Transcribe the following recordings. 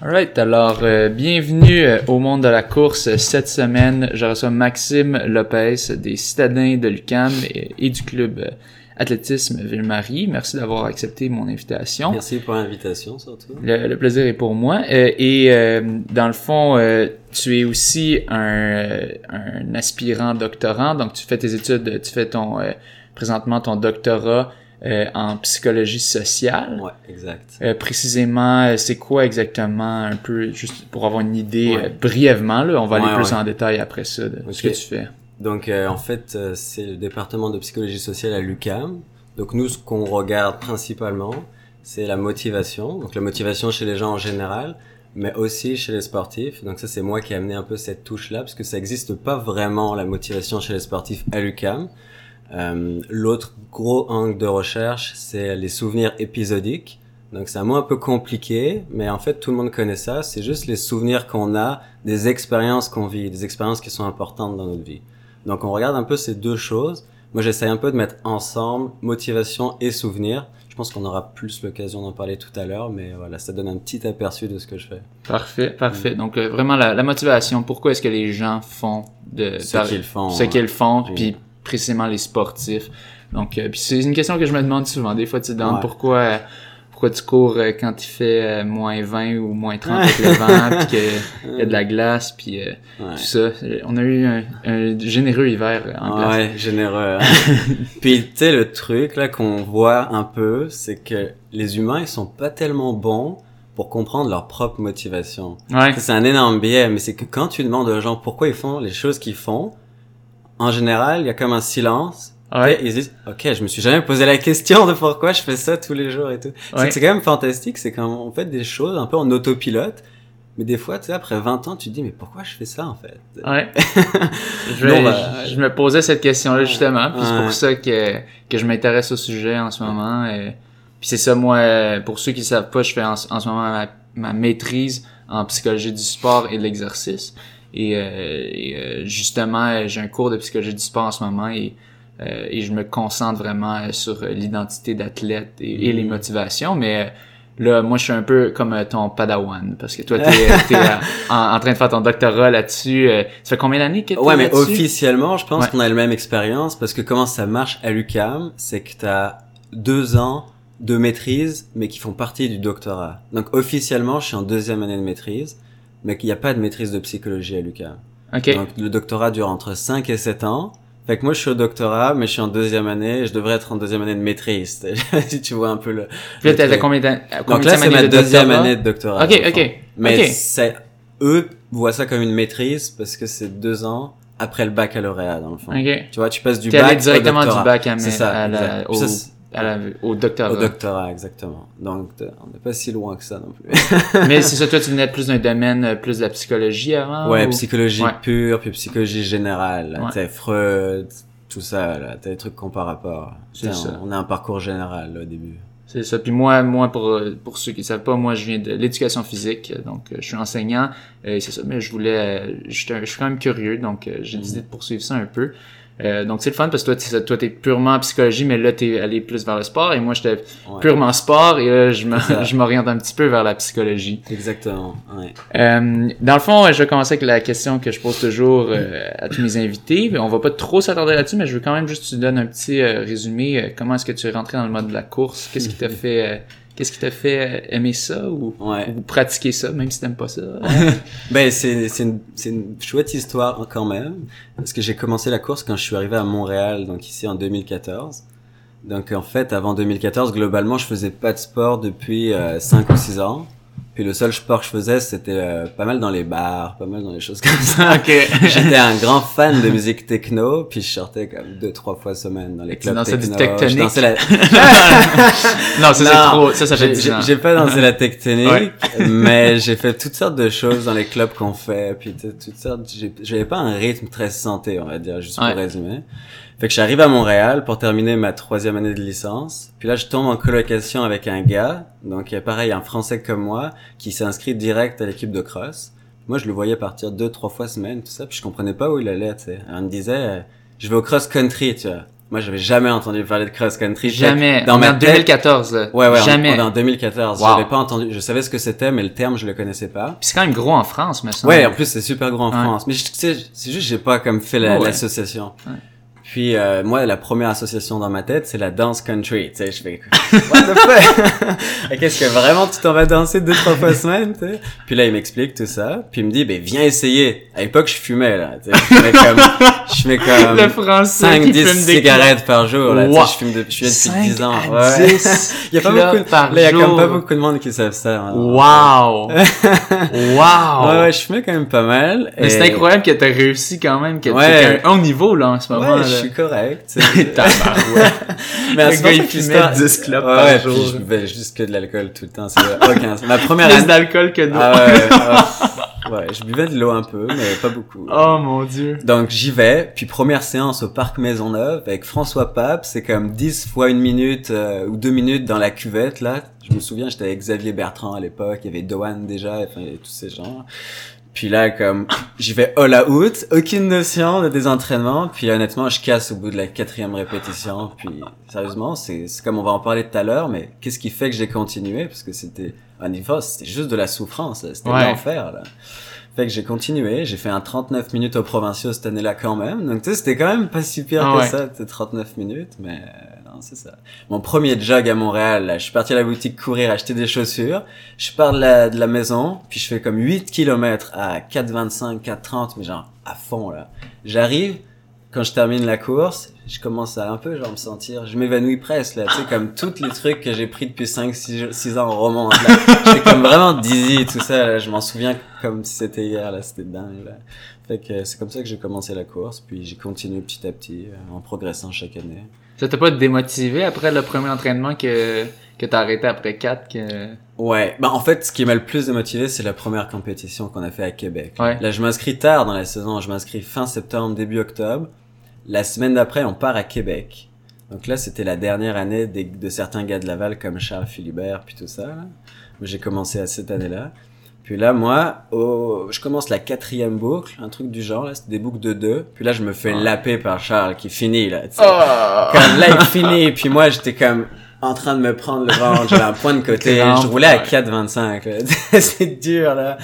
Alright, alors euh, bienvenue euh, au monde de la course. Cette semaine, je reçois Maxime Lopez des Citadins de l'UCAM et, et du club euh, Athlétisme Ville-Marie. Merci d'avoir accepté mon invitation. Merci pour l'invitation surtout. Le, le plaisir est pour moi. Euh, et euh, dans le fond, euh, tu es aussi un, un aspirant doctorant, donc tu fais tes études, tu fais ton euh, présentement ton doctorat euh, en psychologie sociale. Ouais, exact. Euh, précisément, euh, c'est quoi exactement, un peu, juste pour avoir une idée Ouais. euh, brièvement, là, on va aller plus en détail après ça, de ce que tu fais. Donc euh, en fait, euh, c'est le département de psychologie sociale à l'UCAM. Donc nous, ce qu'on regarde principalement, c'est la motivation. Donc la motivation chez les gens en général, mais aussi chez les sportifs. Donc ça, c'est moi qui ai amené un peu cette touche-là, parce que ça n'existe pas vraiment la motivation chez les sportifs à l'UCAM. Euh, L'autre gros angle de recherche, c'est les souvenirs épisodiques. Donc c'est un mot un peu compliqué, mais en fait tout le monde connaît ça. C'est juste les souvenirs qu'on a des expériences qu'on vit, des expériences qui sont importantes dans notre vie. Donc on regarde un peu ces deux choses. Moi j'essaie un peu de mettre ensemble motivation et souvenirs. Je pense qu'on aura plus l'occasion d'en parler tout à l'heure, mais voilà, ça donne un petit aperçu de ce que je fais. Parfait, parfait. Donc euh, vraiment la, la motivation, pourquoi est-ce que les gens font de Ce qu'ils font. ce qu'ils font, puis précisément les sportifs. Donc donc, puis c'est une question que je me demande souvent. Des fois, tu te demandes Ouais. pourquoi, euh, pourquoi tu cours euh, quand il fait euh, moins 20 ou moins 30 avec le vent, puis qu'il y a de la glace, puis euh, Ouais. tout ça. Euh, On a eu un, un généreux hiver euh, en glace. Ouais, généreux. hein. Puis tu sais le truc là qu'on voit un peu, c'est que les humains ils sont pas tellement bons pour comprendre leur propre motivation. Ouais. C'est un énorme biais, mais c'est que quand tu demandes aux gens pourquoi ils font les choses qu'ils font, en général, il y a comme un silence. Ouais. Et ils se disent, ok, je me suis jamais posé la question de pourquoi je fais ça tous les jours et tout. C'est Ouais. c'est quand même fantastique, c'est quand on fait des choses un peu en autopilote, mais des fois, tu sais, après 20 ans, tu te dis, mais pourquoi je fais ça en fait? Ouais. je, va- je me posais cette question-là justement, puis c'est pour ça que, que je m'intéresse au sujet en ce moment. Et, puis c'est ça, moi, pour ceux qui savent pas, je fais en, en ce moment ma, ma maîtrise en psychologie du sport et de l'exercice. Et, euh, et, euh, justement, euh, j'ai un cours de psychologie du sport en ce moment et, euh, et je me concentre vraiment sur l'identité d'athlète et, et les Mhm. motivations. Mais Là, moi, je suis un peu comme ton padawan, parce que toi, t'es es en, en train de faire ton doctorat là-dessus. ça fait combien d'années que t'es Ouais, mais officiellement, je pense Ouais. qu'on a la même expérience parce que comment ça marche à l'UCAM, c'est que t'as deux ans de maîtrise, mais qui font partie du doctorat. Donc officiellement, je suis en deuxième année de maîtrise, mais qu'il n'y a pas de maîtrise de psychologie à l'UCAM. Ok. Donc le doctorat dure entre 5 et 7 ans. Fait que moi je suis au doctorat, mais je suis en deuxième année, je devrais être en deuxième année de maîtrise. si tu vois un peu le. Puis là, t'as combien d'années Donc là c'est ma de deuxième doctorat? année de doctorat. Ok, ok. Mais c'est eux voient ça comme une maîtrise parce que c'est deux ans après le baccalauréat dans le fond. Ok. Tu vois, tu passes du bac directement au du doctorat. bac à, C'est ça, à la, au, ça, à la- au doctorat. Au doctorat, exactement. Donc, on n'est pas si loin que ça non plus. Mais c'est ça, toi, tu venais plus d'un domaine, euh, plus de la psychologie avant? ouais, ou- psychologie Ouais. pure, puis psychologie générale. Ouais. Sais, Freud, tout ça, là. T'as des trucs qu'on par rapport. C'est Tu sais, ça. On, on a un parcours général, là, au début. C'est ça. Puis moi, moi pour euh, pour ceux qui savent pas, moi je viens de l'éducation physique, donc euh, je suis enseignant. et c'est ça. Mais je voulais, je suis quand même curieux, donc j'ai décidé de poursuivre ça un peu. Euh, donc c'est le fun parce que toi, toi t'es purement en psychologie, mais là t'es allé plus vers le sport et moi j'étais Ouais. purement sport et là je m'oriente un petit peu vers la psychologie. Exactement, ouais. Euh, dans le fond, je vais commencer avec la question que je pose toujours euh, à tous mes invités. On va pas trop s'attarder là-dessus, mais je veux quand même juste que tu donnes un petit résumé. Comment est-ce que tu es rentré dans le mode de la course? Qu'est-ce qui t'a fait euh, Qu'est-ce qui t'a fait euh, aimer ça ou, Ouais. ou pratiquer ça, même si t'aimes pas ça? Ben, c'est, c'est une, c'est une chouette histoire quand même. Parce que j'ai commencé la course quand je suis arrivé à Montréal, donc ici en 2014. Donc en fait, avant 2014, globalement, je faisais pas de sport depuis euh, 5 ou 6 ans. Puis le seul sport que je faisais, c'était euh, pas mal dans les bars, pas mal dans les choses comme ça. Ok. J'étais un grand fan de musique techno, puis je sortais comme deux, trois fois semaine dans les Tu clubs du techno. tectonique? Je dansais la... non, ça c'est trop. Ça, ça fait J'ai- 10 J'ai ans. j'ai pas dansé la tectonique, Ouais. mais j'ai fait toutes sortes de choses dans les clubs qu'on fait, puis tu toutes sortes. J'avais pas un rythme très santé, on va dire, juste pour Ouais. résumer. Fait que j'arrive à Montréal pour terminer ma troisième année de licence. Puis là, je tombe en colocation avec un gars, donc pareil un Français comme moi, qui s'est inscrit direct à l'équipe de cross. Moi, je le voyais partir deux, trois fois semaine, tout ça, puis je comprenais pas où il allait, tu sais. Alors, il me disait, euh, je vais au cross country, tu vois. Moi, j'avais jamais entendu parler de cross country. Jamais. Dans On est ma en tête- 2014, là. Ouais, ouais, Jamais. On, on est en 2014. Wow. J'avais pas entendu. Je savais ce que c'était, mais le terme, je le connaissais pas. Puis c'est quand même gros en France, mais ça. Ouais, en plus, c'est super gros en Ouais. France. Mais tu sais, c'est juste, j'ai pas comme fait la- Ouais. Puis, euh, moi, la première association dans ma tête, c'est la dance country. Tu sais, je fais, what the fuck? Qu'est-ce que vraiment tu t'en vas danser deux, trois fois semaine, tu sais? Puis là, il m'explique tout ça. Puis il me dit, ben, viens essayer. À l'époque, je fumais, là. Tu sais, je fumais comme, je fumais comme Le français 5, qui 10 fume des cigarettes par jour, là. Tu Wow. je fume depuis, je fume depuis 10 5 ans. à Ouais. 10 Il y a pas beaucoup, par là, il y a quand même pas beaucoup de monde qui savent ça. hein. Wow! wow! Ouais, ouais, je fumais quand même pas mal. Mais c'est Et- incroyable que t'as réussi quand même, que Ouais. à un haut niveau, là, en ce moment, Ouais, là. je suis correct. tu. Mais c'est gars, pas il fumait l'histoire- 10 clopes ouais, par ouais, jour. puis je buvais juste que de l'alcool tout le temps. C'est aucun. Ma première Plus année. d'alcool que d'eau. Je buvais de l'eau un peu, mais pas beaucoup. Oh mon dieu. Donc j'y vais, puis première séance au parc Maisonneuve avec François Pape, c'est comme 10 fois une minute euh, ou deux minutes dans la cuvette là. Je me souviens, j'étais avec Xavier Bertrand à l'époque, il y avait Doane déjà, enfin il y avait tous ces gens. Puis là comme j'y vais all out, aucune notion de des entraînements, puis honnêtement je casse au bout de la quatrième répétition. Puis sérieusement, c'est c'est comme on va en parler tout à l'heure, mais qu'est-ce qui fait que j'ai continué? Parce que c'était un niveau, c'était juste de la souffrance, c'était Ouais. l'enfer là. Fait que j'ai continué, j'ai fait un 39 minutes aux provinciaux cette année-là quand même. Donc tu sais, c'était quand même pas si pire Ah que ouais. ça, c'était 39 minutes, mais non, c'est ça. Mon premier jog à Montréal, là, je suis parti à la boutique courir, acheter des chaussures. Je pars de la, de la maison, puis je fais comme 8 km à 4,25, 4,30, mais genre à fond là. J'arrive, quand je termine la course, je commence à un peu genre me sentir, je m'évanouis presque là, tu sais, comme tous les trucs que j'ai pris depuis 5, 6, ans remontent là. J'étais comme vraiment dizzy, tout ça, là. je m'en souviens comme si c'était hier là, c'était dingue là. Fait que c'est comme ça que j'ai commencé la course, puis j'ai continué petit à petit, euh, en progressant chaque année. Ça t'a pas démotivé après le premier entraînement que, que t'as arrêté après 4 que... Ouais, bah en fait, ce qui m'a le plus démotivé, c'est la première compétition qu'on a fait à Québec. Ouais. Là, je m'inscris tard dans la saison, je m'inscris fin septembre, début octobre. La semaine d'après, on part à Québec. Donc là, c'était la dernière année des- de certains gars de Laval comme Charles Philibert, puis tout ça. Là. J'ai commencé à cette année-là. Puis là, moi, au... je commence la quatrième boucle, un truc du genre, là, c'était des boucles de deux. Puis là, je me fais Ouais. laper par Charles, qui finit, là. Oh! Comme là, il finit, puis moi, j'étais comme en train de me prendre le ventre, j'avais un point de côté, je roulais à ouais. 4,25, là. c'est dur, là.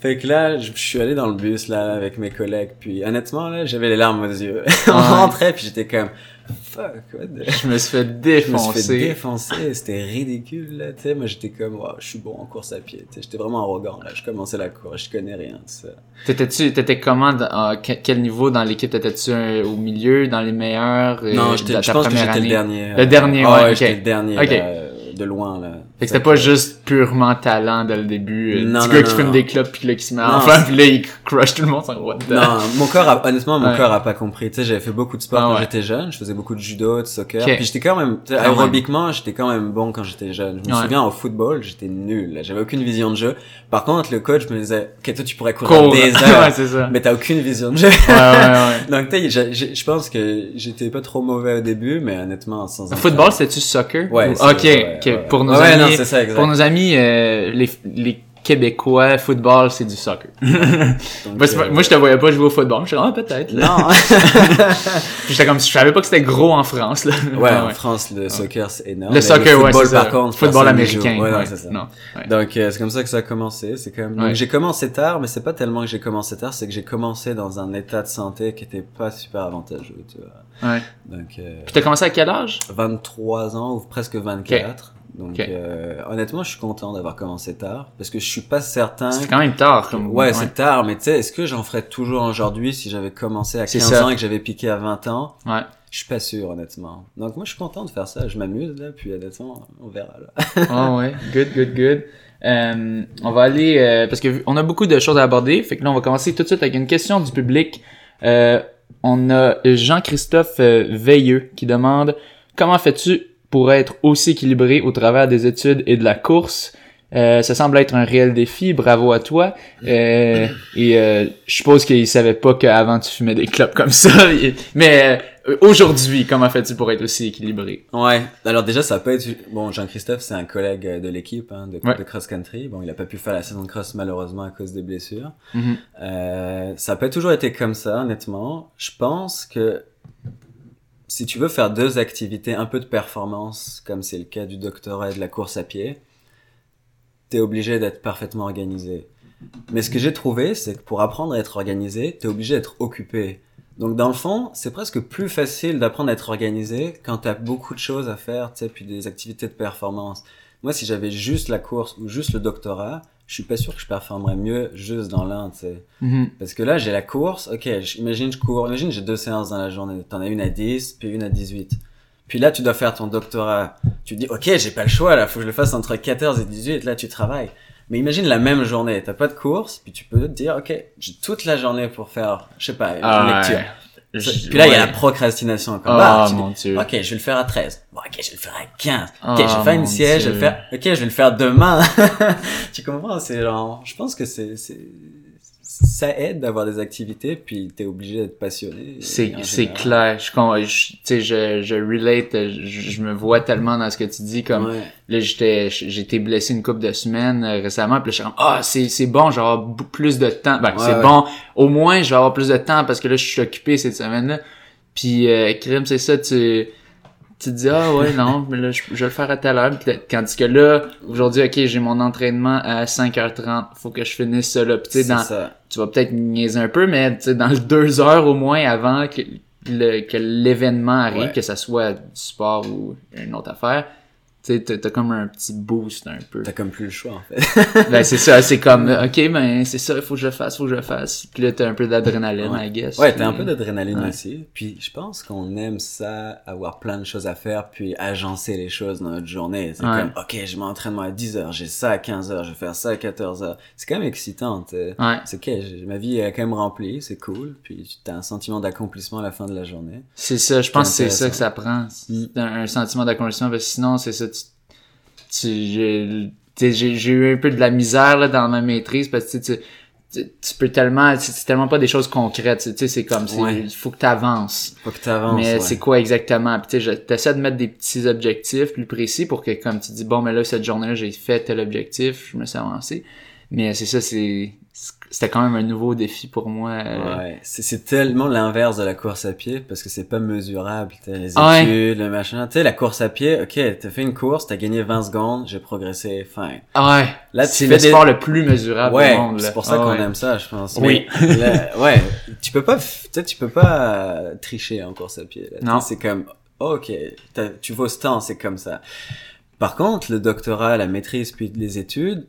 Fait que là, je suis allé dans le bus, là, avec mes collègues, puis honnêtement, là, j'avais les larmes aux yeux. On Ouais. rentrait, puis j'étais comme, fuck, what the... Je me suis fait Je me suis fait défoncer. défoncer, c'était ridicule, là, tu sais. Moi, j'étais comme, wow, je suis bon en course à pied. J'étais vraiment arrogant, là. Je commençais la course, je connais rien. T'étais-tu, t'étais comment, que- quel niveau dans l'équipe? T'étais-tu au milieu, dans les meilleurs? euh, Non, je pense que j'étais le dernier. Le dernier, Ah ouais, j'étais le dernier, Ok. là, de loin, là. Fait que c'était pas juste purement talent dès le début. euh, Non, non, gars non, qui fume des clubs puis là qui se met en puis là il crush tout le monde sans Non, mon corps a, honnêtement, mon Ouais. corps a pas compris. Tu sais, j'avais fait beaucoup de sport Ah quand ouais. j'étais jeune. Je faisais beaucoup de judo, de soccer. Ok. Puis j'étais quand même, aérobiquement, j'étais quand même bon quand j'étais jeune. Je me Ouais. souviens au football, j'étais nul. là. J'avais aucune vision de jeu. Par contre, le coach me disait, ok, toi, tu pourrais courir Cool. des heures. ça. mais t'as aucune vision de jeu. Donc, tu sais, je pense que j'étais pas trop mauvais au début, mais honnêtement, sans Football, c'était-tu soccer? Ouais. Ok, ouais, ouais. Pour nos Ouais, amis, non, c'est ça, exact. pour nos amis, euh, les, les Québécois, football, c'est du soccer. Donc, Moi, euh, moi, je te voyais pas jouer au football. Je suis ah, peut-être. Non. J'étais comme, je savais pas que c'était gros en France, là. ouais, en France, le soccer, c'est énorme. Le Mais soccer, ouais, football, ça. par contre, football américain. Ouais, non, ouais. c'est ça. Non. ouais. Donc euh, c'est comme ça que ça a commencé. C'est quand même. Ouais. j'ai commencé tard, mais c'est pas tellement que j'ai commencé tard, c'est que j'ai commencé dans un état de santé qui était pas super avantageux. Tu vois. Ouais. Donc euh, Puis t'as commencé à quel âge? 23 ans ou presque 24. Donc euh, honnêtement, je suis content d'avoir commencé tard parce que je suis pas certain. C'est quand même tard. Comme... Ouais, c'est tard, mais tu sais, est-ce que j'en ferais toujours aujourd'hui si j'avais commencé à C'est 15 ça. ans et que j'avais piqué à 20 ans? Ouais. Je suis pas sûr, honnêtement. Donc moi, je suis content de faire ça. Je m'amuse là, puis honnêtement, on verra là. Ah ouais, good, good, good. Euh, on va aller euh, parce que on a beaucoup de choses à aborder, fait que là on va commencer tout de suite avec une question du public. Euh, on a Jean-Christophe euh, Veilleux qui demande comment fais-tu pour être aussi équilibré au travers des études et de la course. Euh, ça semble être un réel défi, bravo à toi. Euh, et euh, je suppose qu'il savait pas qu'avant tu fumais des clopes comme ça. Mais euh, aujourd'hui, comment fais-tu pour être aussi équilibré? Ouais. Alors déjà, ça peut être bon. Jean-Christophe, c'est un collègue euh, de l'équipe hein, de, Ouais. de cross country. Bon, il a pas pu faire la saison de cross malheureusement à cause des blessures. Mhm. Euh, ça pas toujours été comme ça, honnêtement. Je pense que si tu veux faire deux activités, un peu de performance, comme c'est le cas du doctorat et de la course à pied, t'es obligé d'être parfaitement organisé. Mais ce que j'ai trouvé, c'est que pour apprendre à être organisé, t'es obligé d'être occupé. Donc dans le fond, c'est presque plus facile d'apprendre à être organisé quand t'as beaucoup de choses à faire, tu sais, puis des activités de performance. Moi, si j'avais juste la course ou juste le doctorat, je suis pas sûr que je performerais mieux juste dans l'un, tu sais. Mhm. Parce que là, j'ai la course, ok, imagine je cours, imagine j'ai deux séances dans la journée, t'en as une à 10, puis une à 18. Puis là, tu dois faire ton doctorat. Tu te dis, ok, j'ai pas le choix, là, faut que je le fasse entre 14 et 18, là, tu travailles. Mais imagine la même journée, t'as pas de course, puis tu peux te dire, ok, j'ai toute la journée pour faire, je sais pas, une Ah, lecture. ouais. Je- Puis là, il y a la procrastination encore. Ah, Bah, dis, mon dieu. Ok, je vais le faire à 13. Bon, ok, je vais le faire à 15. Ok, Ah, je vais faire une siège, je vais le faire. Ok, je vais le faire demain. tu comprends? C'est genre, je pense que c'est, c'est, ça aide d'avoir des activités, puis t'es obligé d'être passionné. C'est, c'est clair. Je, je, tu sais, je, je relate, je, je me vois tellement dans ce que tu dis, comme, Ouais. là, j'étais, j'ai été blessé une couple de semaines euh, récemment, puis là, je suis comme, ah, c'est, c'est bon, j'ai avoir bou- plus de temps. Ben, Ouais, c'est ouais. bon. Au moins, je vais avoir plus de temps parce que là, je suis occupé cette semaine-là. Puis, euh, crime, c'est ça, tu, tu te dis, ah ouais, non, mais là, je, je vais le faire à telle heure. Tandis que là, aujourd'hui, ok, j'ai mon entraînement à 5h30. Faut que je finisse ça, là. Tu dans, ça. tu vas peut-être niaiser un peu, mais tu sais, dans deux heures au moins avant que le- que l'événement arrive, Ouais. que ça soit du sport ou une autre affaire, tu sais, t'as comme un petit boost un peu. T'as comme plus le choix, en fait. ben c'est ça, c'est comme, ok, ben c'est ça, il faut que je le fasse, faut que je le fasse. Puis là, t'as un peu d'adrénaline, Ouais. I guess. Ouais, puis- t'as un peu d'adrénaline Ouais. aussi. Puis je pense qu'on aime ça, avoir plein de choses à faire, puis agencer les choses dans notre journée. C'est Ouais. comme, ok, j'ai mon entraînement à 10 heures, j'ai ça à 15 heures, je vais faire ça à 14 heures. C'est quand même excitant. t'sais. Ouais. C'est ok, ma vie est quand même remplie, c'est cool. Puis t'as un sentiment d'accomplissement à la fin de la journée. C'est ça, je pense que c'est ça que ça prend. C'est un, un sentiment d'accomplissement, parce que sinon, c'est ça, tu, j'ai, tu j'ai, j'ai eu un peu de la misère, là, dans ma maîtrise, parce que, tu tu, tu, tu peux tellement, c'est tellement pas des choses concrètes, tu sais, c'est comme, Ouais. il faut que t'avances. Faut que t'avances. Mais ouais. c'est quoi exactement? Puis tu t'essaies de mettre des petits objectifs plus précis pour que, comme tu dis, bon, mais là, cette journée-là, j'ai fait tel objectif, je me suis avancé. Mais c'est ça, c'est, c'était quand même un nouveau défi pour moi. euh, Ouais, c'est tellement l'inverse de la course à pied parce que c'est pas mesurable. T'as les Ouais. études, le machin. Tu sais, la course à pied, ok, t'as fait une course, t'as gagné 20 secondes, j'ai progressé, fine. Ah ouais. Là, c'est le des- sport le plus mesurable Ouais, au monde. c'est pour ça Ah qu'on ouais. aime ça, je pense. Oui. Mais, là, ouais, tu peux pas, tu tu peux pas euh, tricher en course à pied. là. Non. C'est comme, ok, tu vaux ce temps, c'est comme ça. Par contre, le doctorat, la maîtrise, puis les études,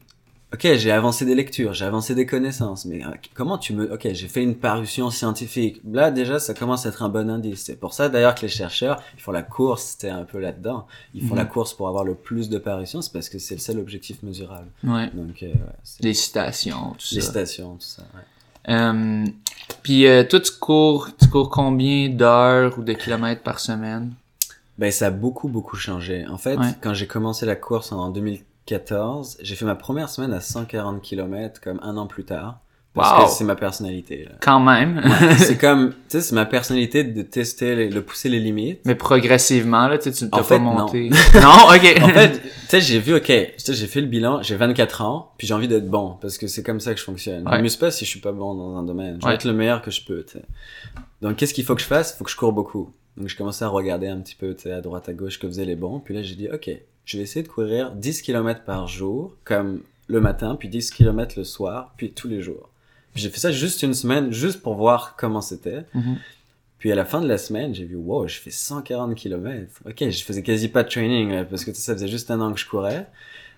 ok, j'ai avancé des lectures, j'ai avancé des connaissances, mais euh, comment tu me, ok, j'ai fait une parution scientifique. Là, déjà, ça commence à être un bon indice. C'est pour ça, d'ailleurs, que les chercheurs, ils font la course, c'était un peu là-dedans. Ils font Mhm. la course pour avoir le plus de parutions, c'est parce que c'est le seul objectif mesurable. Ouais. Donc, euh, ouais, Les citations, tout les ça. stations, tout ça, ouais. Euh, puis euh, toi, tu cours, tu cours combien d'heures ou de kilomètres par semaine? Ben, ça a beaucoup, beaucoup changé. En fait, Ouais. quand j'ai commencé la course en 2014, j'ai fait ma première semaine à 140 km comme un an plus tard. Parce Wow. que c'est ma personnalité. là. Quand même. Ouais, c'est comme, tu sais, c'est ma personnalité de tester, les- de pousser les limites. Mais progressivement, là, tu sais, tu t'as pas non. monté. Non, ok. En fait, tu sais, j'ai vu, ok, tu sais, j'ai fait le bilan, j'ai 24 ans, puis j'ai envie d'être bon, parce que c'est comme ça que je fonctionne. Ouais. Je m'amuse pas si je suis pas bon dans un domaine. Je Ouais. vais être le meilleur que je peux, tu sais. Donc, qu'est-ce qu'il faut que je fasse? Il faut que je cours beaucoup. Donc, je commençais à regarder un petit peu, tu sais, à droite, à gauche, que faisaient les bons. Puis là, j'ai dit, ok, je vais essayer de courir 10 km par jour, comme le matin, puis 10 km le soir, puis tous les jours. J'ai fait ça juste une semaine, juste pour voir comment c'était. Mhm. Puis à la fin de la semaine, j'ai vu, wow, je fais 140 km. Ok, je faisais quasi pas de training, parce que ça faisait juste un an que je courais.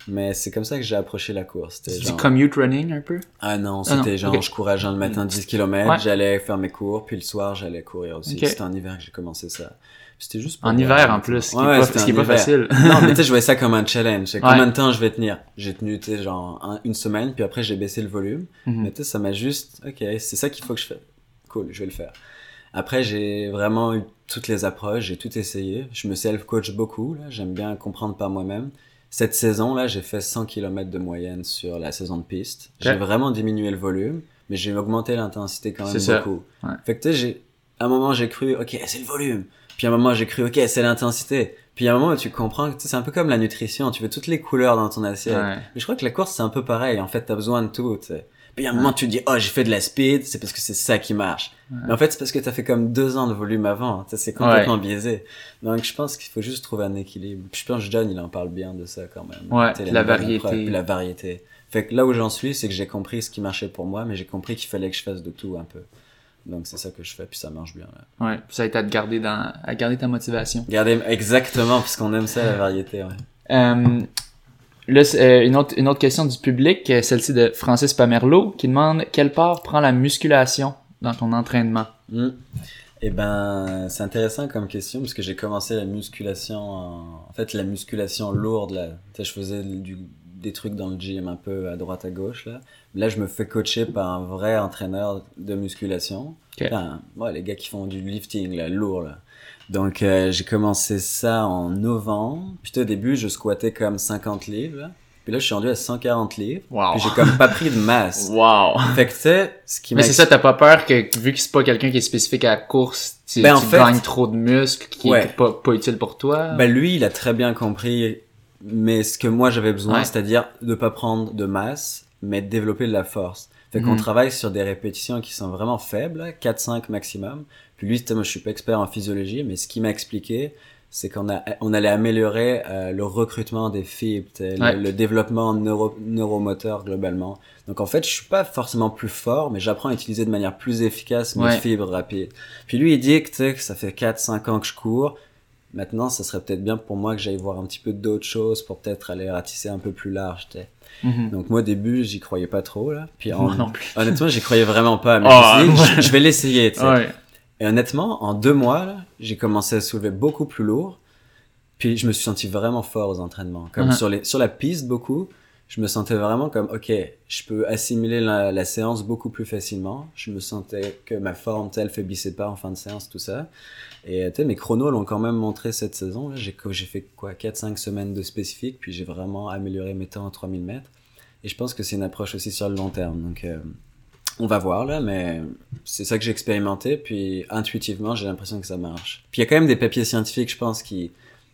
Mais c'est comme ça que j'ai approché la course. C'était genre... commute running un peu? Ah non, Ah c'était genre, ok. je courais genre le matin 10 km, Ouais. j'allais faire mes cours, puis le soir, j'allais courir aussi. C'était en hiver que j'ai commencé ça. C'était juste pour En voir, hiver, en plus, ce qui Ouais, est pas, c'était ce qui est pas facile. non, mais tu sais, je voyais ça comme un challenge. C'est Ouais. Combien de temps je vais tenir? J'ai tenu, tu sais, genre un- une semaine, puis après j'ai baissé le volume. Mhm. Mais tu sais, ça m'a juste, ok, c'est ça qu'il faut que je fasse. Cool, je vais le faire. Après, j'ai vraiment eu toutes les approches, j'ai tout essayé. Je me self-coach beaucoup, là. J'aime bien comprendre par moi-même. Cette saison-là, j'ai fait 100 km de moyenne sur la saison de piste. J'ai vraiment diminué le volume, mais j'ai augmenté l'intensité quand même C'est ça. beaucoup. Ouais. Fait que tu sais, j'ai, à un moment j'ai cru, ok, c'est le volume. Puis à un moment j'ai cru, ok, c'est l'intensité. Puis à un moment tu comprends que c'est un peu comme la nutrition, tu veux toutes les couleurs dans ton assiette. Ouais. Mais je crois que la course c'est un peu pareil. En fait, t'as besoin de tout. tu sais. Puis à un moment tu dis, oh j'ai fait de la speed, c'est parce que c'est ça qui marche. Mais en fait c'est parce que t'as fait comme deux ans de volume avant. C'est complètement biaisé. Donc je pense qu'il faut juste trouver un équilibre. Puis je pense que John il en parle bien de ça quand même. Ouais, la bonne variété. puis la variété. Fait que là où j'en suis, c'est que j'ai compris ce qui marchait pour moi, mais j'ai compris qu'il fallait que je fasse de tout un peu. Donc c'est ça que je fais, puis ça marche bien. Là. Ouais, puis ça a été à te garder dans, à garder ta motivation. Regardez, exactement, parce qu'on aime ça, la variété. Ouais. Euh, là, euh, une autre, une autre question du public, euh, celle-ci de Francis Pamerlo, qui demande quelle part prend la musculation dans ton entraînement? Hmm. Eh ben, c'est intéressant comme question, parce que j'ai commencé la musculation, en... en fait, la musculation lourde, là. Tu sais, je faisais du... des trucs dans le gym un peu à droite à gauche, là. Là, je me fais coacher par un vrai entraîneur de musculation. Ok. Enfin, ouais, les gars qui font du lifting, là, lourd, là. Donc, euh, j'ai commencé ça en novembre. Puis au début, je squattais comme 50 livres, là. Puis là, je suis rendu à 140 livres. Wow. Puis j'ai comme pas pris de masse. Wow! Fait que, tu sais, ce qui Mais m'a c'est ça, t'as pas peur que, vu que c'est pas quelqu'un qui est spécifique à la course, tu, Ben, en tu fait- gagnes trop de muscles qui Ouais. est pas, pas utile pour toi? Bah lui, il a très bien compris, mais ce que moi j'avais besoin, Ouais. c'est-à-dire de pas prendre de masse, mais de développer de la force. Fait qu'on Mhm. travaille sur des répétitions qui sont vraiment faibles, 4-5 maximum. Puis lui, moi je suis pas expert en physiologie, mais ce qu'il m'a expliqué, c'est qu'on a, on allait améliorer euh, le recrutement des Ouais. le, le développement neuro, neuromoteur globalement. Donc en fait, je suis pas forcément plus fort, mais j'apprends à utiliser de manière plus efficace mes Ouais. fibres rapides. Puis lui, il dit que, que ça fait 4-5 ans que je cours. Maintenant, ça serait peut-être bien pour moi que j'aille voir un petit peu d'autres choses pour peut-être aller ratisser un peu plus large, sais. Mhm. Donc moi, au début, j'y croyais pas trop, là. Puis en- non plus. honnêtement, j'y croyais vraiment pas. Mais Oh, je, je vais l'essayer. Ouais. Et honnêtement, en deux mois, j'ai commencé à soulever beaucoup plus lourd. Puis je me suis senti vraiment fort aux entraînements. Comme sur, les, sur la piste, beaucoup, je me sentais vraiment comme, ok, je peux assimiler la, séance beaucoup plus facilement. Je me sentais que ma forme, tu sais, elle faiblissait pas en fin de séance, tout ça. Et tu sais, mes chronos l'ont quand même montré cette saison. J'ai fait quoi, 4-5 semaines de spécifique, puis j'ai vraiment amélioré mes temps à 3000 mètres. Et je pense que c'est une approche aussi sur le long terme. Donc, euh, on va voir là, mais c'est ça que j'ai expérimenté. Puis intuitivement, j'ai l'impression que ça marche. Puis il y a quand même des papiers scientifiques, je pense, qui,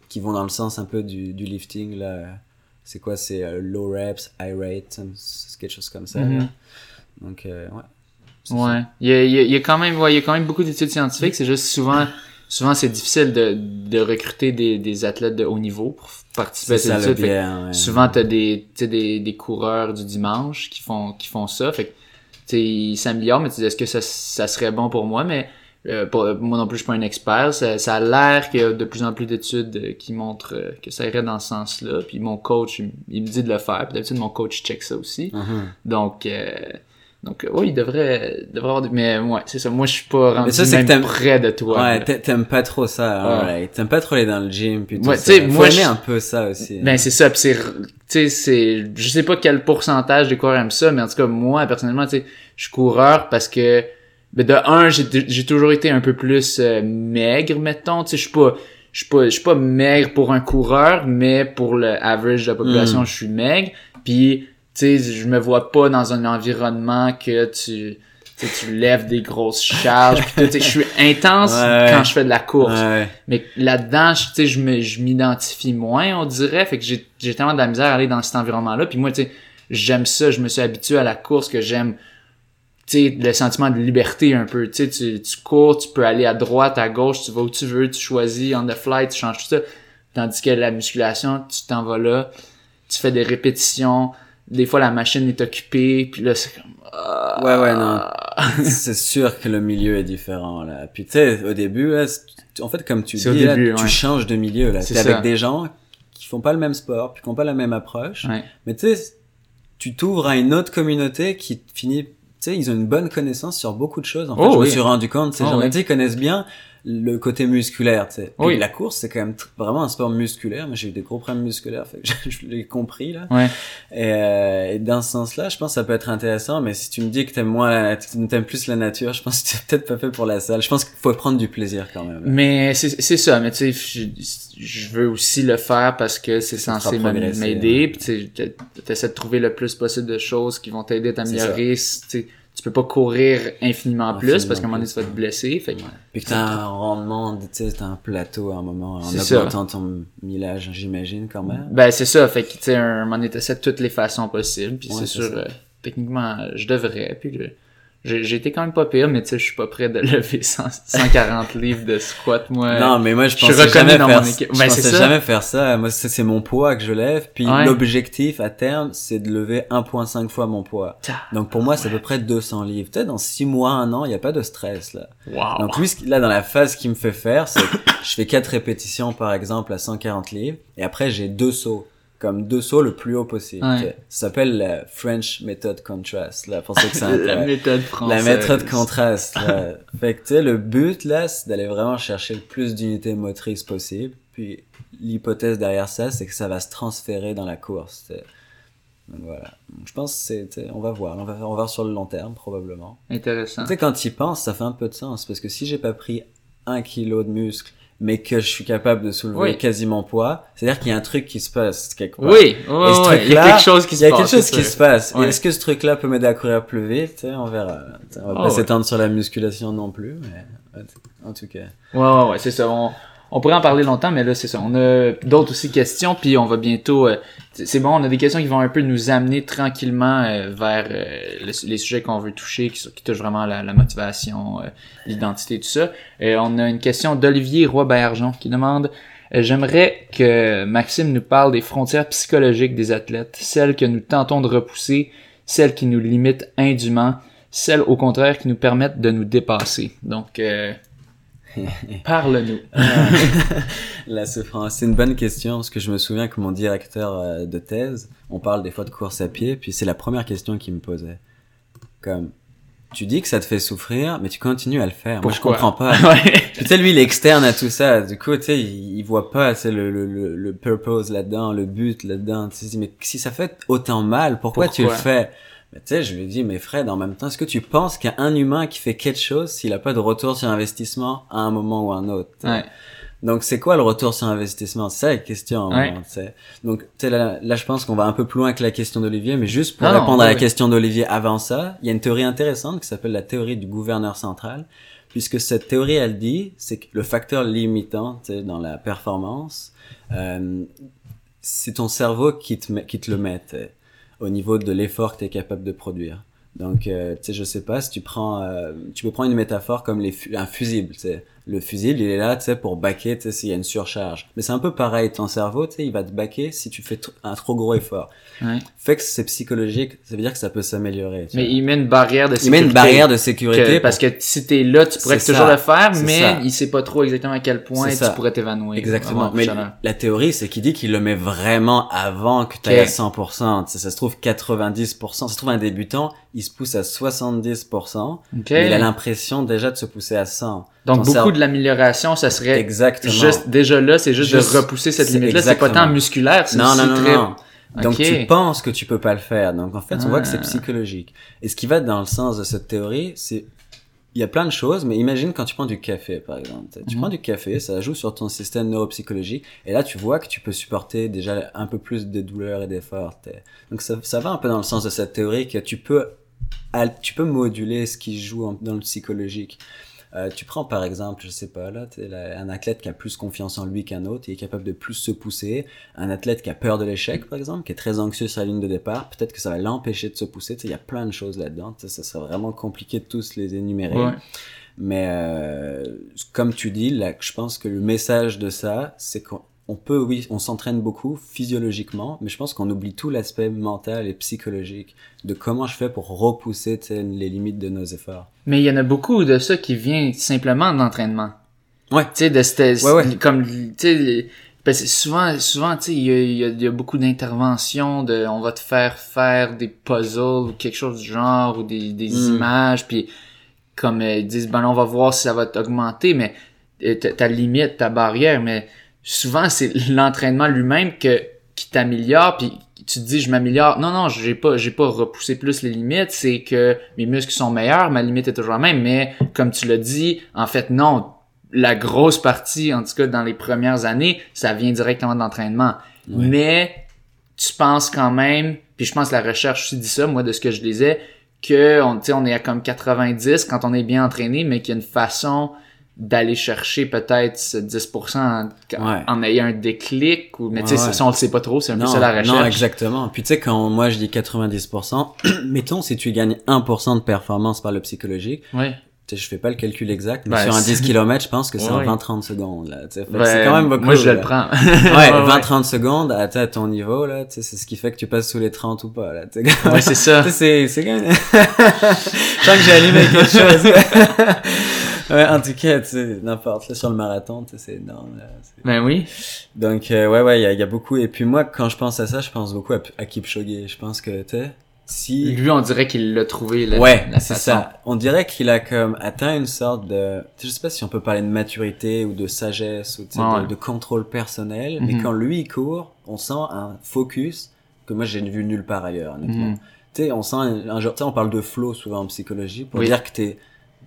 qui vont dans le sens un peu du, du lifting. là. C'est quoi? C'est euh, low reps, high rate, c'est quelque chose comme ça. Mhm. Donc, euh, ouais. Ouais. Il y a, il y a- il y a quand même, ouais, il y a quand même beaucoup d'études scientifiques. C'est juste souvent, souvent c'est difficile de, de recruter des, des athlètes de haut niveau pour participer à ça ces le études. Bien. ouais. Souvent, t'as des, des, des coureurs du dimanche qui font, qui font ça. Fait que, tu sais, ils s'améliorent, mais tu dis, est-ce que ça, ça serait bon pour moi? Mais, euh, pour- moi non plus, je suis pas un expert. Ça, ça a l'air qu'il y a de plus en plus d'études euh, qui montrent euh, que ça irait dans ce sens-là. Puis mon coach, il, il me dit de le faire. Puis d'habitude, mon coach check ça aussi. Mhm. Donc, euh, donc euh, oui, il devrait, devrait avoir des... Mais ouais, c'est ça. Moi, je suis pas rendu ça, c'est même près de toi. Ouais, t'aimes pas trop ça, Ouais. alright. T'aimes pas trop aller dans le gym, puis tout Ouais, ça. tu sais, Faut moi, aimer je- un peu ça aussi. Ben c'est ça, puis c'est, tu sais, c'est, je sais pas quel pourcentage des coureurs aiment ça, mais en tout cas moi personnellement, tu sais, je suis coureur parce que, de un, j'ai, toujours été un peu plus euh, maigre, mettons, tu sais, je suis pas, je suis pas, je suis pas maigre pour un coureur, mais pour le average de la population, Mm. je suis maigre, puis tu sais, je me vois pas dans un environnement que tu, tu sais, tu lèves des grosses charges, puis tu sais, je suis intense Ouais. quand je fais de la course. Ouais. Mais là-dedans, je- tu sais, je me, je m'identifie moins, on dirait. Fait que j'ai, j'ai tellement de la misère à aller dans cet environnement-là. Puis moi, tu sais, j'aime ça. Je me suis habitué à la course que j'aime, sais, le sentiment de liberté un peu. Tu tu, cours, tu peux aller à droite, à gauche, tu vas où tu veux, tu choisis on the fly, tu changes tout ça. Tandis que la musculation, tu t'en vas là, tu fais des répétitions. Des fois, la machine est occupée, puis là, c'est comme... ah. Ouais, ouais, non. c'est sûr que le milieu est différent, là. Puis, tu sais, au début, là, en fait, comme tu dis, là, début, tu changes de milieu, là. T'es avec des gens qui font pas le même sport, puis qui ont pas la même approche. Ouais. Mais tu sais, tu t'ouvres à une autre communauté qui finit, tu sais, ils ont une bonne connaissance sur beaucoup de choses. En fait, Oh, je me suis rendu compte, ces Oh, gens-là, oui. ils connaissent bien le côté musculaire, tu sais. Oui. la course, c'est quand même vraiment un sport musculaire. Moi, j'ai eu des gros problèmes musculaires, fait que je, je l'ai compris, là. Ouais. Et, euh, et dans ce sens-là, je pense que ça peut être intéressant, mais si tu me dis que t'aimes moins la, t'aimes plus la nature, je pense que t'es peut-être pas fait pour la salle. Je pense qu'il faut prendre du plaisir quand même. là. Mais c'est c'est ça, mais tu sais, je, je veux aussi le faire parce que c'est censé m'aider, hein. puis tu sais, t'essaies de trouver le plus possible de choses qui vont t'aider à t'améliorer, tu sais, tu peux pas courir infiniment plus Infiniment parce qu'à un moment donné, tu vas te blesser. Fait que- Puis que t'as un rendement, tu sais, t'as un plateau à un moment, en augmentant ton millage, j'imagine, quand même. Ben, c'est ça. Fait que, tu sais, un moment donné, t'essaies de toutes les façons possibles. Puis Ouais, c'est sûr, euh, techniquement, je devrais. Puis été quand même pas pire, mais tu sais, je suis pas prêt de lever 100 140 livres de squat, moi. Non, mais moi, je je pensais jamais dans faire, mon équipe. je Ben, pensais jamais faire ça. Moi, c'est mon poids que je lève. Puis Ouais. l'objectif à terme, c'est de lever 1.5 fois mon poids. Donc pour moi, c'est à peu près 200 livres. Tu sais, dans 6 mois, un an, il n'y a pas de stress, là. Wow. Donc lui, qui- là, dans la phase qu'il me fait faire, c'est que je fais 4 répétitions, par exemple, à 140 livres. Et après, j'ai deux sauts. Comme deux sauts le plus haut possible. Ouais. Ça s'appelle la French Method Contrast, là, pour ceux que ça la méthode La française. méthode contraste. là. fait que tu sais, le but là, c'est d'aller vraiment chercher le plus d'unités motrices possible. Puis l'hypothèse derrière ça, c'est que ça va se transférer dans la course. Donc voilà. Donc, je pense que c'est, on va voir, on va, on va voir sur le long terme probablement. Intéressant. Tu sais, quand tu y penses, ça fait un peu de sens parce que si j'ai pas pris un kilo de muscle, mais que je suis capable de soulever Oui. quasi mon poids, c'est-à-dire qu'il y a un truc qui se passe quelque part. Oui, ouais, Et ce ouais, il y a quelque chose qui Il se y a passe. quelque chose qui se passe. Ouais. Est-ce que ce truc-là peut m'aider à courir plus vite On verra. On va Ah pas ouais. s'étendre sur la musculation non plus, mais en tout cas. Ouais, ouais, ouais, c'est ça. On, on pourrait en parler longtemps, mais là, c'est ça. On a d'autres aussi questions, puis on va bientôt... euh, c'est bon, on a des questions qui vont un peu nous amener tranquillement euh, vers euh, le- les sujets qu'on veut toucher, qui, touchent vraiment la, motivation, l'identité, tout ça. On a une question d'Olivier Roy-Bergeon qui demande... J'aimerais que Maxime nous parle des frontières psychologiques des athlètes, celles que nous tentons de repousser, celles qui nous limitent indûment, celles au contraire qui nous permettent de nous dépasser. Donc, parle-nous. C'est fran- c'est une bonne question parce que je me souviens que mon directeur euh, de thèse, on parle des fois de course à pied, puis c'est la première question qu'il me posait. Comme, tu dis que ça te fait souffrir, mais tu continues à le faire. Moi, je Pourquoi? comprends pas. ouais. Tu sais, lui, il est externe à tout ça. Du coup, tu sais, il, il voit pas, c'est le, le, le, le purpose là-dedans, le but là-dedans. Tu sais, mais si ça fait autant mal, pourquoi, tu le Pourquoi? fais? Mais tu sais, je lui dis, mais Fred, en même temps, est-ce que tu penses qu'il y a un humain qui fait quelque chose s'il a pas de retour sur investissement à un moment ou à un autre? Ouais. Donc, c'est quoi le retour sur investissement? C'est ça la question. Ouais. tu sais. Donc, là, là, je pense qu'on va un peu plus loin que la question d'Olivier, mais juste pour Non, non, répondre à oui, la oui. question d'Olivier avant ça, il y a une théorie intéressante qui s'appelle la théorie du gouverneur central, puisque cette théorie, elle dit, c'est que le facteur limitant, dans la performance, euh, c'est ton cerveau qui te, met- qui te le met, tu sais, au niveau de l'effort que tu es capable de produire. Donc, euh, tu sais, je sais pas, si tu prends, euh, tu peux prendre une métaphore comme les un fusible, sais. Le fusible, il est là, tu sais, pour baquer, tu sais, s'il y a une surcharge. Mais c'est un peu pareil, ton cerveau, tu sais, il va te baquer si tu fais un trop gros effort. Ouais. Fait que c'est psychologique, ça veut dire que ça peut s'améliorer. tu Mais vois. il met une barrière de il sécurité. met une barrière de que- sécurité. parce que si t'es là, tu pourrais toujours ça. le faire, mais ça. il sait pas trop exactement à quel point C'est ça. tu pourrais t'évanouir. Exactement. Mais la théorie, c'est qu'il dit qu'il le met vraiment avant que tu ailles Ok. à 100%. Tu sais, ça se trouve 90%. Ça se trouve un débutant, il se pousse à 70%. Ok. Mais il a l'impression déjà de se pousser à 100. Donc Ton beaucoup cerveau- de l'amélioration, ça serait Exactement. juste déjà là, c'est juste, Juste- de repousser cette limite-là. C'est pas tant musculaire, c'est non, non, non, très. Donc tu penses que tu peux pas le faire. Donc en fait, on voit que c'est Ah. psychologique. Et ce qui va dans le sens de cette théorie, c'est il y a plein de choses, mais imagine quand tu prends du café, par exemple. Tu Mhm. prends du café, ça joue sur ton système neuropsychologique, et là, tu vois que tu peux supporter déjà un peu plus de douleur et d'effort. t'es- Donc, ça, ça va un peu dans le sens de cette théorie que tu peux, tu peux moduler ce qui joue dans le psychologique. Euh, tu prends par exemple, je sais pas là, un athlète qui a plus confiance en lui qu'un autre, il est capable de plus se pousser. Un athlète qui a peur de l'échec, par exemple, qui est très anxieux sur la ligne de départ, peut-être que ça va l'empêcher de se pousser. Il y a plein de choses là-dedans. Ça serait vraiment compliqué de tous les énumérer. Ouais. Mais euh, comme tu dis, là, je pense que le message de ça, c'est qu'on on peut, oui, on s'entraîne beaucoup physiologiquement, mais je pense qu'on oublie tout l'aspect mental et psychologique de comment je fais pour repousser les limites de nos efforts. Mais il y en a beaucoup de ça qui vient simplement d'entraînement. Ouais. Tu sais, de cette, Ouais, ouais. comme, tu sais, parce que souvent, souvent, tu sais, il y a, il y a- il y a beaucoup d'interventions de, on va te faire faire des puzzles ou quelque chose du genre ou des, des Mm. images, puis comme euh, ils disent, ben on va voir si ça va t'augmenter, mais euh, ta, ta limite, ta barrière, mais souvent c'est l'entraînement lui-même que qui t'améliore, puis tu te dis je m'améliore. Non, non, j'ai pas, j'ai pas repoussé plus les limites. C'est que mes muscles sont meilleurs, ma limite est toujours la même. Mais comme tu l'as dit, en fait non. La grosse partie, en tout cas dans les premières années, ça vient directement de l'entraînement. Mais tu penses quand même, puis je pense que la recherche aussi dit ça, moi de ce que je lisais, que on, tu sais, on est à comme 90 quand on est bien entraîné, mais qu'il y a une façon d'aller chercher peut-être ce 10% en, Ouais. en ayant un déclic ou mais tu sais Ouais, ça on le sait pas trop c'est un peu non, ça la recherche non, exactement. Puis tu sais, quand moi je dis 90%, mettons si tu gagnes 1% de performance par le psychologique, ouais je fais pas le calcul exact, mais Ben, sur un c'est- 10 km, je pense que c'est en 20-30 secondes, là. Ben, c'est quand même beaucoup. moi je là. le prends Ouais, ouais. 20-30 secondes à, à ton niveau, là, c'est ce qui fait que tu passes sous les 30 ou pas, là. ouais c'est ça c'est, c'est quand même... je sens que j'ai allumé quelque chose. Ouais, en tout cas, tu sais, n'importe, là, sur le marathon, tu sais, c'est énorme, là. Ben oui Donc, euh, ouais, ouais, il y y a beaucoup. Et puis moi, quand je pense à ça, je pense beaucoup à, à Kipchoge. Je pense que, tu sais, si... lui on dirait qu'il l'a trouvé la, ouais, c'est ça. On dirait qu'il a comme atteint une sorte de... Je sais pas si on peut parler de maturité ou de sagesse ou tu sais, Ouais, de, contrôle personnel. Mais Mhm. quand lui, il court, on sent un focus que moi, j'ai vu nulle part ailleurs, honnêtement. Mhm. Tu sais, on sent un, un genre... Tu sais, on parle de flow souvent en psychologie pour Oui. dire que t'es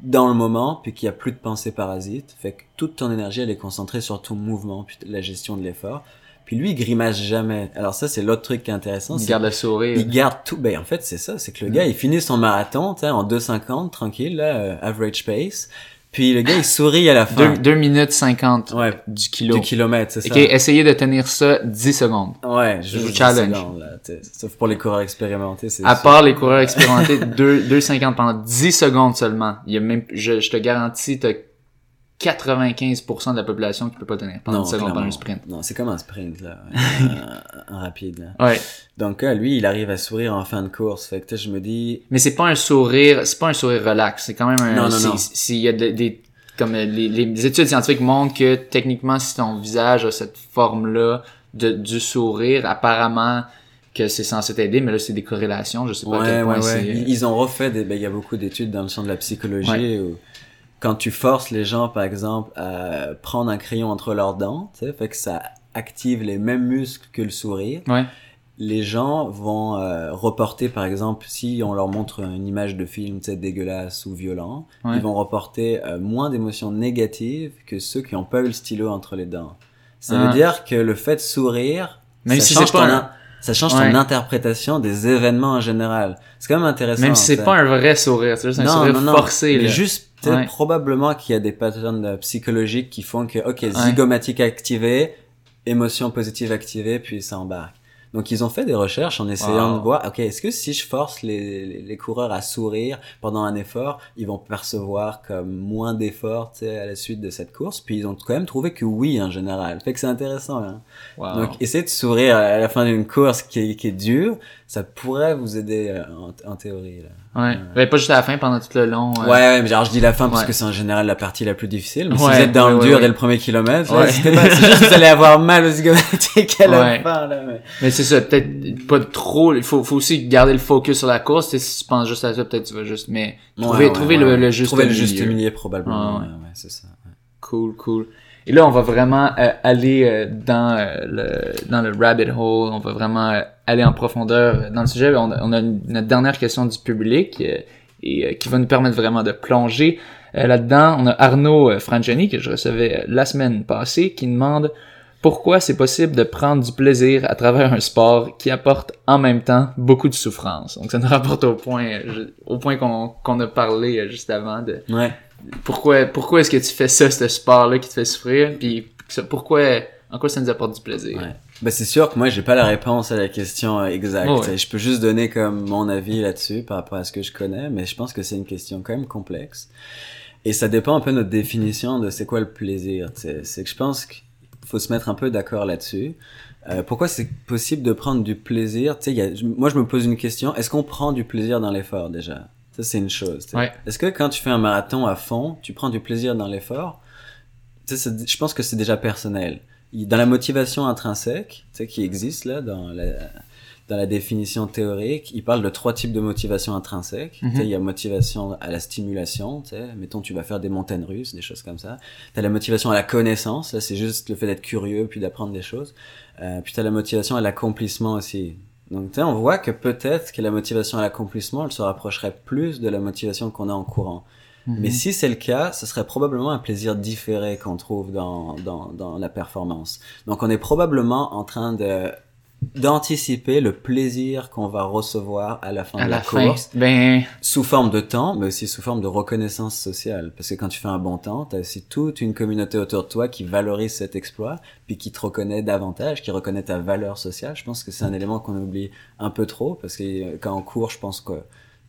dans le moment puis qu'il y a plus de pensée parasite. Fait que toute ton énergie, elle est concentrée sur ton mouvement puis la gestion de l'effort. Puis lui, il grimace jamais. Alors ça, c'est l'autre truc qui est intéressant. il garde le sourire il garde tout. Ben, en fait, c'est ça. C'est que le gars, il finit son marathon, tu en 2,50, tranquille, là, euh, average pace. Puis le gars, il sourit à la fin. 2 minutes 50 Ouais, du kilo du kilomètre, c'est ok ça. essayez de tenir ça 10 secondes Ouais, Je vous 10 challenge. secondes, là. Sauf pour les coureurs expérimentés, c'est À part les coureurs expérimentés, 2 2,50 pendant 10 secondes seulement. Il y a même, je, je te garantis, t'as 95% de la population qui peut pas tenir pendant non, 10 secondes pendant un sprint. Non, c'est comme un sprint, là. un, un rapide, là. Ouais. Donc, là, lui, il arrive à sourire en fin de course. Fait que, je me dis, Mais c'est pas un sourire, c'est pas un sourire relax. C'est quand même un, Non, non, non. S'il y a des, des- comme euh, les, les études scientifiques montrent que techniquement, si ton visage a cette forme-là de, du sourire, apparemment, que c'est censé t'aider, mais là, c'est des corrélations. Je sais pas à Ouais, quel point ouais, ouais. Ils, ont refait des, ben, il y a beaucoup d'études dans le champ de la psychologie où quand tu forces les gens, par exemple, à prendre un crayon entre leurs dents, tu sais, fait que ça active les mêmes muscles que le sourire. Ouais. Les gens vont euh, reporter, par exemple, si on leur montre une image de film, tu sais, dégueulasse ou violent, Ouais. ils vont reporter euh, moins d'émotions négatives que ceux qui n'ont pas eu le stylo entre les dents. Ça Ah. veut dire que le fait de sourire, Même ça si change pas ton un- ça change Ouais. ton interprétation des événements en général. C'est quand même intéressant. Même si c'est pas un vrai sourire, c'est juste un sourire forcé. Mais là. juste, peut-être Ouais. probablement qu'il y a des patterns euh, psychologiques qui font que, ok, zygomatique activé, émotion positive activée, puis ça embarque. Donc ils ont fait des recherches en essayant Wow. de voir, ok, est-ce que si je force les, les, les coureurs à sourire pendant un effort, ils vont percevoir comme moins d'efforts, à la suite de cette course? Puis ils ont quand même trouvé que oui en général. Fait que c'est intéressant. Hein. Wow. Donc, essayer de sourire à la fin d'une course qui est, qui est dure, ça pourrait vous aider euh, en, en théorie. Là. Ouais. Ben, pas juste à la fin, pendant tout le long. Ouais, euh, ouais, mais genre je dis la fin parce Ouais. que c'est en général la partie la plus difficile. Mais si Ouais, vous êtes dans ouais, le ouais, dur ouais. dès le premier kilomètre, Ouais. C'est juste que vous allez avoir mal aux zygomatiques à la Ouais. fin. Là, mais... Mais c'est ça, peut-être pas trop. Il faut, faut aussi garder le focus sur la course. Tu sais, si tu penses juste à ça, peut-être tu vas juste. Mais trouver, Ouais, ouais, trouver ouais, le, ouais. le juste Trouver le juste milieu probablement. Ouais, Ouais, ouais. ouais, c'est ça. ouais. Cool, cool. Et là, on va vraiment euh, aller euh, dans euh, le dans le rabbit hole. On va vraiment euh, aller en profondeur dans le sujet. On a, on a une- notre dernière question du public euh, et euh, qui va nous permettre vraiment de plonger euh, là-dedans. On a Arnaud euh, Frangiani que je recevais euh, la semaine passée qui demande pourquoi c'est possible de prendre du plaisir à travers un sport qui apporte en même temps beaucoup de souffrance. Donc ça nous rapporte au point au point qu'on qu'on a parlé juste avant de Ouais. pourquoi pourquoi est-ce que tu fais ça ce sport là qui te fait souffrir? Puis pourquoi en quoi ça nous apporte du plaisir? Ouais. Bah c'est sûr que moi j'ai pas la réponse à la question euh, exacte. Oh, ouais. Je peux juste donner comme mon avis là-dessus par rapport à ce que je connais, mais je pense que c'est une question quand même complexe. Et ça dépend un peu de notre définition de c'est quoi le plaisir. C'est que je pense qu'il faut se mettre un peu d'accord là-dessus. Euh, pourquoi c'est possible de prendre du plaisir? Tu sais, moi je me pose une question. Est-ce qu'on prend du plaisir dans l'effort déjà? Ça c'est une chose. Ouais. Est-ce que quand tu fais un marathon à fond, tu prends du plaisir dans l'effort? Je pense que c'est déjà personnel. Dans la motivation intrinsèque, tu sais, qui existe là dans la dans la définition théorique, il parle de trois types de motivation intrinsèque. Mhm. Tu sais, il y a motivation à la stimulation, tu sais, mettons tu vas faire des montagnes russes, des choses comme ça. T'as la motivation à la connaissance, là c'est juste le fait d'être curieux puis d'apprendre des choses. Euh, puis t'as la motivation à l'accomplissement aussi. Donc tu sais, on voit que peut-être que la motivation à l'accomplissement, elle se rapprocherait plus de la motivation qu'on a en courant. Mhm. Mais si c'est le cas, ce serait probablement un plaisir différé qu'on trouve dans, dans, dans la performance. Donc on est probablement en train de d'anticiper le plaisir qu'on va recevoir à la fin À de la, la, fin, course, ben, sous forme de temps, mais aussi sous forme de reconnaissance sociale. Parce que quand tu fais un bon temps, tu as aussi toute une communauté autour de toi qui valorise cet exploit, puis qui te reconnaît davantage, qui reconnaît ta valeur sociale. Je pense que c'est un élément qu'on oublie un peu trop, parce que euh, quand on court, je pense que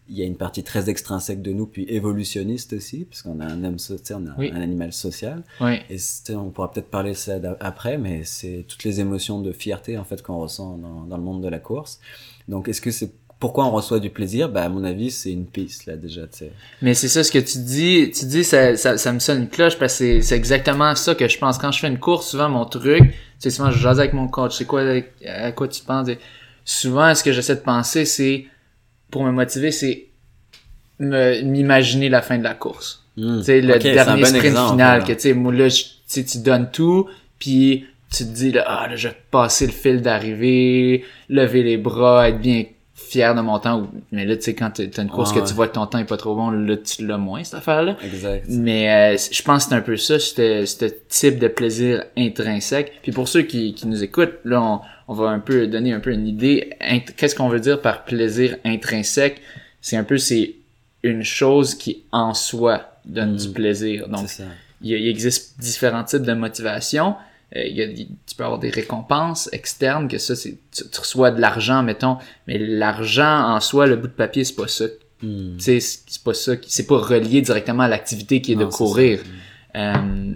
il y a une partie très extrinsèque de nous, puis évolutionniste aussi, parce qu'on a un homme, on a Oui. un animal social. ouais. Et c'est- on pourra peut-être parler de ça après, mais c'est toutes les émotions de fierté en fait qu'on ressent dans, dans le monde de la course. Donc, est-ce que c'est pourquoi on reçoit du plaisir? Bah, à mon avis, c'est une piste là déjà. Tu sais. Mais c'est ça ce que tu dis, tu dis ça, ça, ça me sonne une cloche parce que c'est, c'est exactement ça que je pense quand je fais une course. Souvent mon truc, sais souvent je jase avec mon coach. C'est quoi à quoi tu penses? Et Souvent ce que j'essaie de penser c'est pour me motiver c'est m'imaginer la fin de la course. Tu sais le dernier bon sprint exemple, final que tu sais moi là je- tu donnes tout puis tu te dis là, ah là je vais passer le fil d'arrivée, lever les bras, être bien fier de mon temps mais là tu sais quand t'as une course Ah que ouais. tu vois que ton temps est pas trop bon là tu l'as moins cette affaire là Exact. mais euh, je pense que c'est un peu ça ce type de plaisir intrinsèque puis pour ceux qui, qui nous écoutent là on, on va un peu donner un peu une idée qu'est-ce qu'on veut dire par plaisir intrinsèque? C'est un peu c'est une chose qui en soi donne Mm. du plaisir donc il, existe différents types de motivation. Euh, il y a, tu peux avoir des récompenses externes, que ça, c'est, tu, tu reçois de l'argent, mettons, mais l'argent en soi, le bout de papier, c'est pas ça. Sais, c'est pas ça, c'est pas relié directement à l'activité qui est de Non, courir. ça. Euh,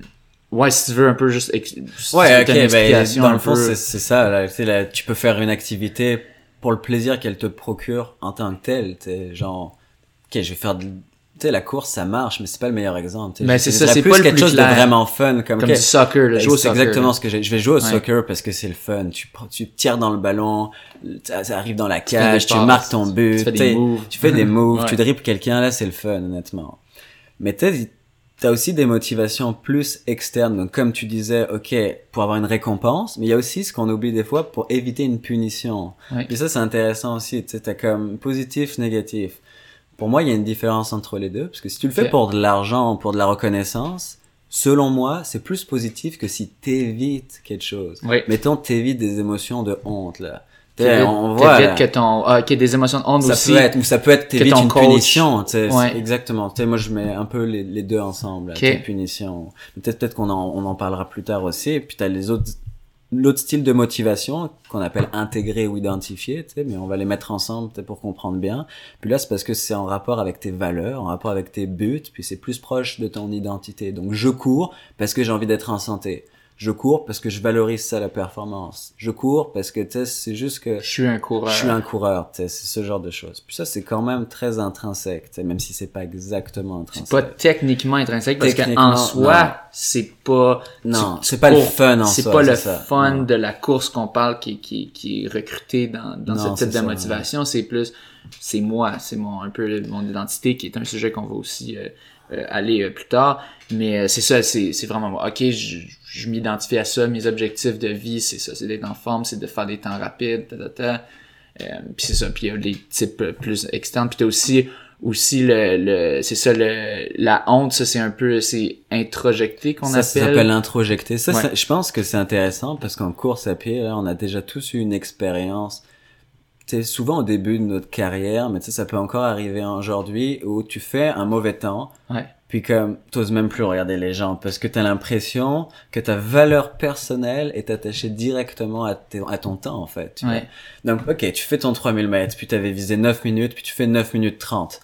ouais, si tu veux un peu juste, si Ouais, tu ok, ben, dans le fond, peu- c'est ça. Là, tu là, tu peux faire une activité pour le plaisir qu'elle te procure en tant que telle. Tu sais, genre, ok, je vais faire de... Tu sais, la course, ça marche, mais c'est pas le meilleur exemple. tu sais. Ben, c'est ça, c'est plus pas quelque plus chose clair. de vraiment fun. Comme, comme ok, du soccer, le au c'est exactement ce que j'ai. Je vais jouer au Ouais. soccer parce que c'est le fun. Tu, tu tires dans le ballon, ça, ça arrive dans la cage, tu marques ton but, tu fais des moves. tu fais des moves, Ouais. tu dribbles quelqu'un, là c'est le fun honnêtement. Mais t'as t'as aussi des motivations plus externes. Donc comme tu disais, ok, pour avoir une récompense, mais il y a aussi ce qu'on oublie des fois pour éviter une punition. Ouais. Et ça c'est intéressant aussi. Tu sais, t'as comme positif, négatif. Pour moi, il y a une différence entre les deux, parce que si tu le fais pour de l'argent, pour de la reconnaissance, selon moi, c'est plus positif que si t'évites quelque chose. Oui. Mettons, t'évites des émotions de honte, là. T'sais, T'évites- on voit, que ton, ah, ok, des émotions de honte ça aussi. peut être, ou ça peut être ton une coach- punition, tu Ouais. exactement. Tu sais, moi, je mets un peu les, les deux ensemble, là, Ok. tu sais, punition. Peut-être, peut-être qu'on en, on en parlera plus tard aussi. Et puis t'as les autres, l'autre style de motivation qu'on appelle intégrer ou sais, mais on va les mettre ensemble pour comprendre bien. Puis là, c'est parce que c'est en rapport avec tes valeurs, en rapport avec tes buts, puis c'est plus proche de ton identité. Donc, je cours parce que j'ai envie d'être en santé. Je cours parce que je valorise ça, la performance. Je cours parce que, tu sais, c'est juste que Je suis un coureur. je suis un coureur, tu sais, c'est ce genre de choses. Puis ça, c'est quand même très intrinsèque, tu sais, même si c'est pas exactement C'est intrinsèque. pas techniquement intrinsèque parce qu'en soi, c'est pas. Non, c'est pas le fun en C'est soi, pas le c'est ça. fun Non. de la course qu'on parle qui, qui, qui est recruté dans, dans Non, ce type c'est de ça, motivation. C'est plus, c'est moi, c'est mon, un peu mon identité qui est un sujet qu'on va aussi euh, euh, aller euh, plus tard. Mais euh, c'est ça, c'est, c'est vraiment moi. Ok, je, je m'identifie à ça. Mes objectifs de vie, c'est ça, c'est d'être en forme, c'est de faire des temps rapides, ta, ta, ta. Euh, puis c'est ça, puis il y a des types plus externes. Puis t'as aussi aussi le, le c'est ça le la honte ça c'est un peu c'est introjecté qu'on ça, ça appelle s'appelle introjecter. Ça, Ouais. ça- je pense que c'est intéressant parce qu'en course à pied, là, on a déjà tous eu une expérience. Tu sais, souvent au début de notre carrière, mais tu sais, ça peut encore arriver aujourd'hui où tu fais un mauvais temps. Ouais. Puis comme, t'oses même plus regarder les gens parce que t'as l'impression que ta valeur personnelle est attachée directement à, ton temps, en fait. tu vois. Ouais. Donc, ok, tu fais ton 3000 mètres, puis t'avais visé 9 minutes, puis tu fais 9 minutes 30.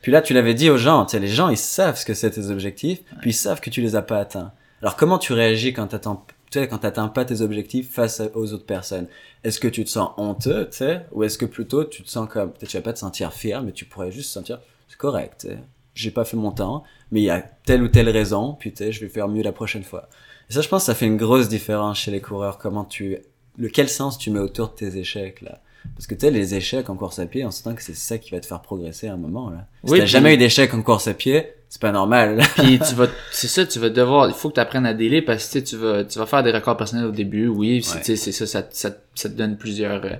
Puis là, tu l'avais dit aux gens, tu sais, les gens, ils savent ce que c'est tes objectifs, puis ils savent que tu les as pas atteints. Alors, comment tu réagis quand t'attends, tu sais, quand t'atteins pas tes objectifs face aux autres personnes? Est-ce que tu te sens honteux, tu sais, ou est-ce que plutôt tu te sens comme, peut-être tu vas pas te sentir fier, mais tu pourrais juste te sentir, c'est correct, tu sais? J'ai pas fait mon temps, mais il y a telle ou telle raison, puis tu sais, je vais faire mieux la prochaine fois. Et ça, je pense, ça fait une grosse différence chez les coureurs, comment tu, le quel sens tu mets autour de tes échecs, là. Parce que tu sais, les échecs en course à pied, on s'entend que c'est ça qui va te faire progresser à un moment, là. Si Oui, t'as puis- jamais eu d'échecs en course à pied, c'est pas normal. Puis tu vas, c'est ça, tu vas devoir, il faut que tu apprennes à délai parce que tu vas, tu vas faire des records personnels au début, oui, c'est, Ouais. c'est ça, ça, ça, ça te donne plusieurs, euh,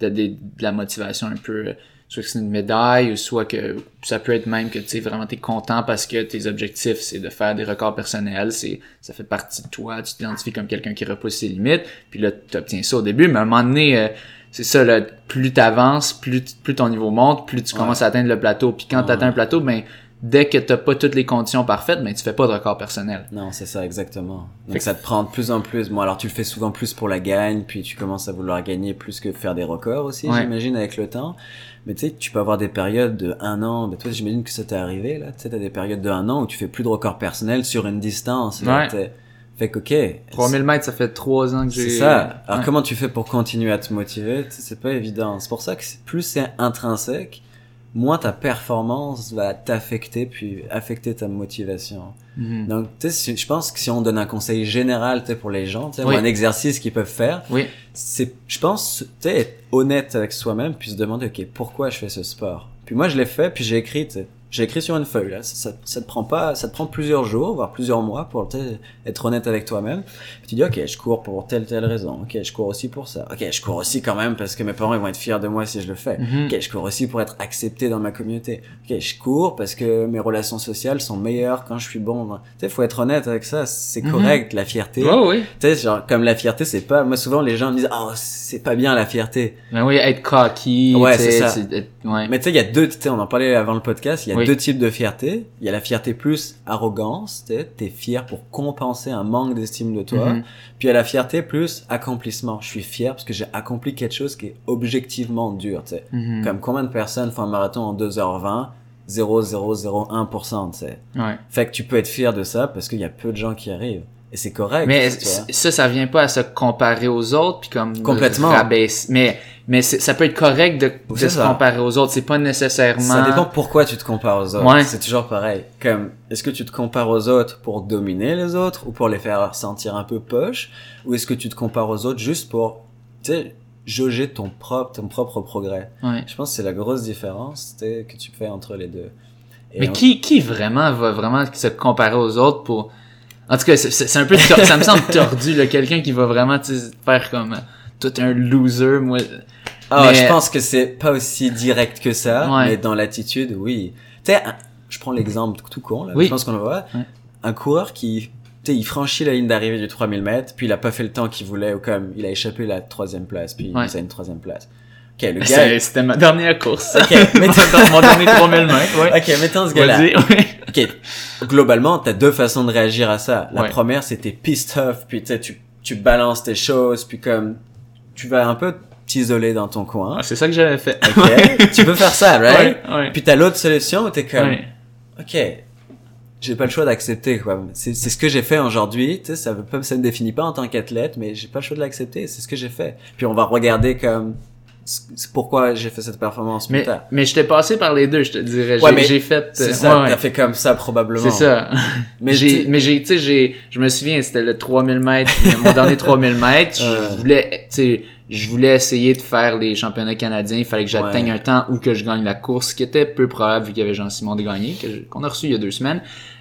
de, de, de la motivation un peu, euh, soit que c'est une médaille ou soit que ça peut être même que tu sais vraiment t'es content parce que tes objectifs c'est de faire des records personnels, c'est, ça fait partie de toi, tu t'identifies comme quelqu'un qui repousse ses limites, puis là tu obtiens ça au début, mais à un moment donné, euh, c'est ça, là, plus t'avances, plus, plus ton niveau monte, plus tu Ouais. commences à atteindre le plateau. Puis quand Ouais. t'atteins le plateau, ben, dès que t'as pas toutes les conditions parfaites, ben, tu fais pas de record personnel. Non, c'est ça, exactement. Donc ça te prend de plus en plus. Bon, alors tu le fais souvent plus pour la gagne, puis tu commences à vouloir gagner plus que faire des records aussi, Ouais. j'imagine, avec le temps. Mais tu sais, tu peux avoir des périodes de un an. Ben, toi, j'imagine que ça t'est arrivé, là. Tu sais, t'as des périodes de un an où tu fais plus de records personnels sur une distance. là. Ouais. Fait que, ok. 3000 mètres, ça fait trois ans que j'ai... C'est ça. Alors Ouais. comment tu fais pour continuer à te motiver? C'est pas évident. C'est pour ça que plus c'est intrinsèque, moins ta performance va t'affecter puis affecter ta motivation. Mhm. Donc tu sais, je pense que si on donne un conseil général, tu sais, pour les gens, tu sais, Oui. un exercice qu'ils peuvent faire, Oui. c'est, je pense, tu sais, être honnête avec soi-même puis se demander, ok, pourquoi je fais ce sport? Puis moi, je l'ai fait, puis j'ai écrit, tu sais, j'ai écrit sur une feuille là. Ça, ça, ça te prend pas, ça te prend plusieurs jours, voire plusieurs mois pour être honnête avec toi-même. Tu dis, ok, je cours pour telle telle raison. Ok, je cours aussi pour ça. Ok, je cours aussi quand même parce que mes parents ils vont être fiers de moi si je le fais. Mhm. Ok, je cours aussi pour être accepté dans ma communauté. Ok, je cours parce que mes relations sociales sont meilleures quand je suis bon. Tu sais, faut être honnête avec ça. C'est Mhm. correct la fierté. Ouais, oui. Tu sais, genre comme la fierté, c'est pas. Moi souvent les gens me disent, oh c'est pas bien la fierté. Ben oui, être cocky. Ouais, c'est ça. ouais. Mais tu sais, il y a deux, tu sais, on en parlait avant le podcast, il y a Oui. Deux types de fierté. Il y a la fierté plus arrogance, tu sais, t'es fier pour compenser un manque d'estime de toi. Mhm. Puis il y a la fierté plus accomplissement. Je suis fier parce que j'ai accompli quelque chose qui est objectivement dur, tu sais. Mhm. Comme combien de personnes font un marathon en 2h20 0,001%, tu sais. Ouais. Fait que tu peux être fier de ça parce qu'il y a peu de gens qui arrivent. Et c'est correct. Mais ça, ça vient pas à se comparer aux autres puis comme Complètement. rabaisser. Mais mais ça peut être correct de, de se ça. comparer aux autres. C'est pas nécessairement. Ça dépend pourquoi tu te compares aux autres. Ouais. C'est toujours pareil. Comme, est-ce que tu te compares aux autres pour dominer les autres ou pour les faire sentir un peu poche? Ou est-ce que tu te compares aux autres juste pour, tu sais, jauger ton propre, ton propre progrès? Ouais. Je pense que c'est la grosse différence, que tu fais entre les deux. Et Mais on- qui qui vraiment va vraiment se comparer aux autres pour En tout cas, c'est- un peu ça me semble tordu là, quelqu'un qui va vraiment faire comme euh, tout un loser moi. Ah, mais- je pense que c'est pas aussi direct que ça, Ouais. mais dans l'attitude, oui. Tu sais, je prends l'exemple tout con, là, Oui. je pense qu'on le voit. Ouais. Un coureur qui, tu sais, il franchit la ligne d'arrivée du 3000 mètres, puis il a pas fait le temps qu'il voulait, ou comme, il a échappé la troisième place, puis Ouais. il a une troisième place. Ok, le gars... C'est- C'était ma dernière course. Ok, mais mon, dernier 3000 mètres, ouais. Ok, mettons ce gars-là. Ouais. Ok, globalement, t'as deux façons de réagir à ça. La Ouais. première, t'es pissed off, puis tu tu, balances tes choses, puis comme, tu vas un peu t'isoler dans ton coin. Ah, c'est ça que j'avais fait. Ok, tu peux faire ça, right? Ouais, ouais. Puis t'as l'autre solution où t'es comme, ok, j'ai pas le choix d'accepter quoi. C'est c'est ce que j'ai fait aujourd'hui. Tu sais, ça veut pas, ça me définit pas en tant qu'athlète, mais j'ai pas le choix de l'accepter. C'est ce que j'ai fait. Puis on va regarder comme c'est pourquoi j'ai fait cette performance plus Mais, tard. mais j'étais passé par les deux, je te dirais. Ouais, J'ai- mais j'ai fait. C'est euh, ça, ouais, t'as fait comme ça probablement. C'est ça. Mais j'ai, mais j'ai, tu sais, j'ai, je me souviens, c'était le 3000 mètres, mon dernier 3000 mètres. Euh. Je voulais, tu sais, je voulais essayer de faire les championnats canadiens. Il fallait que j'atteigne un temps où que je gagne la course, ce qui était peu probable vu qu'il y avait Jean-Simon de gagner, je- qu'on a reçu il y a deux semaines.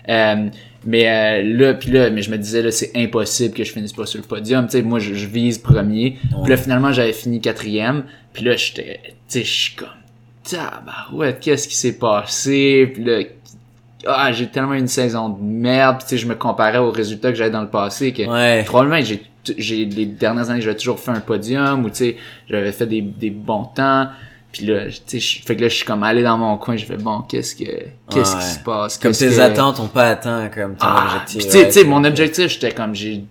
Euh, mais euh, là, puis là, mais je me disais là, c'est impossible que je finisse pas sur le podium. Tu sais, moi, je, je vise premier. Puis là, finalement, j'avais fini quatrième. Puis là, j'étais, tu sais, je suis comme, tabarouette, qu'est-ce qui s'est passé? Puis là, ah, j'ai tellement une saison de merde. Puis tu sais, je me comparais aux résultats que j'avais dans le passé que Ouais. probablement j'ai j'ai les dernières années j'avais toujours fait un podium ou tu sais j'avais fait des, des bons temps puis là tu sais je- fait que là je suis comme allé dans mon coin je fais bon qu'est-ce que qu'est-ce Ouais. qui se passe? Comme tes que- attentes ont pas atteint comme ton ah, objectif. tu sais- ouais, mon objectif j'étais comme j'ai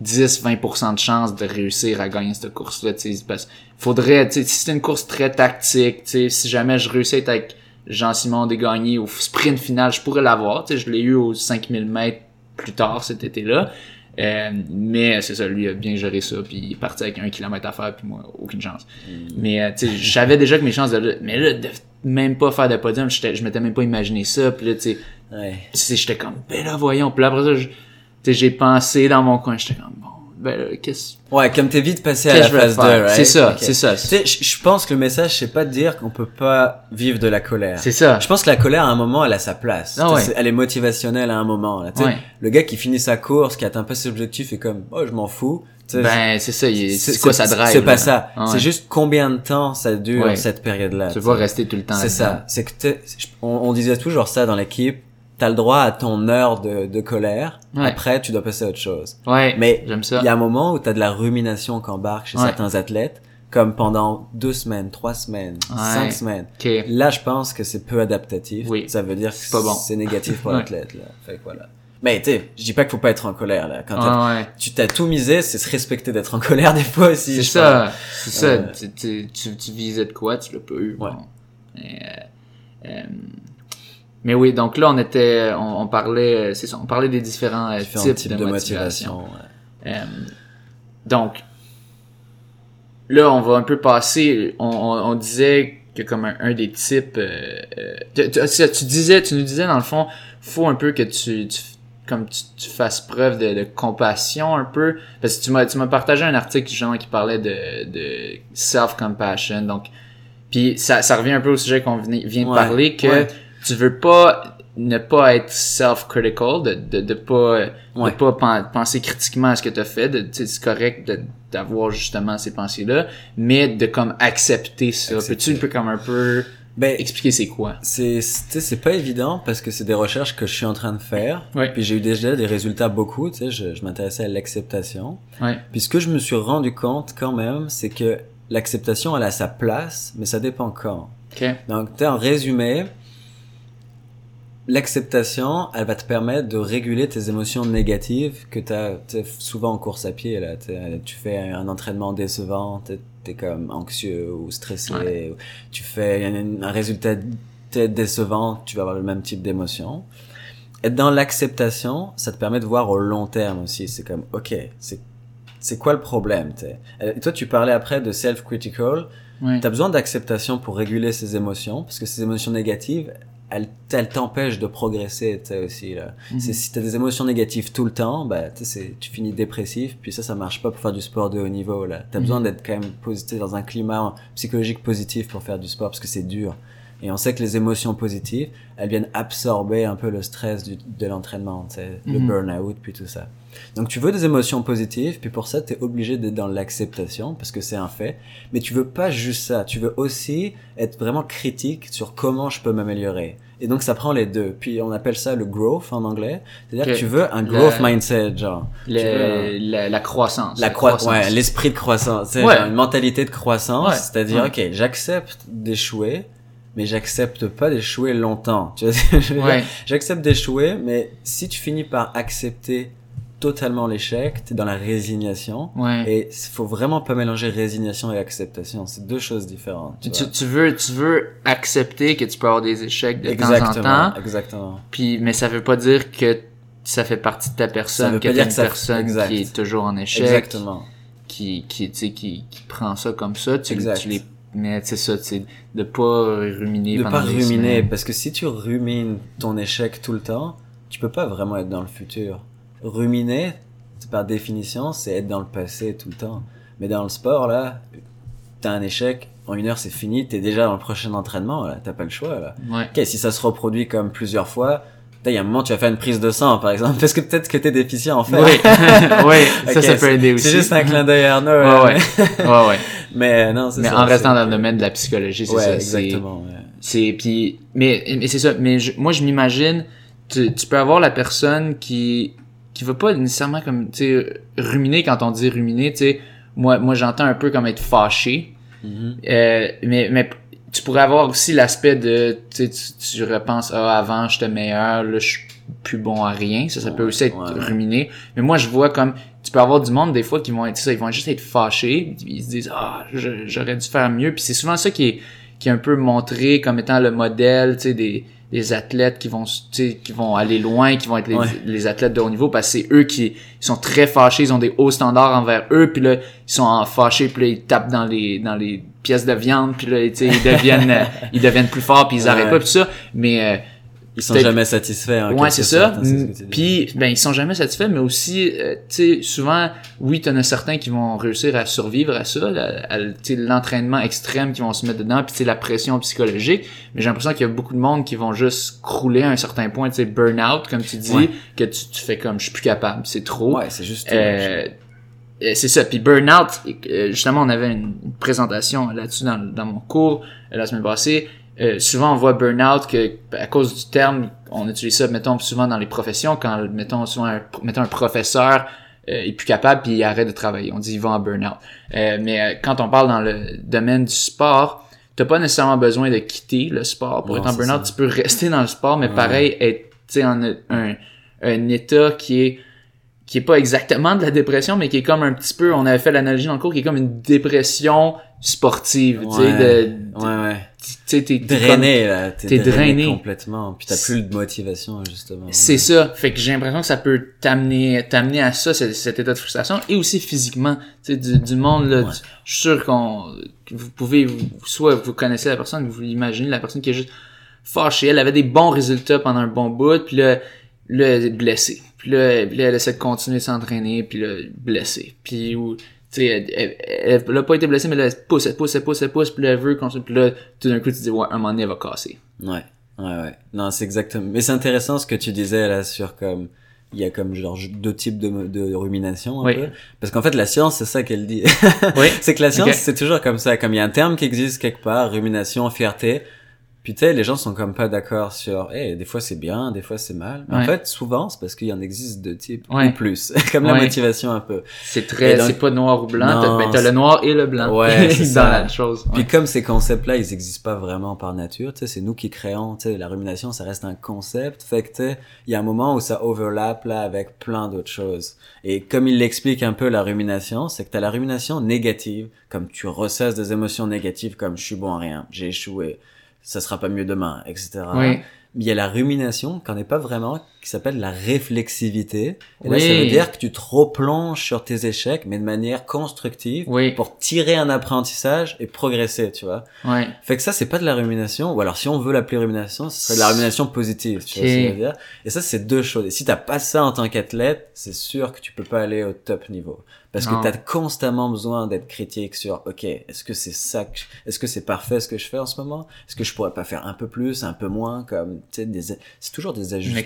10-20% de chance de réussir à gagner cette course là tu sais parce faudrait tu sais si c'est une course très tactique tu sais si jamais je réussis à être avec Jean-Simon Desgagnés au sprint final je pourrais l'avoir tu sais je l'ai eu aux 5000 mètres plus tard cet été là euh, mais c'est ça, lui a bien géré ça, puis il est parti avec un kilomètre à faire, puis moi, aucune chance. Mais euh, tu sais, je savais déjà que mes chances de mais là, de même pas faire de podium, je m'étais même pas imaginé ça, puis là, tu sais, Ouais. j'étais comme, ben là, voyons, puis là, après ça, j'ai pensé dans mon coin, j'étais comme, ben là, qu'est-ce Ouais, comme t'es vite passé à la phase 2, faire? right? C'est ça, c'est ça, Tu sais, je pense que le message, c'est pas de dire qu'on peut pas vivre de la colère. c'est ça. Je pense que la colère, à un moment, elle a sa place. Ah ouais. Elle est motivationnelle à un moment. Là. Ouais. Le gars qui finit sa course, qui atteint pas ses objectifs, est comme, oh, je m'en fous. Ben, c'est ça, c'est quoi ça drive? C'est pas ça. Ah ouais. C'est juste combien de temps ça dure cette période-là. Tu tu vas rester tout le temps C'est ça. C'est que on, on disait toujours ça dans l'équipe. T'as le droit à ton heure de, de colère. Ouais. Après, tu dois passer à autre chose. Ouais, Mais il y a un moment où t'as de la rumination qui embarque chez Ouais. certains athlètes. comme pendant deux semaines, trois semaines, Ouais. cinq semaines. Ok. Là, je pense que c'est peu adaptatif. Oui. Ça veut dire que C'est bon. négatif pour l'athlète, là. Fait que voilà. Mais tu sais, je dis pas qu'il faut pas être en colère, là. Quand Ah ouais. tu t'as tout misé, c'est se respecter d'être en colère des fois aussi. C'est ça, c'est ça. Euh, Tu, tu, tu, tu visais de quoi, tu l'as pas eu. Ouais. bon. Mais, euh, euh, mais oui, donc là, on était, on, on parlait, c'est ça, on parlait des différents, euh. Différents types, types de, de motivation. motivation. ouais. Euh, donc, là, on va un peu passer, on, on, on disait que comme un, un des types, euh, tu, tu- tu disais, tu nous disais dans le fond, faut un peu que tu, tu comme tu, tu fasses preuve de, de compassion un peu, parce que tu m'as, tu m'as partagé un article justement qui parlait de, de self-compassion, donc, puis ça, ça revient un peu au sujet qu'on venait- vient de Ouais, parler, que ouais. Tu veux pas ne pas être self-critical, de, de, de pas, Ouais. de pas pen- penser critiquement à ce que tu as fait, de, c'est correct d'avoir justement ces pensées-là, mais de comme accepter ça. Peux-tu un peu comme un peu Ben, expliquer c'est quoi? c'est, c'est tu sais, c'est pas évident parce que c'est des recherches que je suis en train de faire. Ouais. Puis j'ai eu déjà des résultats beaucoup, tu sais, je, je m'intéressais à l'acceptation. Ouais. Puis ce que je me suis rendu compte quand même, c'est que l'acceptation, elle a sa place, mais ça dépend quand. Ok. Donc, tu en résumé, l'acceptation, elle va te permettre de réguler tes émotions négatives que tu as souvent en course à pied. Là, T'sais, tu fais un entraînement décevant, tu es comme anxieux ou stressé, Ouais. ou tu fais un, un résultat décevant, tu vas avoir le même type d'émotion. Être dans l'acceptation, ça te permet de voir au long terme aussi. C'est comme, ok, c'est c'est quoi le problème. Euh, Et toi, tu parlais après de self-critical. Ouais. T'as besoin d'acceptation pour réguler ces émotions, parce que ces émotions négatives, elles, elles t'empêchent de progresser, tu sais, aussi, là. Mhm. C'est, si t'as des émotions négatives tout le temps, bah, tu finis dépressif, puis ça, ça marche pas pour faire du sport de haut niveau, là. T'as Mhm. besoin d'être quand même positif, dans un climat psychologique positif pour faire du sport, parce que c'est dur. Et on sait que les émotions positives, elles viennent absorber un peu le stress du, de l'entraînement, tu sais, le Mhm. burn-out, puis tout ça. Donc tu veux des émotions positives, puis pour ça, t'es obligé d'être dans l'acceptation, parce que c'est un fait. Mais tu veux pas juste ça, tu veux aussi être vraiment critique sur comment je peux m'améliorer. Et donc ça prend les deux. Puis on appelle ça le growth en anglais. C'est-à-dire que tu veux un Le- growth mindset, genre. Le- Tu veux un- la, la croissance. la croissance, ouais, l'esprit de croissance, tu sais, Ouais. genre une mentalité de croissance, Ouais. c'est-à-dire, ok, j'accepte d'échouer, mais j'accepte pas d'échouer longtemps. Tu vois. J'accepte d'échouer, mais si tu finis par accepter totalement l'échec, t'es dans la résignation. Ouais. Et il faut vraiment pas mélanger résignation et acceptation. C'est deux choses différentes. Tu Tu, tu veux, tu veux accepter que tu peux avoir des échecs de temps en exactement, temps, exactement. puis mais ça veut pas dire que ça fait partie de ta personne, veut que t'es une ça- personne exact. qui est toujours en échec, Exactement. qui qui tu sais qui, qui prend ça comme ça, tu, Exact. tu les mais c'est ça, c'est de pas ruminer De pendant pas ruminer, semaines. parce que si tu rumines ton échec tout le temps, tu peux pas vraiment être dans le futur. Ruminer, par définition, c'est être dans le passé tout le temps. Mais dans le sport, là, t'as un échec, en une heure c'est fini, t'es déjà dans le prochain entraînement, là, t'as pas le choix, là. Ouais. Ok, si ça se reproduit comme plusieurs fois, il y a un moment tu vas faire une prise de sang, par exemple, parce que peut-être que t'es déficient en fait. Oui, oui, ça, ça peut aider aussi. C'est juste un clin d'œil Arnaud. Ouais, hein, ouais, ouais, ouais. Mais non, c'est Mais ça, en restant dans le domaine de la psychologie, c'est Ouais, ça. c'est- exactement. ouais. C'est puis mais mais c'est ça. Mais je- moi je m'imagine tu, tu peux avoir la personne qui qui va pas nécessairement comme tu sais ruminer quand on dit ruminer. Tu sais moi moi j'entends un peu comme être fâché. Mhm. Euh, mais mais tu pourrais avoir aussi l'aspect de tu sais tu, tu repenses ah avant j'étais meilleur là je suis plus bon à rien ça ça peut aussi être ouais, ruminé mais moi je vois comme tu peux avoir du monde des fois qui vont être ça ils vont juste être fâchés ils se disent ah j'aurais dû faire mieux puis c'est souvent ça qui est qui est un peu montré comme étant le modèle tu sais des des athlètes qui vont tu sais qui vont aller loin qui vont être les, Ouais. les athlètes de haut niveau parce que c'est eux qui sont très fâchés ils ont des hauts standards envers eux puis là ils sont en fâchés puis là ils tapent dans les dans les pièces de viande puis là tu sais ils deviennent ils deviennent plus forts puis ils Ouais. arrêtent pas puis ça mais euh, Ils sont jamais satisfaits. en ouais c'est ça hein, dis. puis ben ils sont jamais satisfaits mais aussi euh, tu sais souvent oui t'en as certains qui vont réussir à survivre à ça à, l'entraînement extrême qui vont se mettre dedans puis tu sais la pression psychologique mais j'ai l'impression qu'il y a beaucoup de monde qui vont juste crouler à un certain point tu sais burn out comme tu dis Ouais. que tu, tu fais comme je suis plus capable c'est trop Ouais, c'est juste. euh, euh, c'est ça. Puis burnout, euh, justement, on avait une, présentation là-dessus dans, dans mon cours la semaine passée. Euh, souvent, on voit burnout que à cause du terme, on utilise ça, mettons, souvent dans les professions, quand, mettons, souvent un, mettons un professeur euh, est plus capable puis il arrête de travailler. On dit il va en burn-out. Euh, mais euh, quand on parle dans le domaine du sport, t'as pas nécessairement besoin de quitter le sport pour Non, être en burn-out. Tu peux rester dans le sport, mais Ouais. pareil, être tu sais, en un, un état qui est qui est pas exactement de la dépression, mais qui est comme un petit peu, on avait fait l'analogie dans le cours, qui est comme une dépression sportive, tu sais, de, de- Ouais, ouais. Tu sais, t'es t'es comme- Drainé, là. T'es drainé, drainé. complètement. Puis t'as plus de motivation, justement. C'est ça. Fait que j'ai l'impression que ça peut t'amener, t'amener à ça, ce- cet état de frustration, et aussi physiquement. Tu sais, du, du monde, là, Ouais. du- je suis sûr qu'on, que vous pouvez, vous- soit vous connaissez la personne, vous imaginez la personne qui est juste fâchée, elle avait des bons résultats pendant un bon bout, puis là, là, elle est blessée. Puis là, elle essaie de continuer de s'entraîner, puis là, blessée. Puis, ou, sais, elle, elle, elle a pas été blessée, mais là, elle pousse, elle pousse, elle pousse, elle pousse, puis là, elle veut continuer, puis là, tout d'un coup, tu te dis, ouais, un moment donné, elle va casser. Ouais, ouais, ouais. Non, c'est exactement. Mais c'est intéressant ce que tu disais là sur comme il y a comme genre deux types de, de rumination un Oui. peu. Parce qu'en fait, la science, c'est ça qu'elle dit. Oui. c'est que la science, c'est toujours comme ça. Comme il y a un terme qui existe quelque part, rumination, fierté. Puis tu sais, les gens sont comme pas d'accord sur, eh, des fois c'est bien, des fois c'est mal. Mais en fait, souvent, c'est parce qu'il y en existe deux types Ouais. ou plus. comme la motivation un peu. C'est très, c'est pas noir ou blanc, t'as, Non, ben, le noir et le blanc. Ouais, c'est dans ça. la chose. Puis comme ces concepts-là, ils existent pas vraiment par nature, tu sais, c'est nous qui créons, tu sais, la rumination, ça reste un concept, fait que, tu sais, il y a un moment où ça overlap, là, avec plein d'autres choses. Et comme il l'explique un peu, la rumination, c'est que t'as la rumination négative, comme tu ressasses des émotions négatives, comme je suis bon à rien, j'ai échoué, ça sera pas mieux demain, etc. Oui. Mais il y a la rumination, qu'on n'est pas vraiment, qui s'appelle la réflexivité. Et là, ça veut dire que tu te replonges sur tes échecs, mais de manière constructive, Oui. pour tirer un apprentissage et progresser, tu vois. Ouais. Fait que ça, c'est pas de la rumination, ou alors si on veut l'appeler rumination, ce serait de la rumination positive, tu vois ce que je veux dire. Et ça, c'est deux choses. Et si t'as pas ça en tant qu'athlète, c'est sûr que tu peux pas aller au top niveau. Parce Non. que t'as constamment besoin d'être critique sur, ok, est-ce que c'est ça, que je- est-ce que c'est parfait ce que je fais en ce moment? Est-ce que je pourrais pas faire un peu plus, un peu moins, comme, tu sais, des, c'est toujours des ajustements.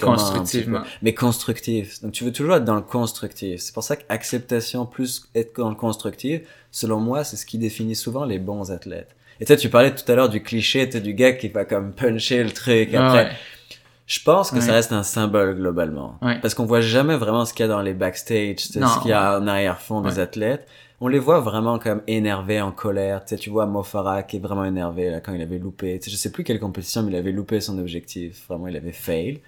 Mais constructif. Donc tu veux toujours être dans le constructif. C'est pour ça qu'acceptation plus être dans le constructif, selon moi, c'est ce qui définit souvent les bons athlètes. Et tu sais, tu parlais tout à l'heure du cliché, tu sais, du gars qui va comme puncher le truc Ah après. ouais. Je pense que Ouais. ça reste un symbole globalement. Ouais. Parce qu'on voit jamais vraiment ce qu'il y a dans les backstage, tu sais, Non. ce qu'il y a en arrière-fond des athlètes. On les voit vraiment comme énervés, en colère. Tu sais, tu vois Mo Farah qui est vraiment énervé là, quand il avait loupé. Tu sais, je sais plus quelle compétition, mais il avait loupé son objectif. Vraiment, il avait fail.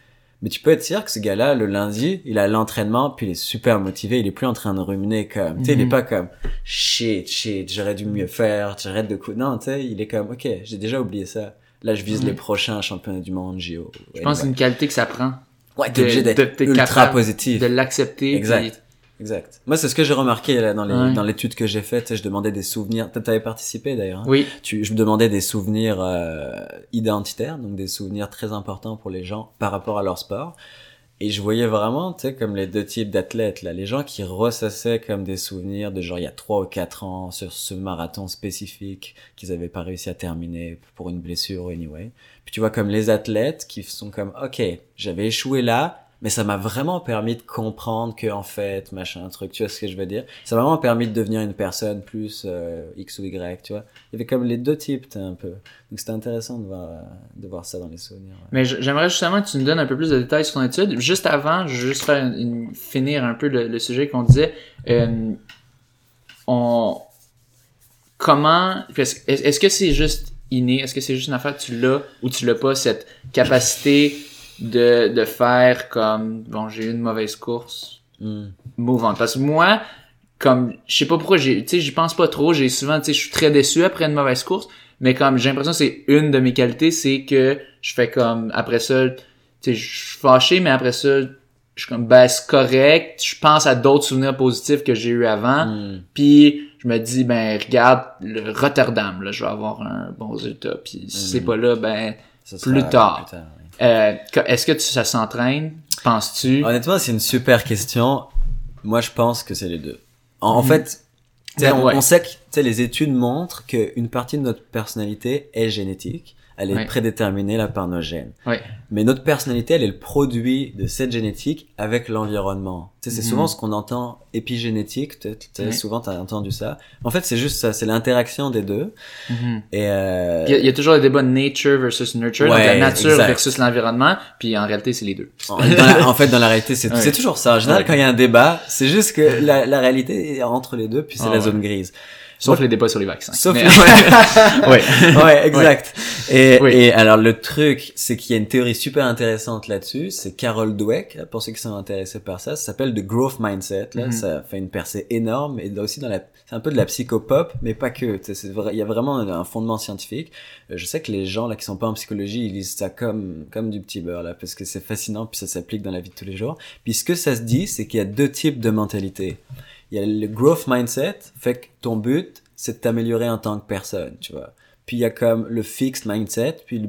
Mais tu peux être sûr que ce gars-là, le lundi, il a l'entraînement, puis il est super motivé. Il est plus en train de ruminer comme, tu sais, il est Mhm. pas comme shit, shit, j'aurais dû mieux faire, j'arrête de coup. Non, tu sais, il est comme, ok, j'ai déjà oublié ça. Là, je vise les prochains championnats du monde, JO. Je pense que c'est une qualité que ça prend. Ouais, t'es obligé d'être ultra capable positif. De l'accepter. Exact. Exact. Moi, c'est ce que j'ai remarqué là dans les Ouais. dans l'étude que j'ai faite. Je demandais des souvenirs. T'avais participé d'ailleurs. hein. Oui. Tu, je me demandais des souvenirs euh, identitaires, donc des souvenirs très importants pour les gens par rapport à leur sport. Et je voyais vraiment, tu sais, comme les deux types d'athlètes, là, les gens qui ressassaient comme des souvenirs de genre il y a trois ou quatre ans sur ce marathon spécifique qu'ils avaient pas réussi à terminer pour une blessure anyway. Puis tu vois comme les athlètes qui sont comme, ok, j'avais échoué là, mais ça m'a vraiment permis de comprendre que en fait, machin, truc, tu vois ce que je veux dire? Ça m'a vraiment permis de devenir une personne plus euh, X ou Y, tu vois? Il y avait comme les deux types, un peu. Donc c'était intéressant de voir, euh, de voir ça dans les souvenirs. Mais j'aimerais justement que tu nous donnes un peu plus de détails sur ton étude. Juste avant, je juste faire une- finir un peu le, sujet qu'on disait. Euh, on comment est-ce que c'est juste inné? Est-ce que c'est juste une affaire tu l'as ou tu l'as pas cette capacité de, de faire comme bon j'ai eu une mauvaise course Hmm. move on. Parce que moi, comme, je sais pas pourquoi j'ai, tu sais, j'y pense pas trop, j'ai souvent, tu sais, je suis très déçu après une mauvaise course, mais comme, j'ai l'impression que c'est une de mes qualités, c'est que je fais comme, après ça, tu sais, je suis fâché, mais après ça, je suis comme, ben, c'est correct, je pense à d'autres souvenirs positifs que j'ai eu avant, Hmm. puis je me dis, ben, regarde, le Rotterdam, là, je vais avoir un bon résultat, puis si c'est Mhm. pas là, ben, Plus sera tard. Euh, est-ce que tu, ça s'entraîne, penses-tu? Honnêtement, c'est une super question. Moi, je pense que c'est les deux. En, en Mhm. fait, Ben, on, ouais. on sait que les études montrent qu'une partie de notre personnalité est génétique. Elle est Ouais. prédéterminée là par nos gènes. Ouais. Mais notre personnalité, elle est le produit de cette génétique avec l'environnement. Tu sais, c'est Mhm. souvent ce qu'on entend épigénétique. Tu sais, Ouais. souvent, t'as entendu ça. En fait, c'est juste ça. C'est l'interaction des deux. Mhm. Et euh, Il y, a, il y a toujours le débat nature versus nurture, donc la nature exact. versus l'environnement, puis en réalité, c'est les deux. en, dans la- en fait, dans la réalité, c'est toujours ça. En général, quand il y a un débat, c'est juste que la, la réalité est entre les deux, puis c'est Ah la ouais. zone grise. Sauf les débats sur les vaccins. Sauf Mais- les- ouais. ouais, exact. Et, Oui. et alors le truc, c'est qu'il y a une théorie super intéressante là-dessus. C'est Carol Dweck, pour ceux qui sont intéressés par ça. Ça s'appelle The Growth Mindset. Là, Mhm. ça fait une percée énorme et aussi dans la, c'est un peu de la psychopop, mais pas que. C'est vrai- il y a vraiment un fondement scientifique. Euh, Je sais que les gens là qui sont pas en psychologie, ils lisent ça comme comme du petit beurre là, parce que c'est fascinant puis ça s'applique dans la vie de tous les jours. Puis ce que ça se dit, c'est qu'il y a deux types de mentalité. Il y a le growth mindset, fait que ton but, c'est de t'améliorer en tant que personne, tu vois. Puis il y a comme le fixed mindset, puis le-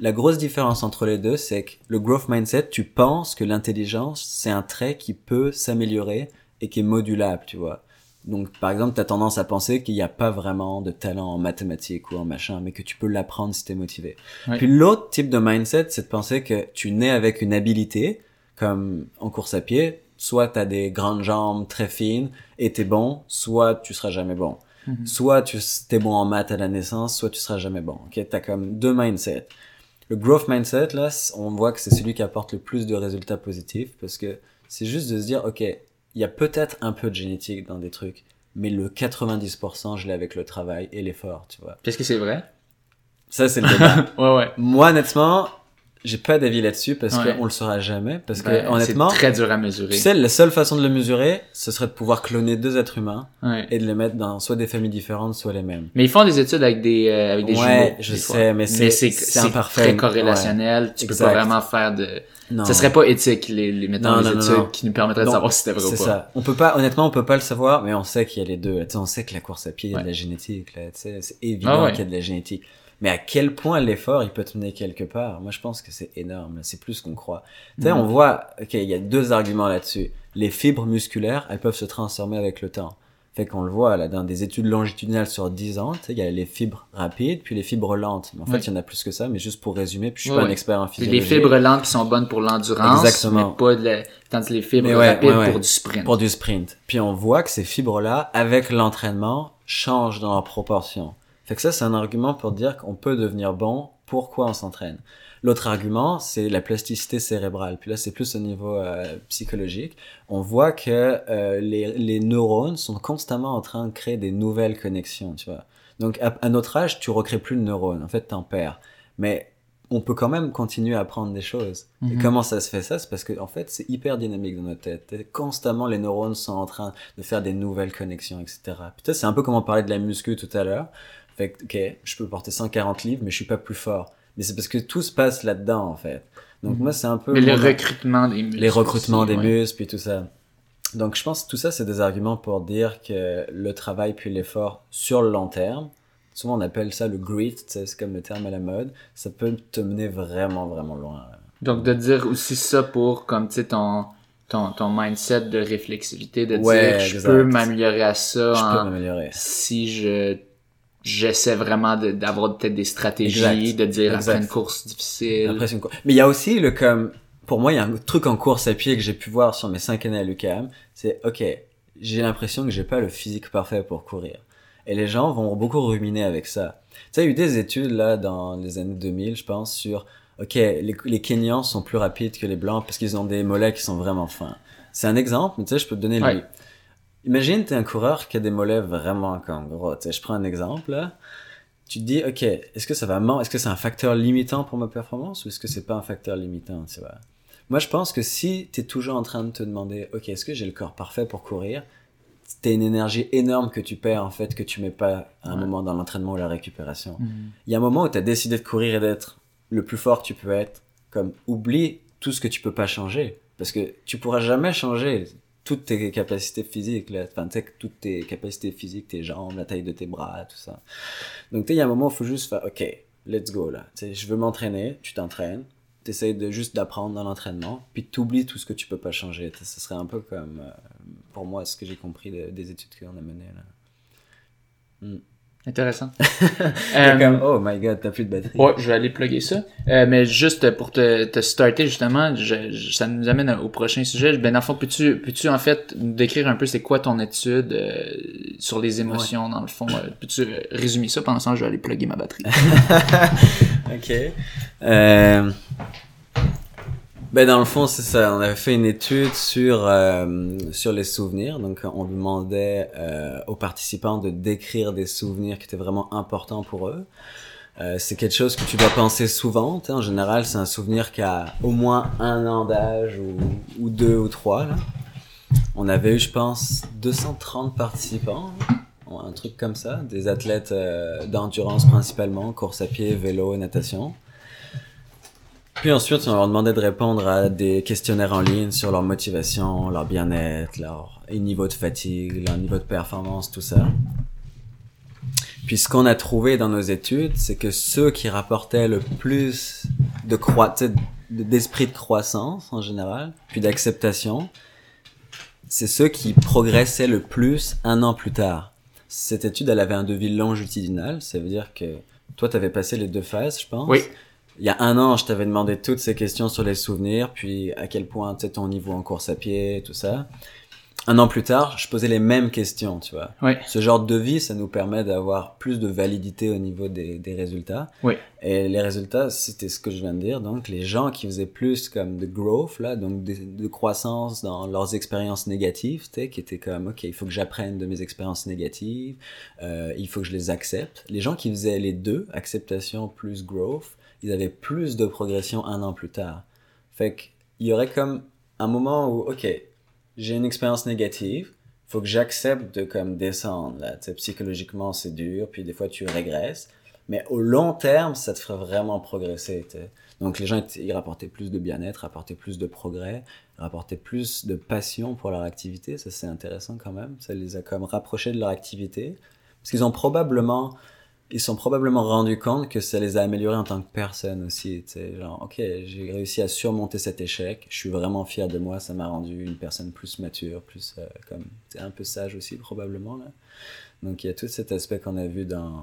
la grosse différence entre les deux, c'est que le growth mindset, tu penses que l'intelligence, c'est un trait qui peut s'améliorer et qui est modulable, tu vois. Donc, par exemple, tu as tendance à penser qu'il n'y a pas vraiment de talent en mathématiques ou en machin, mais que tu peux l'apprendre si t'es motivé. Ouais. Puis l'autre type de mindset, c'est de penser que tu nais avec une habilité, comme en course à pied, soit tu as des grandes jambes très fines et t'es bon, soit tu seras jamais bon. Mhm. Soit tu es bon en maths à la naissance, soit tu seras jamais bon. Ok, t'as comme deux mindsets. Le growth mindset, là, on voit que c'est celui qui apporte le plus de résultats positifs parce que c'est juste de se dire, ok, il y a peut-être un peu de génétique dans des trucs, mais le 90%, je l'ai avec le travail et l'effort, tu vois? Qu'est-ce que c'est vrai? Ça, c'est le débat. Ouais, ouais. Moi, honnêtement, j'ai pas d'avis là-dessus parce Ouais. qu'on le saura jamais. Parce que, Ben, honnêtement, c'est très dur à mesurer. tu sais, la seule façon de le mesurer, ce serait de pouvoir cloner deux êtres humains Ouais. et de les mettre dans soit des familles différentes, soit les mêmes. Mais ils font des études avec des, euh, avec des Ouais, jumeaux. je des sais, fois. mais c'est- c'est c'est imparfait. très corrélationnel. Tu peux Exact. pas vraiment faire de... Non. Ça serait pas éthique, les, les, mettons, Non, les non, études qui nous permettraient de savoir si c'était vrai ou C'est pas. ça. On peut pas, honnêtement, on peut pas le savoir, mais on sait qu'il y a les deux. Tu sais, on sait que la course à pied, il y a de la génétique, là. Tu sais, c'est évident Ah qu'il y a de la génétique. Mais à quel point l'effort, il peut te mener quelque part? Moi, je pense que c'est énorme. C'est plus qu'on croit. Tu sais, on voit, ok, il y a deux arguments là-dessus. Les fibres musculaires, elles peuvent se transformer avec le temps. Fait qu'on le voit, là, dans des études longitudinales sur 10 ans, tu sais, il y a les fibres rapides, puis les fibres lentes. Mais en fait, Oui. il y en a plus que ça, mais juste pour résumer, puis je suis pas un expert en Puis physiologie. les fibres lentes qui sont bonnes pour l'endurance, Exactement. mais pas de la... tandis que les fibres ouais, rapides ouais, ouais. pour du sprint. pour du sprint. Puis on voit que ces fibres-là, avec l'entraînement, changent dans leur proportion. Fait que ça, c'est un argument pour dire qu'on peut devenir bon. Pourquoi on s'entraîne L'autre argument, c'est la plasticité cérébrale. Puis là, c'est plus au niveau euh, psychologique. On voit que euh, les, les neurones sont constamment en train de créer des nouvelles connexions, tu vois. Donc, à, à notre âge, tu recrées plus de neurones. En fait, t'en perds. Mais on peut quand même continuer à apprendre des choses. Et Mhm. comment ça se fait ça? C'est parce que en fait, c'est hyper dynamique dans notre tête. Constamment, les neurones sont en train de faire des nouvelles connexions, etc. Peut-être c'est un peu comme on parlait de la muscu tout à l'heure. Fait que, ok, je peux porter 140 livres, mais je suis pas plus fort. Mais c'est parce que tout se passe là-dedans, en fait. Donc Mhm. moi, c'est un peu Mais le mon- recrutement des muscles. les recrutements aussi, des ouais. muscles, puis tout ça. Donc je pense que tout ça, c'est des arguments pour dire que le travail puis l'effort sur le long terme, souvent on appelle ça le grit, c'est comme le terme à la mode, ça peut te mener vraiment, vraiment loin. Donc, de dire aussi ça pour, comme, tu sais, ton, ton, ton mindset de réflexivité, de Ouais, dire, je exact. peux m'améliorer à ça Je peux en- si je j'essaie vraiment de- d'avoir peut-être des stratégies, Exact. de dire Exact. après une course difficile. Après, une cour- Mais il y a aussi le comme, pour moi, il y a un truc en course à pied que j'ai pu voir sur mes cinq années à l'UQAM, c'est, ok, j'ai l'impression que j'ai pas le physique parfait pour courir. Et les gens vont beaucoup ruminer avec ça. Tu sais, il y a eu des études, là, dans les années 2000, je pense, sur, ok, les, les Kenyans sont plus rapides que les Blancs parce qu'ils ont des mollets qui sont vraiment fins. C'est un exemple, mais tu sais, je peux te donner. Ouais. Imagine, t'es un coureur qui a des mollets vraiment comme gros. Je prends un exemple, là. Tu te dis, ok, est-ce que ça va est-ce que c'est un facteur limitant pour ma performance ou est-ce que c'est pas un facteur limitant, tu vois? Moi, je pense que si t'es toujours en train de te demander, ok, est-ce que j'ai le corps parfait pour courir? T'as une énergie énorme que tu perds, en fait, que tu mets pas à un Ouais. moment dans l'entraînement ou la récupération. Mhm. Il y a un moment où tu as décidé de courir et d'être le plus fort que tu peux être. Comme, oublie tout ce que tu peux pas changer. Parce que tu pourras jamais changer toutes tes capacités physiques, là. Enfin, tu sais, toutes tes capacités physiques, tes jambes, la taille de tes bras, tout ça. Donc, tu sais, il y a un moment où il faut juste faire, OK, let's go, là. Tu sais, je veux m'entraîner, tu t'entraînes. T'essayes de juste d'apprendre dans l'entraînement, puis t'oublies tout ce que tu peux pas changer. Ce serait un peu comme, euh, pour moi, ce que j'ai compris de- des études qu'on a menées, là. Intéressant. Euh, comme, oh my god, t'as plus de batterie. Ouais, je vais aller plugger ça. Euh, mais juste pour te, te starter justement, je, je- ça nous amène au prochain sujet. Ben dans le fond, peux-tu peux-tu en fait nous décrire un peu c'est quoi ton étude euh, sur les émotions dans le fond? Euh, Peux-tu résumer ça? Pendant ce temps je vais aller plugger ma batterie. Ok. Ben dans le fond c'est ça. On avait fait une étude sur euh, sur les souvenirs. Donc on demandait euh, aux participants de décrire des souvenirs qui étaient vraiment importants pour eux. Euh, c'est quelque chose que tu dois penser souvent. En général, c'est un souvenir qui a au moins un an d'âge ou, ou deux ou trois. Là. On avait eu, je pense, 230 participants, un truc comme ça, des athlètes euh, d'endurance principalement, course à pied, vélo, natation. Puis ensuite, on leur demandait de répondre à des questionnaires en ligne sur leur motivation, leur bien-être, leur niveau de fatigue, leur niveau de performance, tout ça. Puis ce qu'on a trouvé dans nos études, c'est que ceux qui rapportaient le plus de croi- d'esprit de croissance en général, puis d'acceptation, c'est ceux qui progressaient le plus un an plus tard. Cette étude, elle avait un devis longitudinal, ça veut dire que toi, tu avais passé les deux phases, je pense. Oui. Il y a un an, je t'avais demandé toutes ces questions sur les souvenirs, puis à quel point, tu ton niveau en course à pied, tout ça. Un an plus tard, je posais les mêmes questions, tu vois. Oui. Ce genre de devis, ça nous permet d'avoir plus de validité au niveau des, des résultats. Oui. Et les résultats, c'était ce que je viens de dire. Donc, les gens qui faisaient plus comme de growth, là, donc de, de croissance dans leurs expériences négatives, tu sais, qui étaient comme, OK, il faut que j'apprenne de mes expériences négatives, euh, il faut que je les accepte. Les gens qui faisaient les deux, acceptation plus growth, ils avaient plus de progression un an plus tard. Fait qu'il y aurait comme un moment où, OK, j'ai une expérience négative, faut que j'accepte de comme descendre là, psychologiquement c'est dur, puis des fois tu régresses, mais au long terme ça te ferait vraiment progresser. Donc les gens ils rapportaient plus de bien-être, rapportaient plus de progrès, rapportaient plus de passion pour leur activité, ça c'est intéressant quand même, ça les a comme rapprochés de leur activité, parce qu'ils ont probablement ils sont probablement rendus compte que ça les a améliorés en tant que personne aussi. Tu genre, ok, j'ai réussi à surmonter cet échec. Je suis vraiment fier de moi. Ça m'a rendu une personne plus mature, plus euh, comme, un peu sage aussi probablement là. Donc il y a tout cet aspect qu'on a vu dans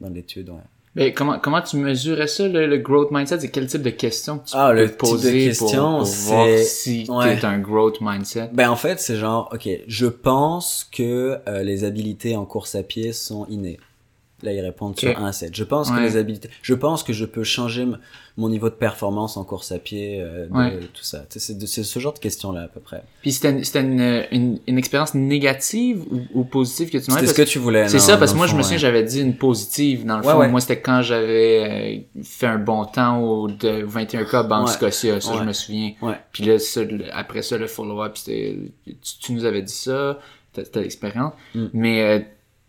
dans l'étude. Ouais. Mais comment comment tu mesurais ça le, le growth mindset? C'est quel type de questions que tu Ah, peux le te type poser de question, pour, pour voir c'est- si Ouais. t'es un growth mindset? Ben en fait c'est genre, ok, je pense que euh, les habilités en course à pied sont innées. Là, ils répondent Ok. sur 1 à 7. Je pense que les habilités... Je pense que je peux changer mon niveau de performance en course à pied, euh, de, Ouais. tout ça. C'est c'est ce genre de questions-là, à peu près. Puis c'était une, expérience négative ou, ou positive que tu C'était demandais ce que tu voulais. C'est ça, parce que moi, je me souviens, ouais. j'avais dit une positive. Dans le fond, moi, c'était quand j'avais euh, fait un bon temps au de 21 Cup Banque Ouais. Scotia. Ça, je me souviens. Puis là, ça, après ça, le follow-up, c'était... Tu, tu nous avais dit ça, ta, ta expérience. Mm. Mais... Euh,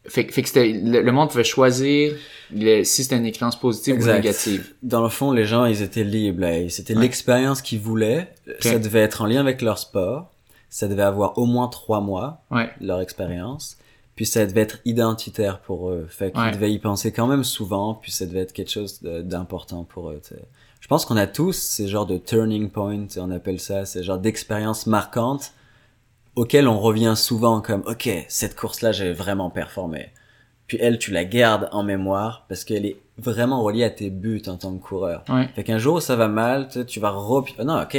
fait, que- fait que. Le, le monde pouvait choisir le- si c'était une expérience positive Exact. ou négative. Dans le fond, les gens, ils étaient libres. C'était Ouais. l'expérience qu'ils voulaient. Ça devait être en lien avec leur sport. Ça devait avoir au moins trois mois. Ouais. leur expérience. Puis ça devait être identitaire pour eux. Fait qu'ils Ouais. devaient y penser quand même souvent, puis ça devait être quelque chose d'important pour eux. tu sais. Je pense qu'on a tous ces genres de turning point, tu sais, on appelle ça, ces genres d'expériences marquantes auxquelles on revient souvent comme, ok, cette course-là, j'ai vraiment performé. Puis elle, tu la gardes en mémoire parce qu'elle est vraiment reliée à tes buts en tant que coureur. Ouais. Fait qu'un jour ça va mal, tu, vas re... Non, ok,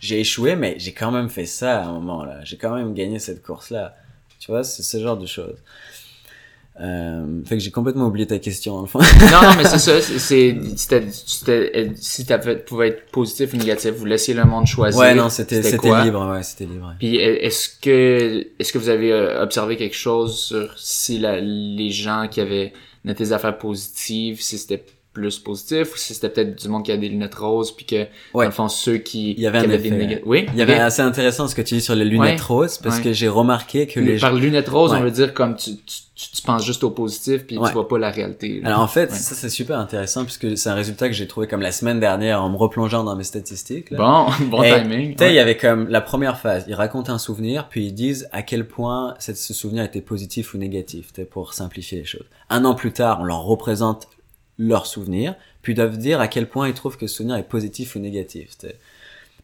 j'ai échoué, mais j'ai quand même fait ça à un moment là. J'ai quand même gagné cette course-là. Tu vois, c'est ce genre de choses. Euh, fait que j'ai complètement oublié ta question, enfin. non, non, mais c'est ça. c'est- Si tu pouvait être positif ou négatif, vous laissiez le monde choisir. ouais, non, c'était c'était libre, ouais, c'était libre. Puis e- est-ce que est-ce que vous avez euh, observé quelque chose sur si la, les gens qui avaient noté des affaires positives, si c'était plus positif ou si c'était peut-être du monde qui a des lunettes roses puis que dans Ouais. le fond ceux qui, Il y avait qui un avaient des Oui, Il y avait assez intéressant ce que tu dis sur les lunettes Ouais. roses, parce Ouais. que j'ai remarqué que les gens... Par lunettes roses, on veut dire comme tu, tu, tu, tu penses juste au positif puis tu vois pas la réalité. là. Alors en fait, ça c'est super intéressant, puisque c'est un résultat que j'ai trouvé comme la semaine dernière en me replongeant dans mes statistiques. Là. Bon, bon Et, timing. Tu sais, il y avait comme la première phase, ils racontent un souvenir, puis ils disent à quel point cette- ce souvenir était positif ou négatif, tu sais, pour simplifier les choses. Un an plus tard, on leur représente leur souvenir, puis doivent dire à quel point ils trouvent que ce souvenir est positif ou négatif.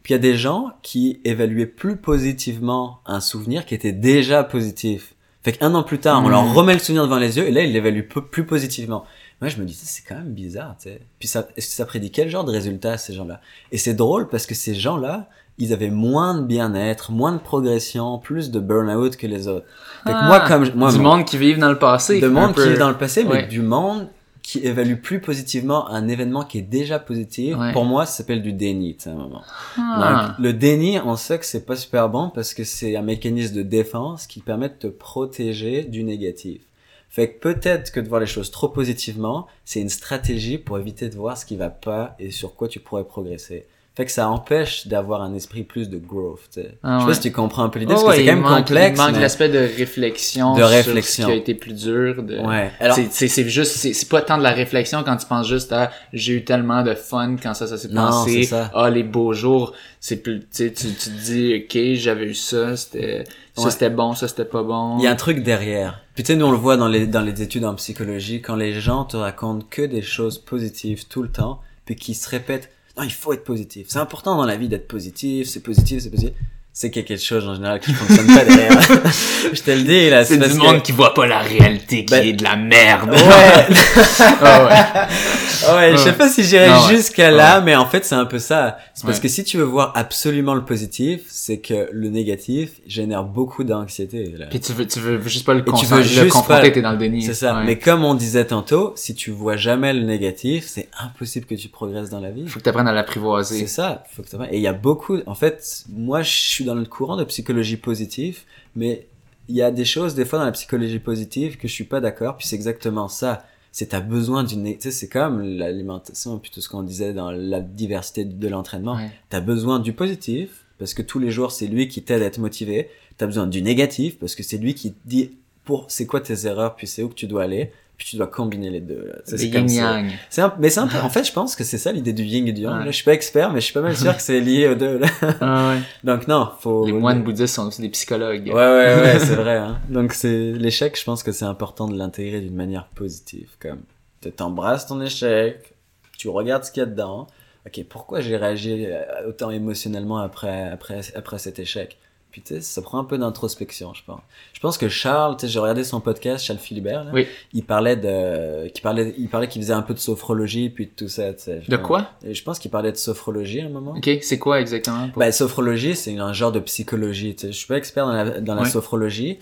Puis il y a des gens qui évaluaient plus positivement un souvenir qui était déjà positif. Fait qu'un an plus tard, on leur Mm. remet le souvenir devant les yeux et là, ils l'évaluent plus positivement. Moi, je me dis, c'est quand même bizarre, tu sais. Puis ça, est-ce que ça prédit quel genre de résultat ces gens-là? Et c'est drôle parce que ces gens-là, ils avaient moins de bien-être, moins de progression, plus de burn-out que les autres. Fait que Ah, moi, comme moi, du mon- monde qui vivent dans le passé. de un monde peu. qui est dans le passé, mais Ouais. du monde qui évalue plus positivement un événement qui est déjà positif. Ouais. Pour moi, ça s'appelle du déni, à un moment. Ah. Donc, le déni, on sait que c'est pas super bon parce que c'est un mécanisme de défense qui permet de te protéger du négatif. Fait que peut-être que de voir les choses trop positivement, c'est une stratégie pour éviter de voir ce qui va pas et sur quoi tu pourrais progresser. Fait que ça empêche d'avoir un esprit plus de growth, tu sais. Ah Je sais pas si tu comprends un peu l'idée, Oh, parce que c'est quand même manque- complexe. Il manque mais- l'aspect de réflexion. De sur réflexion. Ce qui a été plus dur. De... Ouais. Alors, C'est- juste, c'est c'est pas tant de la réflexion quand tu penses juste à j'ai eu tellement de fun quand ça, ça s'est passé. Ah, les beaux jours. C'est plus, tu tu tu te dis, ok, j'avais eu ça, c'était, ça Ouais. c'était bon, ça c'était pas bon. Il y a un truc derrière. Puis tu sais, nous on le voit dans les, dans les études en psychologie, quand les gens te racontent que des choses positives tout le temps, puis qui se répètent, non, il faut être positif. C'est important dans la vie d'être positif, c'est positif, c'est positif. C'est qu'il y a quelque chose en général qui fonctionne pas derrière. Je te le dis là, C'est du que- monde qui voit pas la réalité, qui Ben- est de la merde. Ouais. Ah ouais. ouais, je sais pas si ouais. jusqu'à là, mais en fait, c'est un peu ça. C'est parce que si tu veux voir absolument le positif, c'est que le négatif génère beaucoup d'anxiété. Puis tu veux, tu veux juste pas le, tu veux le juste confronter, pas- t'es dans le déni. C'est ça. Mais comme on disait tantôt, si tu vois jamais le négatif, c'est impossible que tu progresses dans la vie. Faut que t'apprennes à C'est l'apprivoiser. ça. Faut que t'apprennes. Et il y a beaucoup, en fait, moi, je suis dans le courant de psychologie positive, mais il y a des choses, des fois, dans la psychologie positive que je suis pas d'accord, puis c'est exactement ça. C'est t'as besoin d'une, tu sais, c'est comme l'alimentation, puis tout ce qu'on disait dans la diversité de l'entraînement. Ouais. T'as besoin du positif, parce que tous les jours, c'est lui qui t'aide à être motivé. T'as besoin du négatif, parce que c'est lui qui te dit pour c'est quoi tes erreurs, puis c'est où que tu dois aller, puis tu dois combiner les deux. là. C'est. C'est un, mais c'est un peu, en fait, je pense que c'est ça l'idée du yin et du yang. Ouais. Là, je suis pas expert, mais je suis pas mal sûr que c'est lié aux deux. Là. Ah ouais. Donc non, faut. Les moines bouddhistes sont aussi des psychologues. Ouais, ouais, ouais, c'est vrai. Hein. Donc c'est l'échec. Je pense que c'est important de l'intégrer d'une manière positive, comme tu t'embrasses ton échec, tu regardes ce qu'il y a dedans. Ok, pourquoi j'ai réagi euh, autant émotionnellement après après après cet échec? Puis tu sais, ça prend un peu d'introspection, je pense. Je pense que Charles, tu sais, j'ai regardé son podcast, Charles Philibert. Là, Oui. Il parlait de, qui parlait, il parlait qu'il faisait un peu de sophrologie puis de tout ça. tu sais. De quoi? Et je pense qu'il parlait de sophrologie à un moment. Ok, c'est quoi exactement? pour- Bah, sophrologie, c'est un genre de psychologie. Tu sais. Je suis pas expert dans la, dans la Ouais. sophrologie,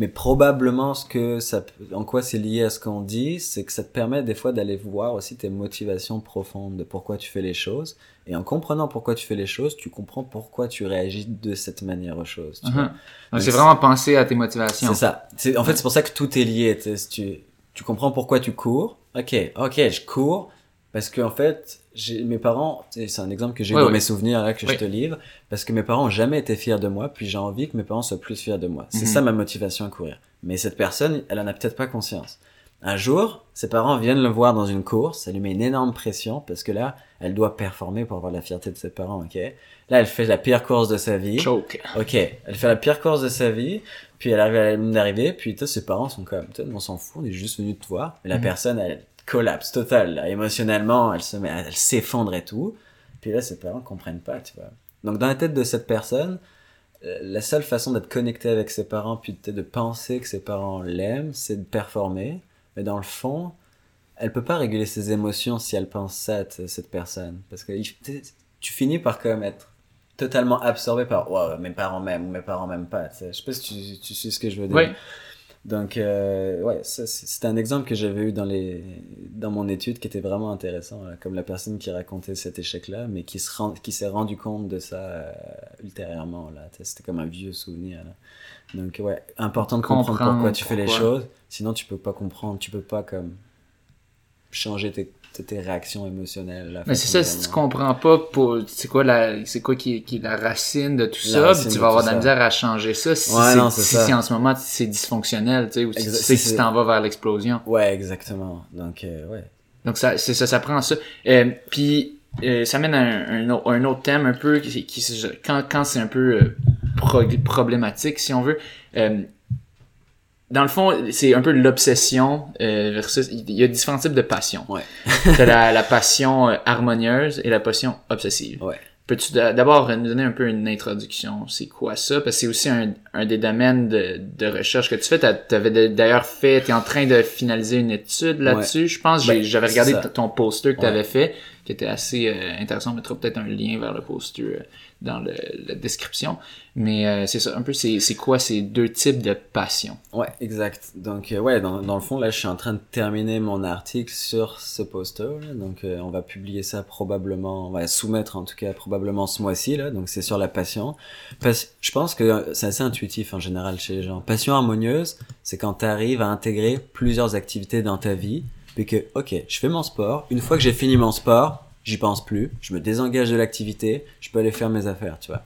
mais probablement ce que ça, en quoi c'est lié à ce qu'on dit, c'est que ça te permet des fois d'aller voir aussi tes motivations profondes de pourquoi tu fais les choses. Et en comprenant pourquoi tu fais les choses, tu comprends pourquoi tu réagis de cette manière aux choses. tu. Mhm. Donc, Donc, c'est vraiment penser à tes motivations. C'est ça. C'est, en fait, c'est pour ça que tout est lié. tu, tu comprends pourquoi tu cours. Ok, ok, je cours parce que en fait, j'ai, mes parents, c'est un exemple que j'ai Ouais, dans ouais. mes souvenirs là que je te livre, parce que mes parents ont jamais été fiers de moi, puis j'ai envie que mes parents soient plus fiers de moi. C'est Mhm. ça ma motivation à courir. Mais cette personne, elle en a peut-être pas conscience. Un jour, ses parents viennent le voir dans une course, ça lui met une énorme pression parce que là, elle doit performer pour avoir la fierté de ses parents, ok? Là, elle fait la pire course de sa vie. Choke. Ok, elle fait la pire course de sa vie, puis elle arrive à la ligne d'arrivée, puis ses parents sont comme, on s'en fout, on est juste venu te voir. Mais la Mhm. personne, elle collapse total, émotionnellement, elle se met, elle s'effondre et tout. Puis là, ses parents comprennent pas, tu vois. Donc dans la tête de cette personne, euh, la seule façon d'être connecté avec ses parents, puis de penser que ses parents l'aiment, c'est de performer. Mais dans le fond, elle peut pas réguler ses émotions si elle pense ça, cette personne. Parce que tu finis par comme être totalement absorbé par ouais, mes parents m'aiment ou mes parents m'aiment pas. tu sais. Je sais pas si tu, tu sais ce que je veux dire. Donc, euh, ouais, c'est un exemple que j'avais eu dans, les, dans mon étude qui était vraiment intéressant, là, comme la personne qui racontait cet échec-là, mais qui se rend- s'est rendu compte de ça euh, ultérieurement. C'était comme un vieux souvenir. Là. Donc, ouais, important de comprendre pourquoi tu fais les choses, sinon tu peux pas comprendre, tu peux pas comme changer tes, tes- tes réactions émotionnelles. Mais c'est ça, si tu comprends pas pour, c'est quoi la, c'est quoi qui, qui est la racine de tout La ça, puis tu vas avoir de la misère à changer ça si Ouais, non, si, ça. si en ce moment c'est dysfonctionnel, tu sais, ou si tu sais que c'est- tu t'en vas vers l'explosion. Ouais, exactement. Donc, euh, ouais. Donc ça, c'est ça, ça prend ça. Euh, puis euh, ça mène à un, un, autre- un autre thème un peu qui, qui quand quand c'est un peu euh, problématique si on veut. Euh, dans le fond, c'est un peu l'obsession euh, versus. Il y a différents types de passion. Ouais. T'as la, la passion euh, harmonieuse et la passion obsessive. Ouais. Peux-tu d'abord nous donner un peu une introduction? C'est quoi ça? Parce que c'est aussi un, un des domaines de, de recherche que tu fais. Tu avais d'ailleurs fait, tu es en train de finaliser une étude là-dessus. Je pense, Ben, j'avais regardé c'est ça. ton poster que tu avais fait, qui était assez euh, intéressant. On mettra peut-être un lien vers le poster euh, dans la description. Mais euh, c'est ça, un peu, c'est quoi ces deux types de passion? Ouais, exact. Donc, euh, ouais, dans, le fond, là, je suis en train de terminer mon article sur ce poster. Donc, euh, on va publier ça probablement, on va soumettre en tout cas probablement ce mois-ci. Là. Donc, c'est sur la passion. Parce, je pense que c'est assez intuitif en général chez les gens. Passion harmonieuse, c'est quand tu arrives à intégrer plusieurs activités dans ta vie. Puis que, ok, je fais mon sport. Une fois que j'ai fini mon sport, j'y pense plus. Je me désengage de l'activité. Je peux aller faire mes affaires, tu vois.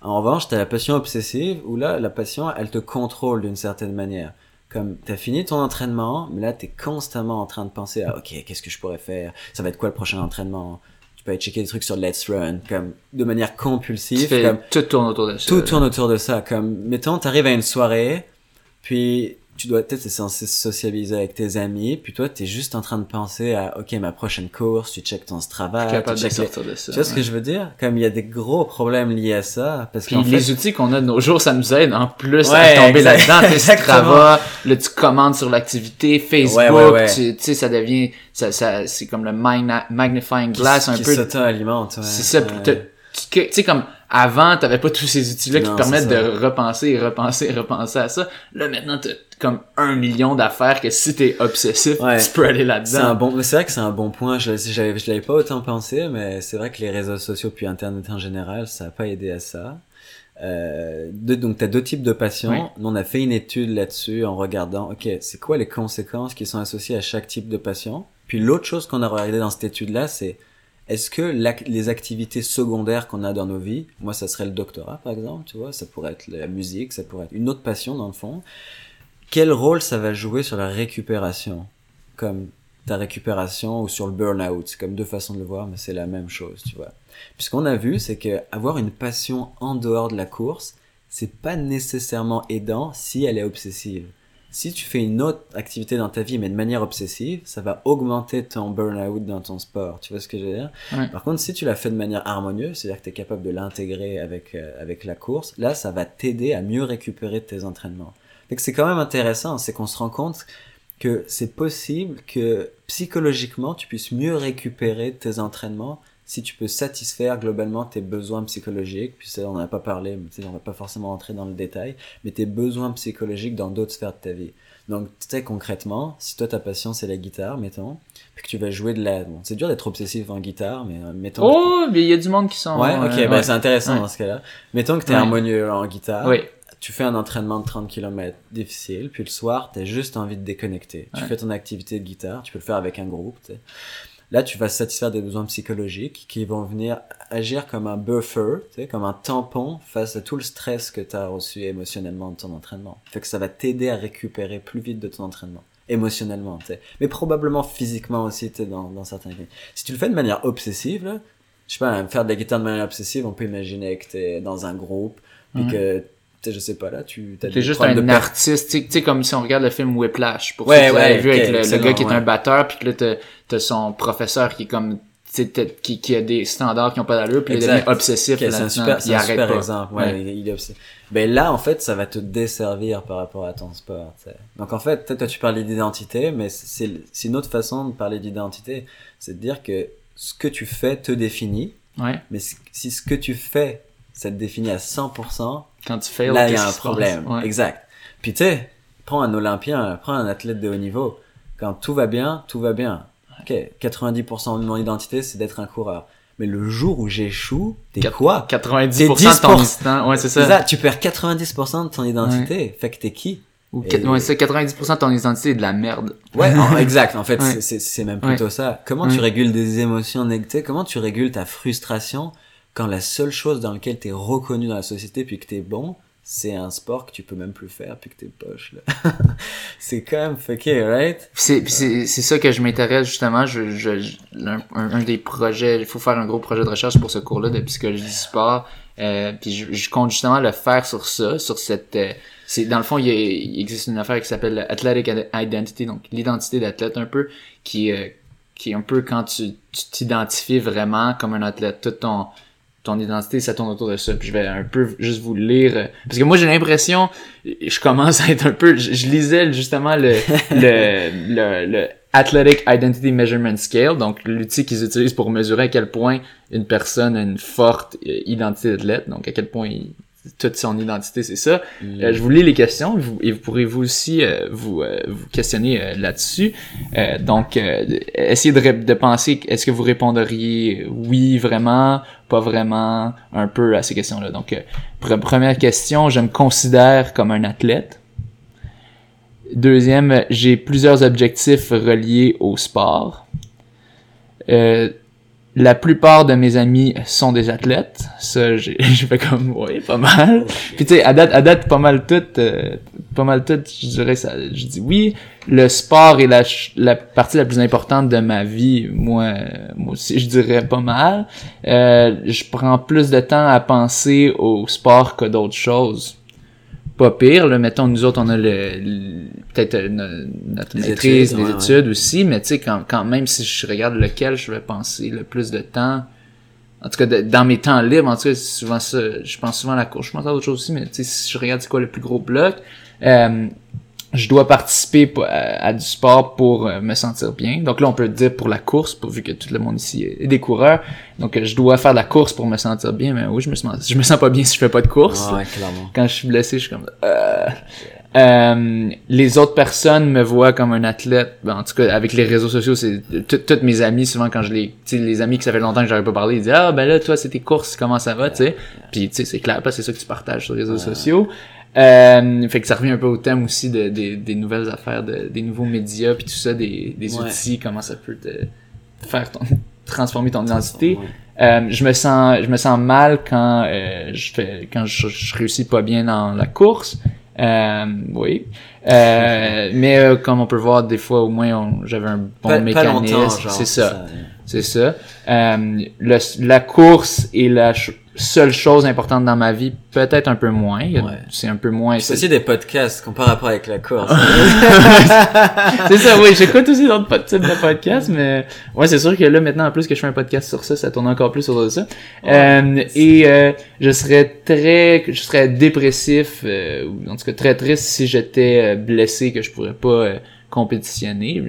En revanche, t'as la passion obsessive où là, la passion, elle te contrôle d'une certaine manière. Comme t'as fini ton entraînement, mais là, t'es constamment en train de penser à, ok, qu'est-ce que je pourrais faire? Ça va être quoi le prochain entraînement? Tu peux aller checker des trucs sur Let's Run, comme de manière compulsive, fais, comme tout tourne autour de ça. tout tourne autour de ça. Comme, mettons, t'arrives à une soirée, puis tu dois peut-être, t'es censé socialiser avec tes amis, puis toi, t'es juste en train de penser à, ok, ma prochaine course, tu checkes ton Strava, tu checkes les- de ça. Tu vois ce que je veux dire? Comme il y a des gros problèmes liés à ça, parce qu'en les fait, outils qu'on a de nos jours, ça nous aide en plus Ouais, à tomber là-dedans. Tu exactement. Strava, là tu commandes sur l'activité, Facebook, Ouais, tu tu sais, ça devient, ça, ça, c'est comme le magnifying glass un qui peu. s'auto-alimente. C'est ça. Tu que- tu sais, comme avant, t'avais pas tous ces outils-là qui te permettent de repenser et repenser et repenser à ça. Là, maintenant, t'as comme un million d'affaires que si t'es obsessif, Ouais. tu peux aller là-dedans. bon, c'est vrai que c'est un bon point. Je, j'avais, je l'avais pas autant pensé, mais c'est vrai que les réseaux sociaux puis Internet en général, ça a pas aidé à ça. Euh, deux- donc t'as deux types de passions. Oui. On a fait une étude là-dessus en regardant, ok, c'est quoi les conséquences qui sont associées à chaque type de passion? Puis l'autre chose qu'on a regardé dans cette étude-là, c'est est-ce que les activités secondaires qu'on a dans nos vies, moi ça serait le doctorat par exemple, tu vois, ça pourrait être la musique, ça pourrait être une autre passion dans le fond. Quel rôle ça va jouer sur la récupération, comme ta récupération ou sur le burn-out, c'est comme deux façons de le voir, mais c'est la même chose, tu vois. Puis ce qu'on a vu, c'est que avoir une passion en dehors de la course, c'est pas nécessairement aidant si elle est obsessive. Si tu fais une autre activité dans ta vie, mais de manière obsessive, ça va augmenter ton burn-out dans ton sport. Tu vois ce que je veux dire? Ouais. Par contre, si tu l'as fait de manière harmonieuse, c'est-à-dire que tu es capable de l'intégrer avec, euh, avec la course, là, ça va t'aider à mieux récupérer tes entraînements. Donc c'est quand même intéressant, c'est qu'on se rend compte que c'est possible que psychologiquement, tu puisses mieux récupérer tes entraînements si tu peux satisfaire globalement tes besoins psychologiques, puis ça on n'en a pas parlé, mais tu sais, on va pas forcément entrer dans le détail, mais tes besoins psychologiques dans d'autres sphères de ta vie. Donc très concrètement, si toi ta passion c'est la guitare, mettons, puis que tu vas jouer de la... Bon, c'est dur d'être obsessif en guitare, mais euh, mettons... Oh, mais il y a du monde qui sont... Ouais, ok, euh, bah, ouais. c'est intéressant Ouais. dans ce cas-là. Mettons que t'es Ouais. harmonieux en guitare, Oui. Tu fais un entraînement de 30 km difficile, puis le soir, t'as juste envie de déconnecter. Tu fais ton activité de guitare, tu peux le faire avec un groupe, tu. Là, tu vas satisfaire des besoins psychologiques qui vont venir agir comme un buffer, tu sais, comme un tampon face à tout le stress que tu as reçu émotionnellement de ton entraînement. Fait que ça va t'aider à récupérer plus vite de ton entraînement. Émotionnellement, tu sais. Mais probablement physiquement aussi, tu sais, dans, dans certains cas. Si tu le fais de manière obsessive, là, je sais pas, faire de la guitare de manière obsessive, on peut imaginer que t'es dans un groupe, puis que, tu je sais pas, là, tu T'es juste un artiste, tu sais- comme si on regarde le film Whiplash, pour Ouais, ceux qui ouais, vu avec le- gars qui est ouais. un batteur, puis que là, t'as, son professeur qui est comme, qui, qui a des standards qui ont pas d'allure, puis il devient obsessif Ok, c'est un là-dedans, super, il arrête super pas. exemple. Ouais, il- il est obs- Ben là, en fait, ça va te desservir par rapport à ton sport. tu sais. Donc en fait, toi tu parlais d'identité, mais c'est c'est une autre façon de parler d'identité. C'est de dire que ce que tu fais te définit, Ouais. mais si ce que tu fais, ça te définit à 100%, Quand tu fais, là il y a un problème. Ouais. Exact. Puis tu sais, prends un Olympien, prends un athlète de haut niveau. Quand tout va bien, tout va bien. Ok, 90% de mon identité, c'est d'être un coureur. Mais le jour où j'échoue, t'es quoi? 90% de ton instant, ouais, c'est ça. ça, tu perds 90% de ton identité. Fait que t'es qui? Ou, Et- ouais, c'est 90% de ton identité est de la merde. Ouais, en- exact. En fait, Ouais. c'est- même plutôt ça. Comment tu régules des émotions négatives? Comment tu régules ta frustration quand la seule chose dans laquelle t'es reconnu dans la société puis que t'es bon, c'est un sport que tu peux même plus faire puis que t'es poche là. c'est quand même fucké, right? C'est c'est ça que je m'intéresse justement. Je, je, un, des projets il faut faire un gros projet de recherche pour ce cours-là de psychologie du sport. Euh, puis je, je compte justement le faire sur ça sur cette euh, c'est dans le fond il, a- il existe une affaire qui s'appelle athletic identity donc l'identité d'athlète un peu qui euh, qui est un peu quand tu tu t'identifies vraiment comme un athlète. Tout ton ton identité, ça tourne autour de ça. Puis je vais un peu juste vous lire. Parce que moi, j'ai l'impression, je commence à être un peu, je, je lisais justement le, le, le, le Athletic Identity Measurement Scale, donc l'outil qu'ils utilisent pour mesurer à quel point une personne a une forte euh, identité d'athlète, donc à quel point il- toute son identité, c'est ça. Euh, je vous lis les questions et vous, et vous pourrez vous aussi euh, vous, euh, vous questionner là-dessus. Donc, essayez de, de penser, est-ce que vous répondriez oui, vraiment, pas vraiment, un peu à ces questions-là. Donc, pre- première question, je me considère comme un athlète. Deuxième, j'ai plusieurs objectifs reliés au sport. La plupart de mes amis sont des athlètes. Ça, j'ai fait comme, ouais, pas mal. Puis tu sais, à date, à date, pas mal tout, euh, pas mal tout, je dirais ça, je dis oui. Le sport est la, la partie la plus importante de ma vie. Moi, moi aussi, je dirais pas mal. Euh, je prends plus de temps à penser au sport que d'autres choses. Pas pire, là, mettons, nous autres, on a le, le- peut-être euh, no- notre Les maîtrise, études, les ouais, ouais. études aussi, mais tu sais, quand, quand même, si je regarde lequel je vais penser le plus de temps, en tout cas, de- dans mes temps libres, en tout cas, c'est souvent ça, je pense souvent à la course, je pense à autre chose aussi, mais tu sais, si je regarde c'est quoi le plus gros bloc, euh, je dois participer p- à, à du sport pour euh, me sentir bien. Donc là, on peut le dire pour la course, pourvu que tout le monde ici est des coureurs. Donc euh, je dois faire de la course pour me sentir bien, mais oui, je me sens, je me sens pas bien si je fais pas de course. Ouais, clairement. Quand je suis blessé, je suis comme euh, euh, les autres personnes me voient comme un athlète. Ben, en tout cas, avec les réseaux sociaux, c'est tout- toutes mes amis souvent quand je les, les amis que ça fait longtemps que j'avais pas parlé, ils disent ah ben là toi c'est tes courses, comment ça va, tu sais. Puis tu sais c'est clair, parce que c'est ça que tu partages sur les réseaux sociaux. Euh, fait que ça revient un peu au thème aussi de, des- des nouvelles affaires, de- des nouveaux médias, puis tout ça, des, des Ouais. outils, comment ça peut te faire ton, transformer ton identité. Euh, je me sens je me sens mal quand euh, je fais quand je, je réussis pas bien dans la course. Euh, oui. Euh, mais euh, comme on peut voir des fois au moins j'avais un bon Pas, mécanisme. c'est ça. c'est ça. Euh, le- la course est la seule chose importante dans ma vie peut-être un peu moins Ouais. c'est un peu moins C'est aussi des podcasts pas rapport avec la course. c'est ça, oui, j'écoute aussi d'autres types de podcasts, mais ouais, c'est sûr que là, maintenant, en plus que je fais un podcast sur ça, ça tourne encore plus autour de ça. Euh, et euh, je serais très, je serais dépressif, euh, ou en tout cas très triste si j'étais euh, blessé, que je pourrais pas euh, compétitionner.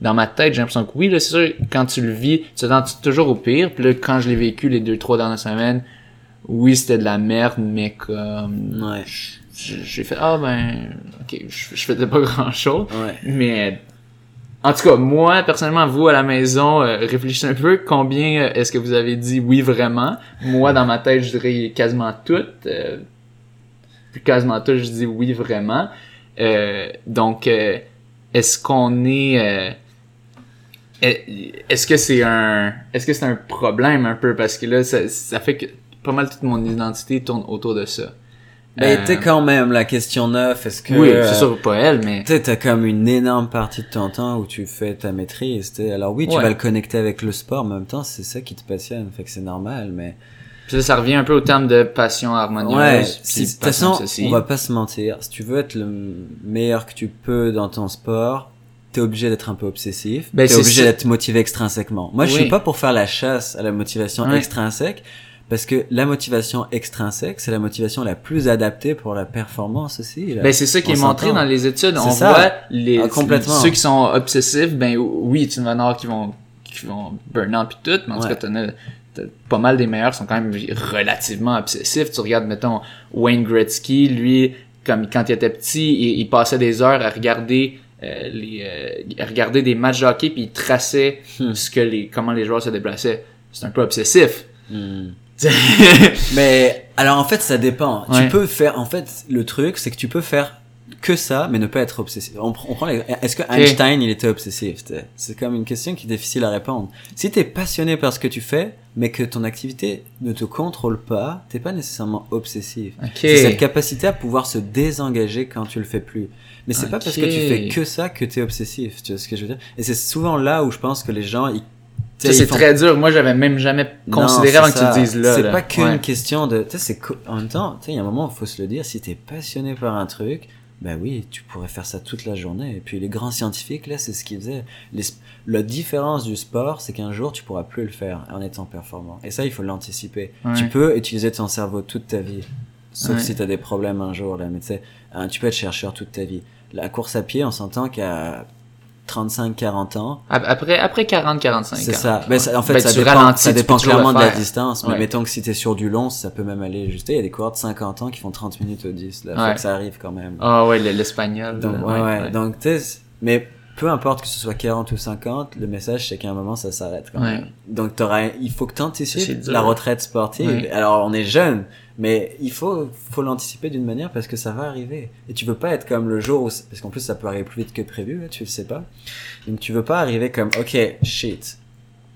Dans ma tête, j'ai l'impression que oui, là, c'est sûr, quand tu le vis, tu t'attends toujours au pire. Puis là, quand je l'ai vécu les deux, trois dernières semaines, oui, c'était de la merde, mais comme ouais. j'ai fait ah ben ok je, je faisais pas grand chose Ouais. mais en tout cas moi personnellement vous à la maison euh, réfléchissez un peu combien euh, est-ce que vous avez dit oui vraiment? Moi dans ma tête je dirais quasiment tout euh, puis quasiment tout je dis oui vraiment Euh, donc euh, est-ce qu'on est euh, est- est-ce que c'est un est-ce que c'est un problème un peu? Parce que là ça, ça fait que pas mal toute mon identité tourne autour de ça Mais Euh, t'es quand même la question 9, est-ce que... oui, euh, c'est sûr pas elle, mais Tu t'as comme une énorme partie de ton temps où tu fais ta maîtrise. t'sais. Alors oui, tu Ouais. vas le connecter avec le sport, mais en même temps, c'est ça qui te passionne. Fait que c'est normal, mais... Puis là, ça revient un peu au terme de passion harmonieuse. Ouais, si, de toute façon, on va pas se mentir. Si tu veux être le meilleur que tu peux dans ton sport, t'es obligé d'être un peu obsessif. Ben, t'es obligé ça. d'être motivé extrinsèquement. Moi, je Oui. suis pas pour faire la chasse à la motivation Ouais. extrinsèque. Parce que la motivation extrinsèque, c'est la motivation la plus adaptée pour la performance aussi. là. Ben, c'est ça qui On est montré dans les études. On ça. voit les, Ah, complètement. ceux qui sont obsessifs, ben oui, tu vas en qui vont, qui vont burn out pis tout, mais en tout cas, t'en as, t'as- pas mal des meilleurs sont quand même relativement obsessifs. Tu regardes, mettons, Wayne Gretzky, lui, comme quand il était petit, il, il passait des heures à regarder euh, les, euh, à regarder des matchs de hockey puis il traçait Hmm. ce que les, comment les joueurs se déplaçaient. C'est un peu obsessif. Hmm. Mais alors en fait ça dépend. Ouais. Tu peux faire en fait le truc c'est que tu peux faire que ça mais ne pas être obsessif. On, pr- on prend les- est-ce que Einstein il était obsessif C'est comme une question qui est difficile à répondre. Si t'es passionné par ce que tu fais mais que ton activité ne te contrôle pas, t'es pas nécessairement obsessif. C'est cette capacité à pouvoir se désengager quand tu le fais plus. Mais c'est pas parce que tu fais que ça que t'es obsessif, tu vois ce que je veux dire? Et c'est souvent là où je pense que les gens ils Ça, c'est font- très dur. Moi, j'avais même jamais non, considéré c'est avant que tu le dises là. C'est pas qu'une Ouais. question de. Tu sais, c'est en même temps, tu sais, il y a un moment, il faut se le dire. Si t'es passionné par un truc, Ben oui, tu pourrais faire ça toute la journée. Et puis les grands scientifiques, là, c'est ce qu'ils faisaient. Les la différence du sport, c'est qu'un jour, tu pourras plus le faire en étant performant. Et ça, il faut l'anticiper. Ouais. Tu peux utiliser ton cerveau toute ta vie. Sauf Ouais. si tu as des problèmes un jour, là. Mais tu sais, hein, tu peux être chercheur toute ta vie. La course à pied, on s'entend qu'à 35, 40 ans, Ap- Après, après 40, 45 c'est ça. Ben, ça- en fait, Ben, ça dépend, ça dépend clairement de la distance. Mais Ouais. mettons que si t'es sur du long, ça peut même aller juste. Il y a des coureurs de 50 ans qui font 30 minutes au 10. Là. Ouais. que ça arrive quand même. Ah ouais, le- l'espagnol. Donc, ouais, ouais. Donc, tu mais peu importe que ce soit 40 ou 50, le message, c'est qu'à un moment, ça s'arrête quand Ouais. même. Donc, t'auras, il faut que t'anticipes la retraite sportive. Ouais. Alors, on est jeune, mais il faut, faut l'anticiper d'une manière parce que ça va arriver. Et tu veux pas être comme le jour où, parce qu'en plus, ça peut arriver plus vite que prévu, là, tu le sais pas. Donc, tu veux pas arriver comme, ok, shit.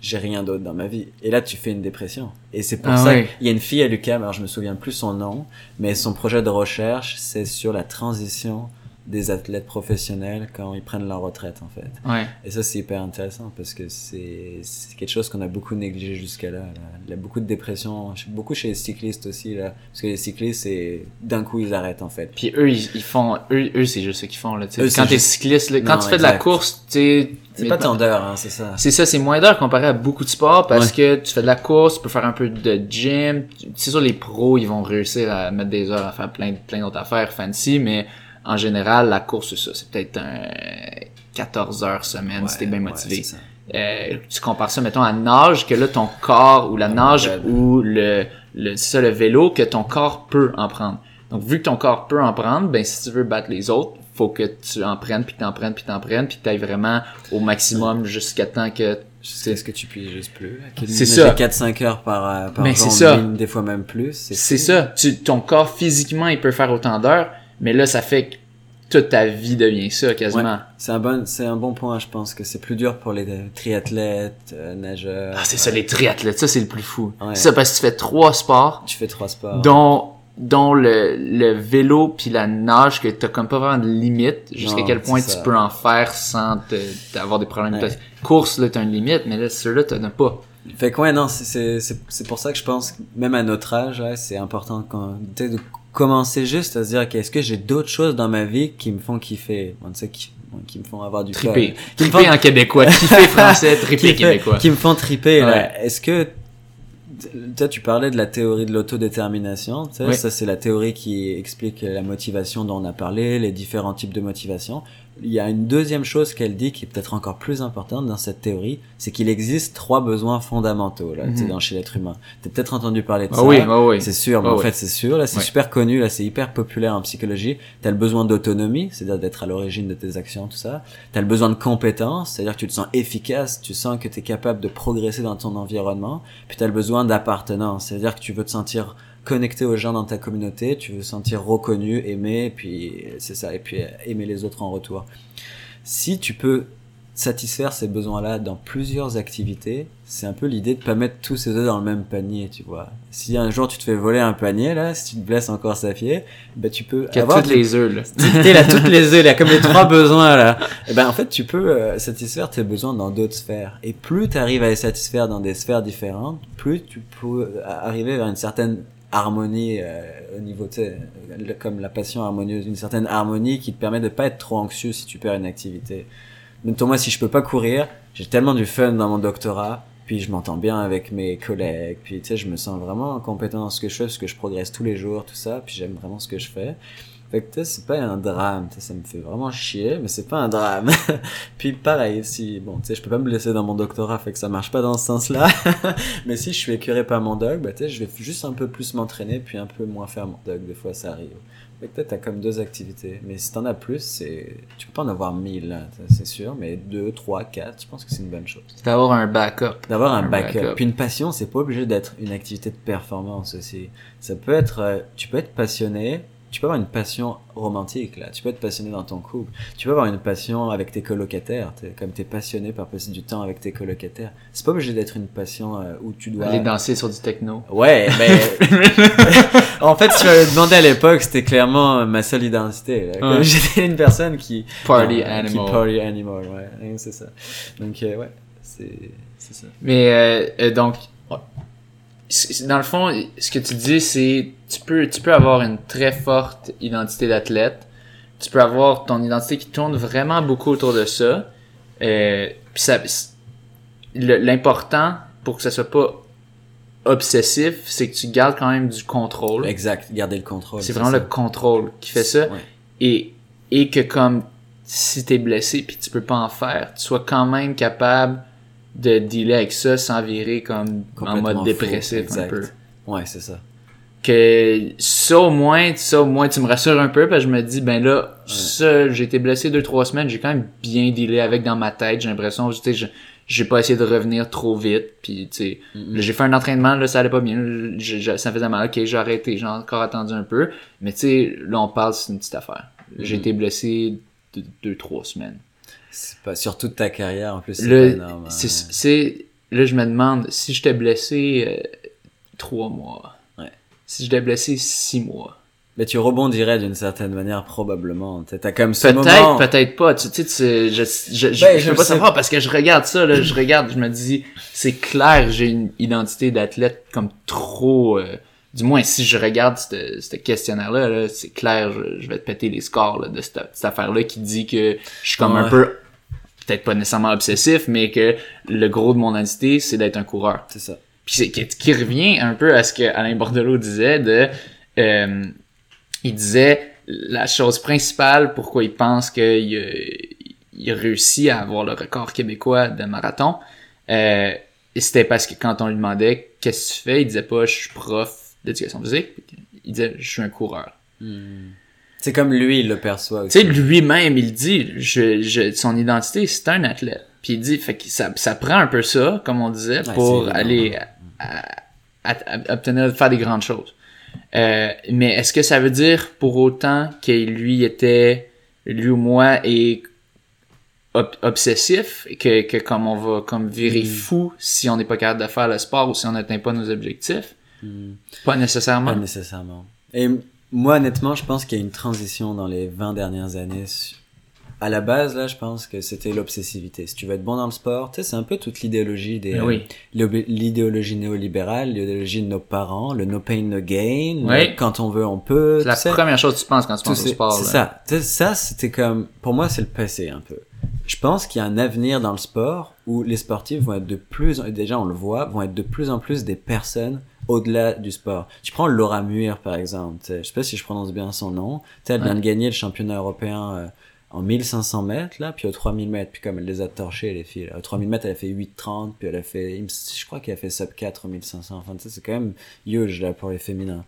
J'ai rien d'autre dans ma vie. Et là, tu fais une dépression. Et c'est pour Ah ça ouais. qu'il y a une fille à l'UQAM, alors je me souviens plus son nom, mais son projet de recherche, c'est sur la transition des athlètes professionnels quand ils prennent leur retraite en fait. Ouais. Et ça c'est hyper intéressant parce que c'est c'est quelque chose qu'on a beaucoup négligé jusqu'à là, là. Il y a beaucoup de dépression, beaucoup chez les cyclistes aussi là, parce que les cyclistes c'est d'un coup ils arrêtent en fait. Puis eux, ils, ils font, eux, eux c'est juste ce qu'ils font là. Eux, Quand t'es juste- cycliste, là, quand Non, tu fais de la course, tu. C'est pas tant d'heures hein, c'est ça. C'est ça, c'est moins d'heures comparé à beaucoup de sports parce que tu fais de la course, tu peux faire un peu de gym. C'est sûr, les pros, ils vont réussir à mettre des heures à faire plein, plein d'autres affaires fancy, mais en général, la course, c'est ça. C'est peut-être un 14 heures semaine Ouais, si t'es bien motivé. ça. Euh, tu compares ça, mettons, à nage, que là, ton corps, ou la nage, ouais. ou le, le, ça, le vélo, que ton corps peut en prendre. Donc, vu que ton corps peut en prendre, ben, si tu veux battre les autres, faut que tu en prennes, puis t'en prennes, puis t'en prennes, puis t'ailles vraiment au maximum jusqu'à temps que C'est ce que tu puis juste plus. C'est ça. 4-5 heures par, euh, par Mais jour, c'est ça. des fois même plus. C'est ça. Tu, ton corps physiquement, il peut faire autant d'heures, mais là, ça fait que toute ta vie devient ça quasiment. C'est un bon, c'est un bon point. Je pense que c'est plus dur pour les triathlètes, euh, nageurs. Ah, c'est ça, les triathlètes, ça c'est le plus fou. Ouais. C'est ça parce que tu fais trois sports, Tu fais trois sports. dont dont le, le vélo puis la nage que t'as comme pas vraiment de limite jusqu'à quel point tu peux en faire sans te- avoir des problèmes. Ouais. Course là t'as une limite, mais là ceux-là t'en as pas. Fait que ouais, non, c'est- c'est pour ça que je pense que même à notre âge, ouais, c'est important quand, de commencer juste à se dire, ok, est-ce que j'ai d'autres choses dans ma vie qui me font kiffer, bon, tu sais, qui, qui me font avoir du. Triper. Qui me Triper font- en québécois, kiffer français, qui, triper québécois. qui me font triper. Ouais. là. Est-ce que toi tu parlais de la théorie de l'autodétermination, tu sais, Oui. ça c'est la théorie qui explique la motivation dont on a parlé, les différents types de motivation. Il y a une deuxième chose qu'elle dit qui est peut-être encore plus importante dans cette théorie, c'est qu'il existe trois besoins fondamentaux là, sais, Mhm. dans chez l'être humain. T'as peut-être entendu parler de Ah ça. oui, ah oui. C'est sûr, mais Ah en oui. fait c'est sûr, là c'est super connu, là c'est hyper populaire en psychologie. T'as le besoin d'autonomie, c'est-à-dire d'être à l'origine de tes actions, tout ça. T'as le besoin de compétence, c'est-à-dire que tu te sens efficace, tu sens que t'es capable de progresser dans ton environnement. Puis t'as le besoin d'appartenance, c'est-à-dire que tu veux te sentir connecté aux gens dans ta communauté, tu veux sentir reconnu, aimé, puis c'est ça, et puis aimer les autres en retour. Si tu peux satisfaire ces besoins-là dans plusieurs activités, c'est un peu l'idée de pas mettre tous ces œufs dans le même panier, tu vois. Si un jour tu te fais voler un panier, là, si tu te blesses encore sa pied, ben tu peux Qui a avoir toutes les œufs là. T'es là, toutes les œufs, là, comme les trois besoins, là. Et ben, en fait, tu peux euh, satisfaire tes besoins dans d'autres sphères. Et plus tu arrives à les satisfaire dans des sphères différentes, plus tu peux euh, arriver vers une certaine harmonie euh, au niveau, le- comme la passion harmonieuse, une certaine harmonie qui te permet de pas être trop anxieux si tu perds une activité. Mettons moi, si je peux pas courir, j'ai tellement du fun dans mon doctorat, puis je m'entends bien avec mes collègues, puis tu sais, je me sens vraiment compétent dans ce que je fais, parce que je progresse tous les jours, tout ça, puis j'aime vraiment ce que je fais. Fait que c'est pas un drame, ça me fait vraiment chier, mais c'est pas un drame. puis pareil, si, bon, tu sais, je peux pas me blesser dans mon doctorat, fait que ça marche pas dans ce sens-là. mais si je suis écœuré par mon doc, bah tu sais, je vais juste un peu plus m'entraîner, puis un peu moins faire mon doc, des fois ça arrive. Fait que t'as comme deux activités, mais si t'en as plus, c'est, tu peux pas en avoir mille, là, c'est sûr, mais deux, trois, quatre, je pense que c'est une bonne chose. D'avoir un backup. D'avoir un Un backup. backup. Puis une passion, c'est pas obligé d'être une activité de performance aussi. Ça peut être, euh, tu peux être passionné, tu peux avoir une passion romantique là. Tu peux être passionné dans ton couple. Tu peux avoir une passion avec tes colocataires. Comme t'es passionné par passer du temps avec tes colocataires. C'est pas obligé d'être une passion euh, où tu dois. Aller danser sur du techno. Ouais, mais en fait, si tu m'avais demandé à l'époque, c'était clairement euh, ma seule identité. J'étais une personne qui Party euh, animal. Qui party animal, ouais, c'est ça. Donc euh, ouais, c'est ça. Mais euh, donc, dans le fond, ce que tu dis, c'est tu peux tu peux avoir une très forte identité d'athlète, tu peux avoir ton identité qui tourne vraiment beaucoup autour de ça. Euh, puis ça, l'important pour que ça soit pas obsessif, c'est que tu gardes quand même du contrôle. Exact, garder le contrôle. C'est vraiment le contrôle qui fait ça. Ouais. Et, et que comme si t'es blessé puis tu peux pas en faire, tu sois quand même capable de dealer avec ça sans virer comme en mode fou, dépressif un peu. Ouais, c'est ça. Que ça au moins, ça au moins tu me rassures un peu parce que je me dis ben là, ça j'ai été blessé deux trois semaines, j'ai quand même bien dealé avec dans ma tête, j'ai l'impression, tu sais, je- j'ai pas essayé de revenir trop vite puis tu sais, j'ai fait un entraînement là ça allait pas bien, Je- je- ça me faisait mal, ok j'ai arrêté, j'ai encore attendu un peu, mais tu sais là on parle c'est une petite affaire. J'ai été blessé deux, deux trois semaines. C'est pas sur toute ta carrière en plus. C'est énorme. hein. c'est, là, je me demande si j'étais blessé euh, trois mois. Ouais. Si j'étais blessé six mois. Mais tu rebondirais d'une certaine manière probablement. T'as comme ce Peut-être, moment. peut-être pas. Tu tu sais, tu- je, je, je, Ben, je je peux pas sais. savoir parce que je regarde ça, là, je regarde, je me dis, c'est clair, j'ai une identité d'athlète comme trop, euh, du moins, si je regarde ce ce questionnaire-là, là, c'est clair, je, je vais te péter les scores, là, de cette, cette affaire-là qui dit que je suis comme un peu, peut-être pas nécessairement obsessif, mais que le gros de mon identité, c'est d'être un coureur. C'est ça. Puis c'est qui, revient un peu à ce que Alain Bordelot disait de euh, il disait la chose principale pourquoi il pense qu'il a, il a réussi à avoir le record québécois de marathon euh, c'était parce que quand on lui demandait qu'est-ce que tu fais? Il disait pas je suis prof d'éducation physique il disait je suis un coureur Hmm. C'est comme lui, il le perçoit tu sais lui-même il dit je, je son identité c'est un athlète puis il dit fait que ça, ça prend un peu ça comme on disait Ouais, pour aller à, à- à obtenir faire des grandes choses Euh, mais est-ce que ça veut dire pour autant que lui était lui ou moi est ob- obsessif que, que comme on va comme virer Mm. fou si on n'est pas capable de faire le sport ou si on n'atteint pas nos objectifs? Hmm. pas nécessairement Pas nécessairement. Et moi, honnêtement, je pense qu'il y a une transition dans les 20 dernières années. À la base, là, je pense que c'était l'obsessivité. Si tu veux être bon dans le sport, tu sais, c'est un peu toute l'idéologie des, oui l'obé- l'idéologie néolibérale, l'idéologie de nos parents, le no pain, no gain, le Oui. quand on veut, on peut. c'est la sais. première chose que tu penses quand tu penses au sport c'est ça. Tu sais, Ça, c'était comme, pour moi, c'est le passé un peu. Je pense qu'il y a un avenir dans le sport où les sportifs vont être de plus, déjà on le voit, vont être de plus en plus des personnes au-delà du sport. Tu prends Laura Muir par exemple. Je sais pas si je prononce bien son nom. Tu Elle vient de gagner le championnat européen euh, en 1500 mètres là, puis au 3000 mètres. Puis comme elle les a torchés les filles. là. Au 3000 mètres elle a fait 8,30 puis elle a fait, je crois qu'elle a fait sub 4 au 1500. Enfin tu sais, c'est quand même huge là pour les féminins.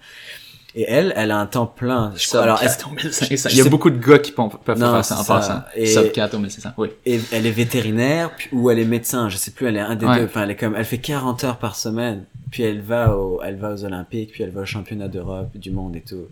Et elle, elle a un temps plein. Je crois- Sub alors, 4 est-ce- au 1500. je Il y a beaucoup de gars qui peuvent Non, faire ça en passant. Et- Sub 4 au 1500. Oui. Et elle est vétérinaire, puis, ou elle est médecin, je sais plus, elle est un des Ouais. deux. Enfin, elle est comme, elle fait 40 heures par semaine. Puis elle va au, elle va aux Olympiques, puis elle va au championnat d'Europe, du monde et tout.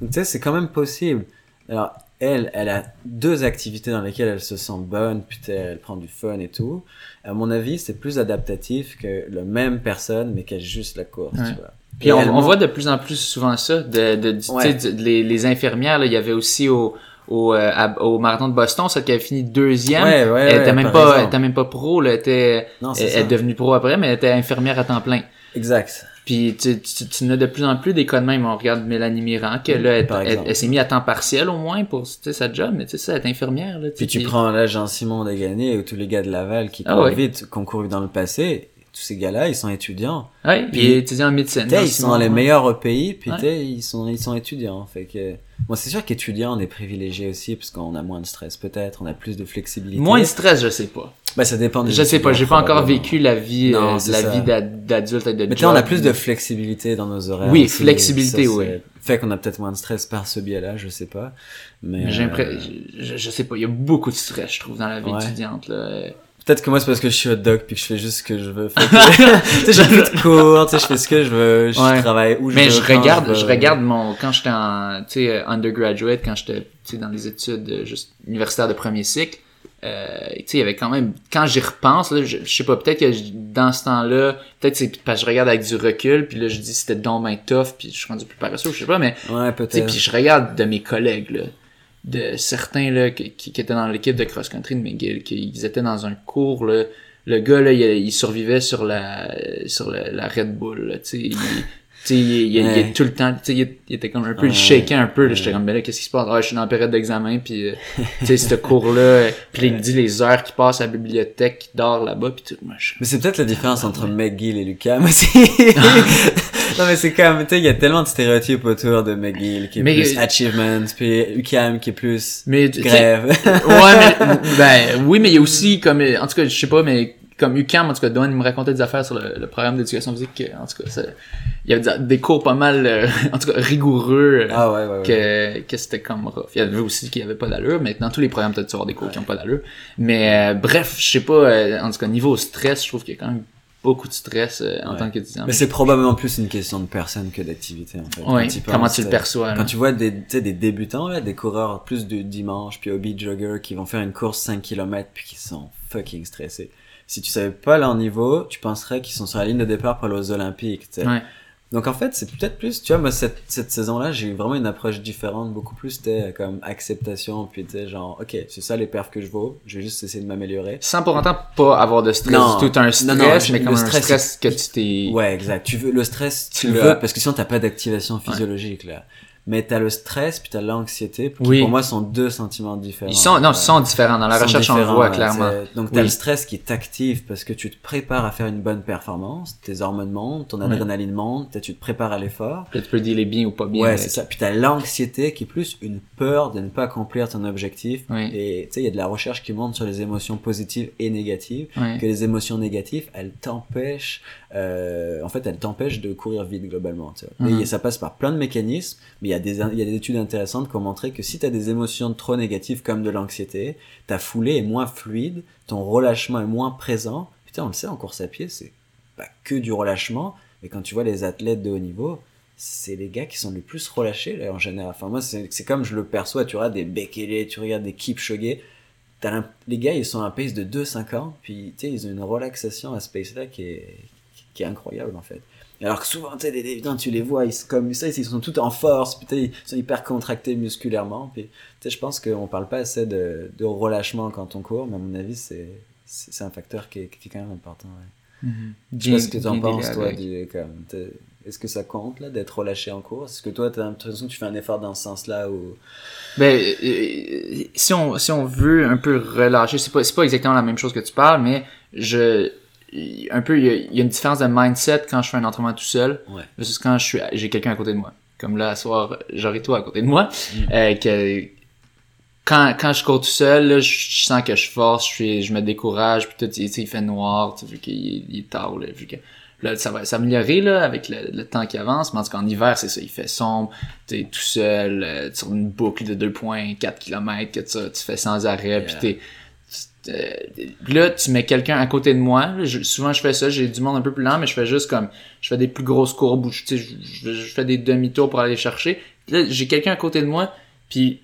Donc tu sais, c'est quand même possible. Alors, elle, elle a deux activités dans lesquelles elle se sent bonne, sais, elle prend du fun et tout. À mon avis, c'est plus adaptatif que la même personne, mais a juste la course, Ouais. tu vois. Puis on, voit de plus en plus souvent ça, de, Ouais. les, les infirmières, là, il y avait aussi au, au, euh, à- au marathon de Boston, celle qui avait fini deuxième. Ouais, ouais, elle ouais, était même pas, raison. elle était même pas pro, là, elle était, Non, elle, est devenue pro après, mais elle était infirmière à temps plein. Exact. Puis tu, tu, tu en as de plus en plus des cas de même. On regarde Mélanie Mirand, que là, elle, s'est mise à temps partiel au moins pour sa job, mais tu sais, ça, elle est infirmière. Là, Puis tu prends là Jean-Simon Desgagnés ou tous les gars de Laval qui Ah courent vite, couru dans le passé. Tous ces gars-là, ils sont étudiants. Ouais, puis Puis- étudiant en médecine. Ils sinon, sont les ouais. meilleurs au pays, puis Ouais. ils sont ils sont étudiants. Fait que moi c'est sûr qu'étudiant on est privilégié aussi parce qu'on a moins de stress peut-être, on a plus de flexibilité. Moins de stress, je sais pas. Bah ça dépend. Des Je sais pas, étudiants, j'ai pas encore vécu la vie, Non, euh, la ça. vie d'ad- d'adulte et de Mais on a plus de flexibilité dans nos horaires. Oui, aussi. flexibilité, oui. Fait qu'on a peut-être moins de stress par ce biais-là, je sais pas. Mais Mais j'ai euh, l'impression, je, je sais pas, il y a beaucoup de stress, je trouve, dans la vie étudiante, là. Peut-être que moi c'est parce que je suis hot dog puis que je fais juste ce que je veux. Fait que- T'sais, j'ai plus de cours, je fais ce que je veux, je Ouais. travaille où je Mais veux. je quand regarde, je regarde mon, quand j'étais en, tu sais, euh, undergraduate, quand j'étais, tu sais, dans les études euh, juste universitaires de premier cycle, euh, tu sais, il y avait quand même, quand j'y repense, là, je, je sais pas, peut-être que je- dans ce temps-là, peut-être c'est parce que je regarde avec du recul, puis là, je dis c'était donc ben tough, puis je suis rendu plus paresseux, je sais pas, mais, Ouais, tu sais, peut-être. puis je regarde de mes collègues, là, de certains, là, qui, qui étaient dans l'équipe de cross-country de McGill, qu'ils étaient dans un cours, là, le gars, là, il, survivait sur la, sur la, Red Bull, là, il- sais, il, il- Ouais. est tout le temps, tu sais, il, il était comme un peu, il shakeait un peu, là, j'étais comme, ben là, qu'est-ce qui se passe? Ah, je suis dans la période d'examen, puis, euh, tu sais, ce cours-là, euh, puis il me dit les heures qu'il passe à la bibliothèque, qu'il dort là-bas, puis tout, moi, Mais c'est peut-être la différence entre McGill et Lucam aussi. non mais c'est comme, tu sais, il y a tellement de stéréotypes autour de McGill qui est Mais- plus achievement, puis UCAM qui est plus mais, grève. ouais, mais, ben, oui, mais il y a aussi, comme, euh, en tout cas, je sais pas, mais, comme UCAM, en tout cas, Don, il me racontait des affaires sur le, le programme d'éducation physique, euh, en tout cas, il y avait des- cours pas mal, euh, en tout cas, rigoureux, euh, ah ouais, ouais, ouais. que, que c'était comme rough. Il y avait aussi qui avait pas d'allure, mais dans tous les programmes, avoir des cours qui ont pas d'allure. Mais, euh, bref, je sais pas, euh, en tout cas, niveau stress, je trouve qu'il y a quand même beaucoup de stress euh, en tant qu'étudiant. Mais c'est probablement plus une question de personne que d'activité en fait. Tu comment penses, tu le perçois, là. Quand tu vois des, tu des débutants, là, des coureurs plus de dimanche, puis hobby jogger qui vont faire une course 5 km puis qui sont fucking stressés. Si tu savais pas leur niveau, tu penserais qu'ils sont sur la ligne de départ pour aux Olympiques. Ouais. Donc en fait, c'est peut-être plus, tu vois, moi cette, cette saison-là, j'ai eu vraiment une approche différente, beaucoup plus c'était comme acceptation, puis tu sais, genre, ok, c'est ça les perfs que je vaux, je vais juste essayer de m'améliorer. Sans pour autant pas avoir de stress Non. tout. un Non, stress, non, je- mais le comme un stress, que tu t'es... Ouais, exact. Tu veux le stress, tu, Tu le veux parce que sinon t'as pas d'activation physiologique là. Mais t'as le stress puis t'as l'anxiété qui Oui. pour moi sont deux sentiments différents. Ils sont, non, ils sont différents. Dans la recherche, on le voit clairement. Donc t'as Oui. le stress qui t'active parce que tu te prépares à faire une bonne performance, tes hormones montent, ton adrénaline monte, t'sais, tu te prépares à l'effort. Tu peux dealer bien ou pas bien. Ouais, c'est ça. Puis t'as l'anxiété qui est plus une peur de ne pas accomplir ton objectif. Oui. Et tu sais, il y a de la recherche qui montre sur les émotions positives et négatives que les émotions négatives, elles t'empêchent, euh, en fait, elles t'empêchent de courir vite globalement. Tu vois. Mhm. Et ça passe par plein de mécanismes, mais il y a des, il y a des études intéressantes qui ont montré que si tu as des émotions trop négatives comme de l'anxiété, ta foulée est moins fluide, ton relâchement est moins présent. Putain, on le sait, en course à pied, c'est pas que du relâchement, mais quand tu vois les athlètes de haut niveau, c'est les gars qui sont les plus relâchés là, en général. Enfin moi c'est comme je le perçois, tu regardes des Bekele, tu regardes des Kipchoge, les gars ils sont à un pace de 2,50 puis tu sais ils ont une relaxation à ce pace là qui est qui est incroyable en fait. Alors que souvent tu sais les débutants tu les vois ils sont comme ça ils sont tous en force, putain ils sont hyper contractés musculairement puis tu sais je pense qu'on parle pas assez de, de relâchement quand on court, mais à mon avis c'est un facteur qui est, qui est quand même important. Ouais. Mhm. Je sais pas ce que t'en bien penses, toi, du, comme, est-ce que ça compte, là, d'être relâché en cours? Est-ce que toi, t'as l'impression que tu fais un effort dans ce sens-là ou... Ben, euh, si on, si on veut un peu relâcher, c'est pas, c'est pas exactement la même chose que tu parles, mais je, un peu, il y a, il y a une différence de mindset quand je fais un entraînement tout seul, Ouais. versus quand je suis, j'ai quelqu'un à côté de moi. Comme là, ce soir, j'aurai toi à côté de moi, Mm. euh, que, quand, quand je cours tout seul, là, je, je sens que je force, je, suis, je me décourage, puis tout, tu sais, il fait noir, tu sais, vu qu'il il est tard, là, vu que, là, ça va s'améliorer, là, avec le, le temps qui avance, mais en tout cas, en hiver, c'est ça, il fait sombre, t'es tout seul, euh, sur une boucle de 2.4 km que tu, tu fais sans arrêt, puis Yeah. t'es, là, tu mets quelqu'un à côté de moi. je- souvent, je fais ça. J'ai du monde un peu plus lent, mais je fais juste comme, je fais des plus grosses courbes où je, je, fais des demi-tours pour aller chercher. Là, j'ai quelqu'un à côté de moi, puis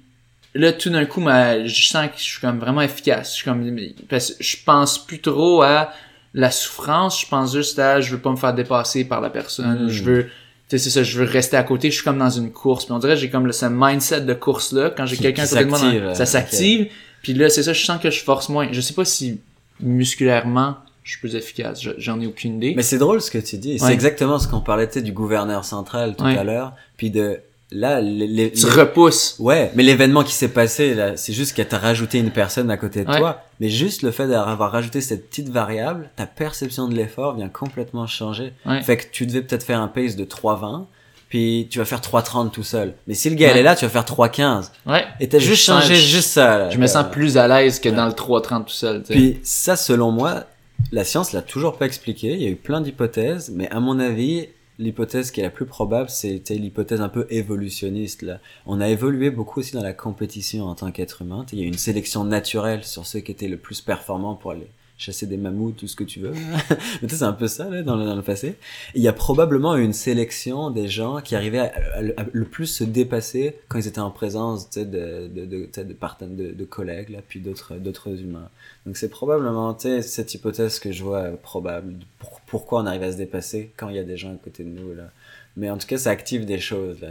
là, tout d'un coup, ma, je sens que je suis comme vraiment efficace. Je suis comme, parce que je pense plus trop à la souffrance. Je pense juste à, je veux pas me faire dépasser par la personne. Mm. Je veux, tu sais, c'est ça, je veux rester à côté. Je suis comme dans une course. Puis on dirait, j'ai comme le, ce mindset de course là. Quand j'ai quelqu'un à côté de moi, dans- ça euh, s'active. Puis là, c'est ça, je sens que je force moins. Je sais pas si musculairement, je suis plus efficace. Je- J'en ai aucune idée. Mais c'est drôle ce que tu dis. C'est Ouais. exactement ce qu'on parlait, tu sais, du gouverneur central tout Ouais. à l'heure. Puis de, là, les, les- tu les- repousses. Ouais, mais l'événement qui s'est passé, là, c'est juste qu'elle t'a rajouté une personne à côté de Ouais. toi. Mais juste le fait d'avoir rajouté cette petite variable, ta perception de l'effort vient complètement changer. Ouais. Fait que tu devais peut-être faire un pace de 3,20, puis tu vas faire 3,30 tout seul. Mais si le gars Ouais. est là, tu vas faire 3,15. Ouais. Et t'as Je juste changé je- juste ça. Là, Je me sens Euh, plus à l'aise que ouais. dans le 3.30 tout seul. Puis ça, selon moi, la science l'a toujours pas expliqué. Il y a eu plein d'hypothèses, mais à mon avis, l'hypothèse qui est la plus probable, c'était l'hypothèse un peu évolutionniste. Là. On a évolué beaucoup aussi dans la compétition en tant qu'être humain. Il y a eu une sélection naturelle sur ceux qui étaient le plus performants pour aller chasser des mammouths, tout ce que tu veux. Mais tu sais, c'est un peu ça là, dans, le, dans le passé. Il y a probablement une sélection des gens qui arrivaient à, à- à le plus se dépasser quand ils étaient en présence de, de, de, de, parten- de, de collègues, là, puis d'autres d'autres humains. Donc c'est probablement tu sais, cette hypothèse que je vois probable. Pour- pourquoi on arrive à se dépasser quand il y a des gens à côté de nous là. Mais en tout cas, ça active des choses là.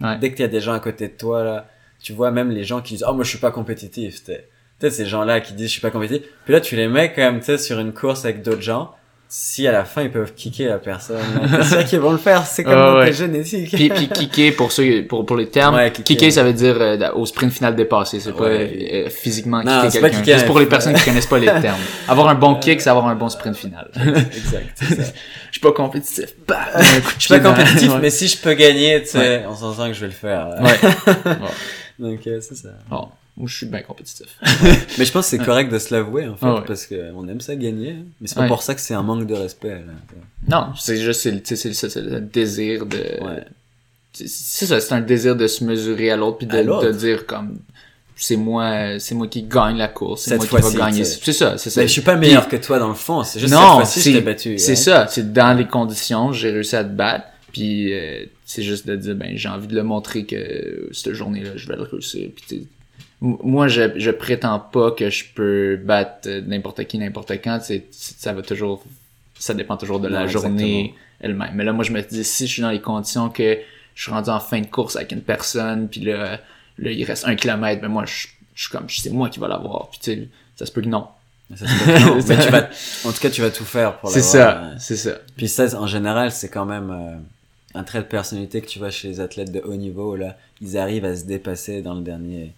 Ouais. Dès qu'il y a des gens à côté de toi là, tu vois même les gens qui disent oh moi je suis pas compétitif. Sais, ces gens-là qui disent je suis pas compétitif. Puis là tu les mets quand même tu sais sur une course avec d'autres gens. si à la fin ils peuvent kicker la personne, c'est sûr qu'ils vont le faire, c'est comme Ah dans ouais. génétique. Puis, puis kicker, pour ceux, pour, pour les termes, Ouais, kicker, kicker. ça veut dire euh, au sprint final dépassé. C'est pas euh, physiquement Non, kicker quelqu'un. kicker, Juste pour les personnes qui connaissent pas les termes. Avoir un bon kick, c'est avoir un bon sprint final. exact, ça. Je suis pas compétitif. Bah, Je suis pas compétitif, mais si je peux gagner, tu sais, on s'entend que je vais le faire. Ouais. Donc, euh, c'est ça. Bon, moi, je suis bien compétitif. Mais je pense que c'est correct de se l'avouer, en fait, Ah ouais. parce que on aime ça gagner. hein. Mais c'est pas Ouais. pour ça que c'est un manque de respect. Là. Non, c'est juste, c'est, le- tu sais, c'est, le- c'est le désir de... Ouais. C'est, c'est ça, c'est un désir de se mesurer à l'autre puis de, l'autre. de dire comme c'est moi c'est moi qui gagne la course c'est Cette moi qui va gagner c'est ça c'est ça Mais je suis pas meilleur que toi dans le fond, c'est juste cette non fois-ci je t'ai c'est battu. c'est hein. ça c'est dans les conditions j'ai réussi à te battre puis euh, c'est juste de dire ben j'ai envie de le montrer que cette journée là je vais le réussir puis tu sais, m- moi je je prétends pas que je peux battre n'importe qui n'importe quand. C'est ça va toujours ça dépend toujours de la journée elle-même. Mais là moi je me dis si je suis dans les conditions que je suis rendu en fin de course avec une personne puis là là il reste un kilomètre mais moi je, je suis comme c'est moi qui va l'avoir. Puis tu sais ça se peut que non. Ça, non, mais tu vas, en tout cas, tu vas tout faire pour c'est ça c'est ça. Puis ça, en général, c'est quand même euh, un trait de personnalité que tu vois chez les athlètes de haut niveau. Là, ils arrivent à se dépasser dans le dernier.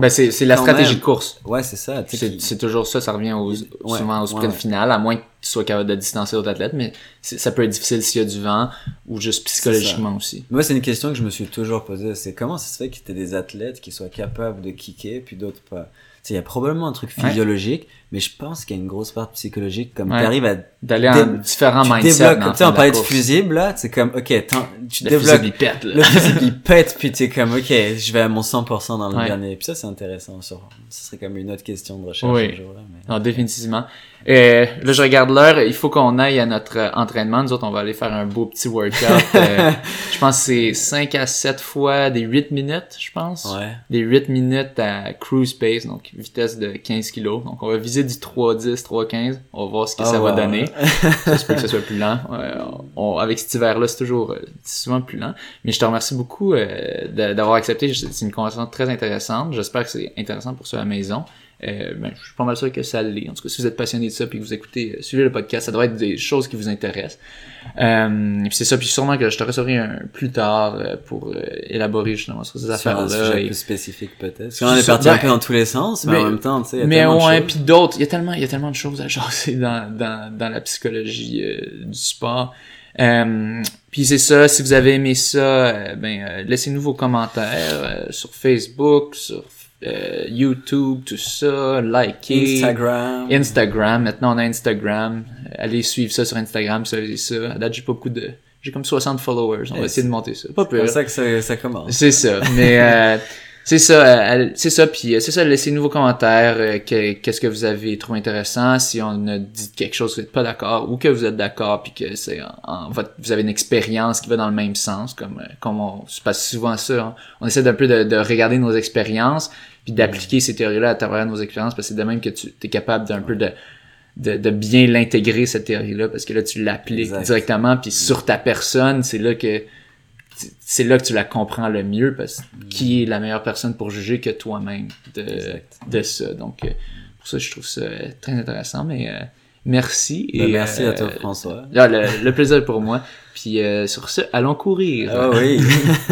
Ben c'est c'est la stratégie même. de course Ouais, c'est ça. C'est toujours ça, ça revient aux, Ouais, souvent au sprint ouais. final, à moins que tu sois capable de distancer d'autres athlètes, mais ça peut être difficile s'il y a du vent ou juste psychologiquement aussi. Moi, c'est une question que je me suis toujours posée. C'est comment ça se fait qu'il y ait des athlètes qui soient capables de kicker, puis d'autres pas? Tu sais, il y a probablement un truc Ouais. physiologique, mais je pense qu'il y a une grosse part psychologique. Comme Ouais. tu arrives à D'aller Dé- différents tu le tu sais, on parlait de fusible, là, c'est comme, ok, tu Le développes, fusible, il pète, là. le fusible, il pète, puis t'es comme, ok, je vais à mon 100% dans le Ouais. dernier. Puis ça, c'est intéressant. Sur, ce serait comme une autre question de recherche Oui. un jour, là, mais- Non, définitivement. Euh, là, je regarde l'heure. Il faut qu'on aille à notre euh, entraînement. Nous autres, on va aller faire un beau petit workout. euh, je pense que c'est 5 à 7 fois des 8 minutes, je pense. Ouais. Des 8 minutes à cruise pace, donc vitesse de 15 kg. Donc, on va viser du 3-10, 3-15. On va voir ce que ça Ah, va wow. donner. ça se peut que ce soit plus lent. On- avec cet hiver-là, c'est toujours euh, souvent plus lent. Mais je te remercie beaucoup euh, d'avoir accepté. C'est une conversation très intéressante. J'espère que c'est intéressant pour ceux à la maison. Euh, ben, je suis pas mal sûr que ça l'est. En tout cas, si vous êtes passionné de ça puis que vous écoutez, euh, suivez le podcast, ça doit être des choses qui vous intéressent. Euh, et puis c'est ça, puis sûrement que je te recevrai un, plus tard euh, pour euh, élaborer justement sur ces Sur un affaires-là. sujet et- plus spécifique, peut-être. Parce qu'on est parti un ben, peu dans tous les sens, mais, mais- en même temps, tu sais, il y a mais ouais, puis d'autres, il y a tellement, il y a tellement de choses à jaser dans, dans, dans la psychologie euh, du sport. Euh, puis c'est ça, si vous avez aimé ça, euh, ben euh, laissez-nous vos commentaires euh, sur Facebook, sur euh, YouTube, tout ça, likez. Instagram. Instagram, maintenant on a Instagram. Allez suivre ça sur Instagram, ça et ça. À date, j'ai pas beaucoup de. J'ai comme 60 followers. On va essayer de monter ça. Pas C'est pire. ça que ça, ça commence. C'est ça. Mais euh, c'est ça. c'est ça. Puis euh, c'est ça. Laissez-nous vos commentaires. euh, que- Qu'est-ce que vous avez trouvé intéressant. Si on a dit quelque chose que vous n'êtes pas d'accord ou que vous êtes d'accord puis que c'est en, votre- vous avez une expérience qui va dans le même sens. Comme euh, comme on se passe souvent ça. hein. On essaie d'un peu de, de regarder nos expériences puis d'appliquer ces théories-là à travers nos expériences parce que c'est de même que tu es capable d'un peu de de, de bien l'intégrer cette théorie-là parce que là tu l'appliques directement puis sur ta personne c'est là que c'est là que tu la comprends le mieux parce que qui est la meilleure personne pour juger que toi-même de, Exact. de ça donc euh, pour ça je trouve ça euh, très intéressant mais euh, merci Ben, et merci euh, à toi, François. là, le, le plaisir pour moi puis euh, sur ce allons courir Ah oui.